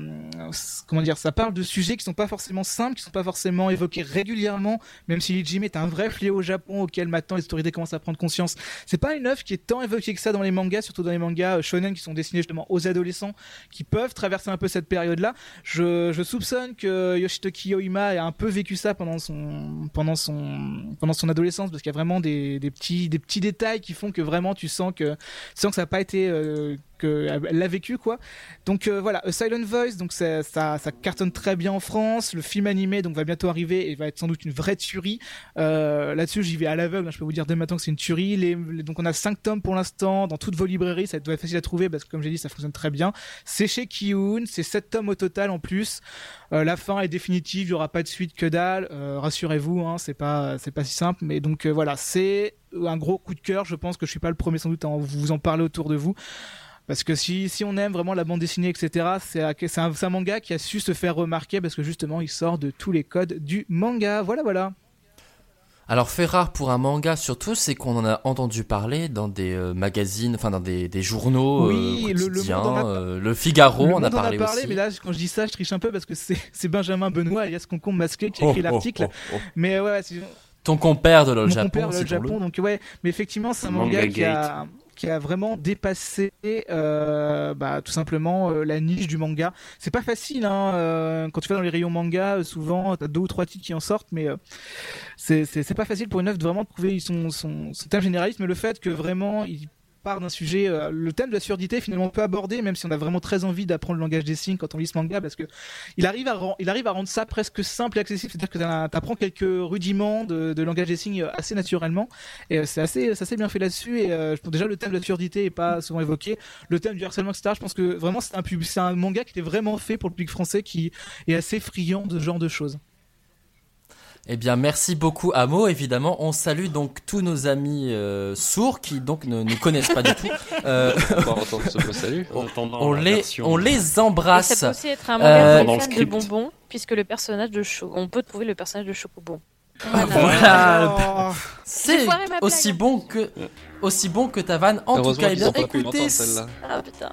comment dire, ça parle de sujets qui sont pas forcément simples, qui sont pas forcément évoqués régulièrement. Même si Lijime est un vrai fléau au Japon auquel maintenant les autorités commencent à prendre conscience. C'est pas une œuvre qui est tant évoquée que ça dans les mangas, surtout dans les mangas euh, shonen qui sont destinés justement aux adolescents qui peuvent traverser un peu cette période-là. Je, soupçonne que Yoshitoki Yoima a un peu vécu ça pendant son, pendant son, pendant son adolescence parce qu'il y a vraiment des, petits, des petits détails qui font que vraiment tu sens que, sens que ça n'a pas été, euh, elle l'a vécu quoi. Donc euh, voilà, A Silent Voice, donc ça, ça, ça cartonne très bien en France. Le film animé donc va bientôt arriver et va être sans doute une vraie tuerie. Euh, Là-dessus, j'y vais à l'aveugle. hein, je peux vous dire dès maintenant que c'est une tuerie. Les, donc on a 5 tomes pour l'instant dans toutes vos librairies. Ça doit être facile à trouver parce que comme j'ai dit, ça fonctionne très bien. C'est chez Kiun, c'est 7 tomes au total en plus. Euh, la fin est définitive, il y aura pas de suite que dalle. Euh, Rassurez-vous, hein, c'est pas c'est pas si simple. Mais donc euh, voilà, c'est un gros coup de cœur. Je pense que je suis pas le premier sans doute à vous en parler autour de vous. Parce que si, si on aime vraiment la bande dessinée, etc., c'est un, manga qui a su se faire remarquer parce que justement il sort de tous les codes du manga. Voilà, voilà. Alors, fait rare pour un manga, surtout, c'est qu'on en a entendu parler dans des euh, magazines, enfin dans des, des journaux Oui, euh, le- le a- euh, le Figaro, Le on a monde en parlé, aussi. mais là, quand je dis ça, je triche un peu parce que c'est Benjamin Benoît, alias Concombre Masqué, qui a Oh, écrit oh, l'article. oh, oh. Mais ouais, c'est- Ton compère de LOL mon Japon, compère, le citons-le. Japon, donc ouais, mais effectivement, c'est un Manga manga qui a. qui a vraiment dépassé euh, bah, tout simplement euh, la niche du manga. C'est pas facile, hein, euh, quand tu vas dans les rayons manga, souvent t'as deux ou trois titres qui en sortent, mais c'est pas facile pour une œuvre de vraiment trouver son, son, son généraliste, mais le fait que vraiment part d'un sujet, euh, le thème de la surdité finalement peut aborder, même si on a vraiment très envie d'apprendre le langage des signes quand on lit ce manga, parce que il arrive à, il arrive à rendre ça presque simple et accessible, c'est-à-dire que t'as- t'apprends quelques rudiments de, langage des signes assez naturellement, et euh, c'est assez, assez bien fait là-dessus, et euh, déjà le thème de la surdité est pas souvent évoqué, le thème du harcèlement, etc. Je pense que vraiment c'est un, un manga qui était vraiment fait pour le public français qui est assez friand de ce genre de choses. Eh bien, merci beaucoup, Amo. Évidemment, on salue donc tous nos amis euh, sourds qui donc ne nous connaissent pas du tout. Euh, On va entendre ce mot salut. En attendant on la les, version- on les Et ça embrasse. peut aussi être un Euh, les fans de script. bonbons, puisque le personnage de Cho... on peut trouver le personnage de Chocobon. Ah, Voilà. Oh. C'est aussi bon que aussi bon que ta vanne. En tout cas, eh bien, ont pas pu écoutez. Ah putain.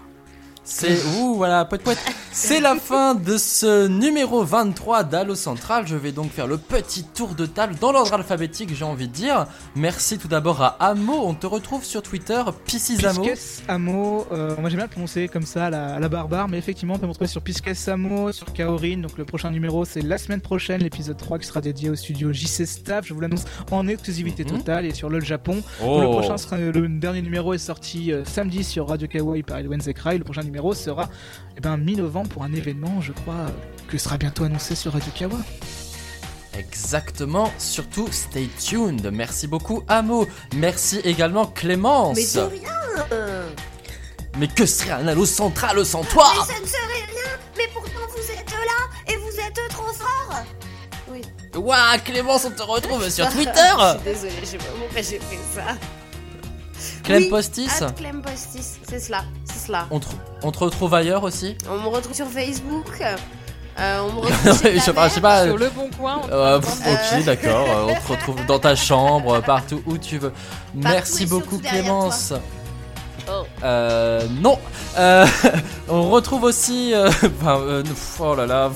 C'est ouh voilà poète poète. C'est la fin de ce numéro 23 d'Allo Central. Je vais donc faire le petit tour de table dans l'ordre alphabétique, j'ai envie de dire. Merci tout d'abord à Amo. On te retrouve sur Twitter, Piscisamo. Pisces Amo, euh, moi j'aime bien le prononcer comme ça à la, à la barbare, mais effectivement on peut me retrouver sur Pisces Amo, sur Kaorin, donc le prochain numéro c'est la semaine prochaine, l'épisode 3 qui sera dédié au studio JC Staff, je vous l'annonce en exclusivité Mhm. totale et sur LOL Japon. Oh. Le prochain sera, le dernier numéro est sorti euh, samedi sur Radio Kawaii par Wednesday Cry, le prochain numéro sera eh ben, mi-novembre pour un événement je crois que sera bientôt annoncé sur Radio Kawa. Exactement, surtout stay tuned. Merci beaucoup Amo. Merci également Clémence. Mais de rien Mais que serait un Allo Central sans toi? Mais ça ne serait rien Mais pourtant vous êtes là et vous êtes trop fort Oui. Ouah Clémence, on te retrouve sur Twitter. Je suis désolée, pas j'ai fait ça. Clem Oui, Postis. at Clem Postis, c'est cela, c'est cela. On te, on te retrouve ailleurs aussi On me retrouve sur Facebook. euh, on me retrouve chez je sais pas. Sur le bon coin. Euh, ok, d'accord. euh, on te retrouve dans ta chambre, partout où tu veux. Merci beaucoup Clémence. Oh. Euh, non. Euh, on retrouve aussi. euh, euh, oh là là.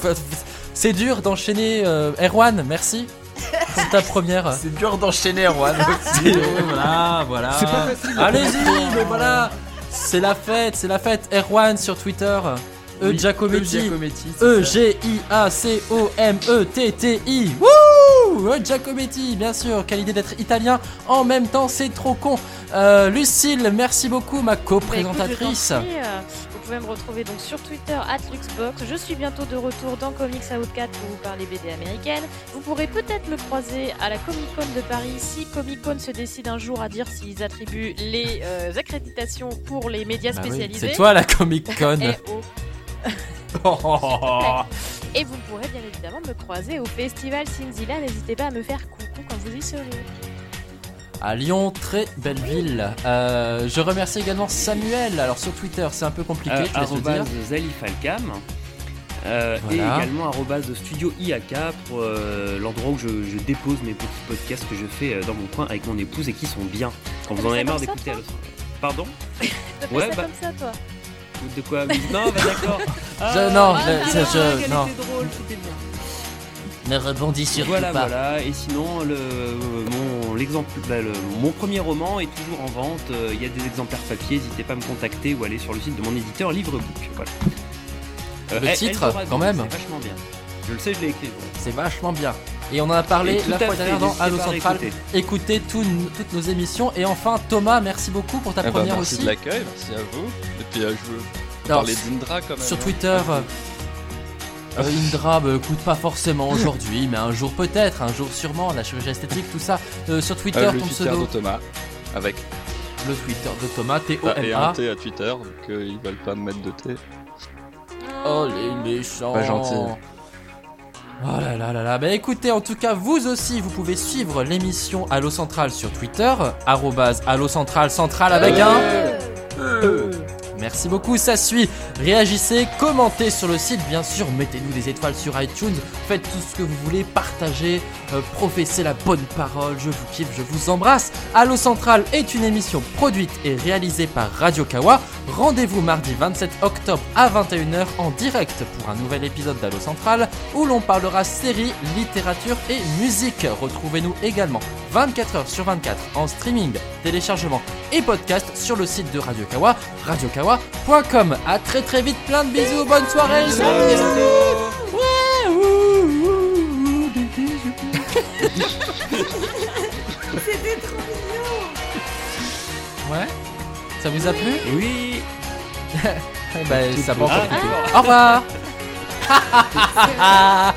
C'est dur d'enchaîner. Euh, Erwan, merci. C'est ta première. C'est dur d'enchaîner, Erwan. C'est- voilà, voilà. C'est pas facile. Allez-y, mais voilà. C'est la fête, c'est la fête. Erwan sur Twitter. E Oui, Giacometti. E. E. G I A C O M E T T I. Wouh E Giacometti, bien sûr. Quelle idée d'être italien en même temps, c'est trop con. Euh, Lucille, merci beaucoup, ma Bah, co-présentatrice. Vous pouvez me retrouver donc sur Twitter @luxbox. Je suis bientôt de retour dans Comics Outcat pour vous parler BD américaine. Vous pourrez peut-être me croiser à la Comic Con de Paris si Comic Con se décide un jour à dire s'ils attribuent les euh, accréditations pour les médias Bah oui, spécialisés. c'est toi la Comic Con. Eh. Oh. Et vous pourrez bien évidemment me croiser au festival Cinzilla. N'hésitez pas à me faire coucou quand vous y serez. À Lyon, très belle ville. Euh, je remercie également Samuel. Alors sur Twitter, c'est un peu compliqué, Euh, arrobase dire. Zalifalcam. Euh, Voilà. Et également arrobase studio IAK pour euh, l'endroit où je, je dépose mes petits podcasts que je fais euh, dans mon coin avec mon épouse et qui sont bien. Quand vous en avez marre d'écouter à l'autre. Pardon Ouais, ça bah- comme ça, toi De quoi? Non, bah d'accord. Je- non, Ah, je- ah, je- qu'elle non. drôle, c'était bien. Ne rebondis surtout Voilà, pas. voilà. Et sinon, le, mon, l'exemple, bah, le- mon premier roman est toujours en vente. Euh, Il y a des exemplaires papier. N'hésitez pas à me contacter ou aller sur le site de mon éditeur Livrebook. Voilà. Le El- titre, Eldorado, quand même. C'est vachement bien. Je le sais, je l'ai écrit. bon. C'est vachement bien. Et on en a parlé la fois dernière dans Allo Central. Écoutez tout- toutes nos émissions. Et enfin, Thomas, merci beaucoup pour ta Eh ben, première merci aussi. de l'accueil, merci à vous. Et puis euh, je veux Alors, parler d'Indra quand même. Sur hein. Twitter, euh, euh, Indra, bah, écoute pas forcément aujourd'hui, mais un jour peut-être, un jour sûrement, la chirurgie esthétique, tout ça. Euh, sur Twitter, Euh, le ton Twitter pseudo. de Thomas, avec Le Twitter de Thomas, Ah, et T-O-M-A. un T à Twitter, donc euh, ils veulent pas me mettre de T. Oh les méchants. Pas gentil. Oh là là là là. Bah écoutez, en tout cas, vous aussi, vous pouvez suivre l'émission Allo Central sur Twitter, arrobase Allo Central Central avec un. Merci beaucoup, ça suit. Réagissez, commentez sur le site, bien sûr, mettez-nous des étoiles sur iTunes, faites tout ce que vous voulez, partagez, euh, professez la bonne parole, je vous kiffe, je vous embrasse. Allo Central est une émission produite et réalisée par Radio Kawa. Rendez-vous mardi 27 octobre à 21h en direct pour un nouvel épisode d'Allo Central où l'on parlera séries, littérature et musique. Retrouvez-nous également 24 h sur 24 en streaming, téléchargement et podcast sur le site de Radio Kawa, radiokawa.com. À très très vite, plein de bisous, bonne soirée, bisous. C'était trop mignon. Ouais. Ça vous a plu? Oui. Ben, ça va Ah, encore. Au revoir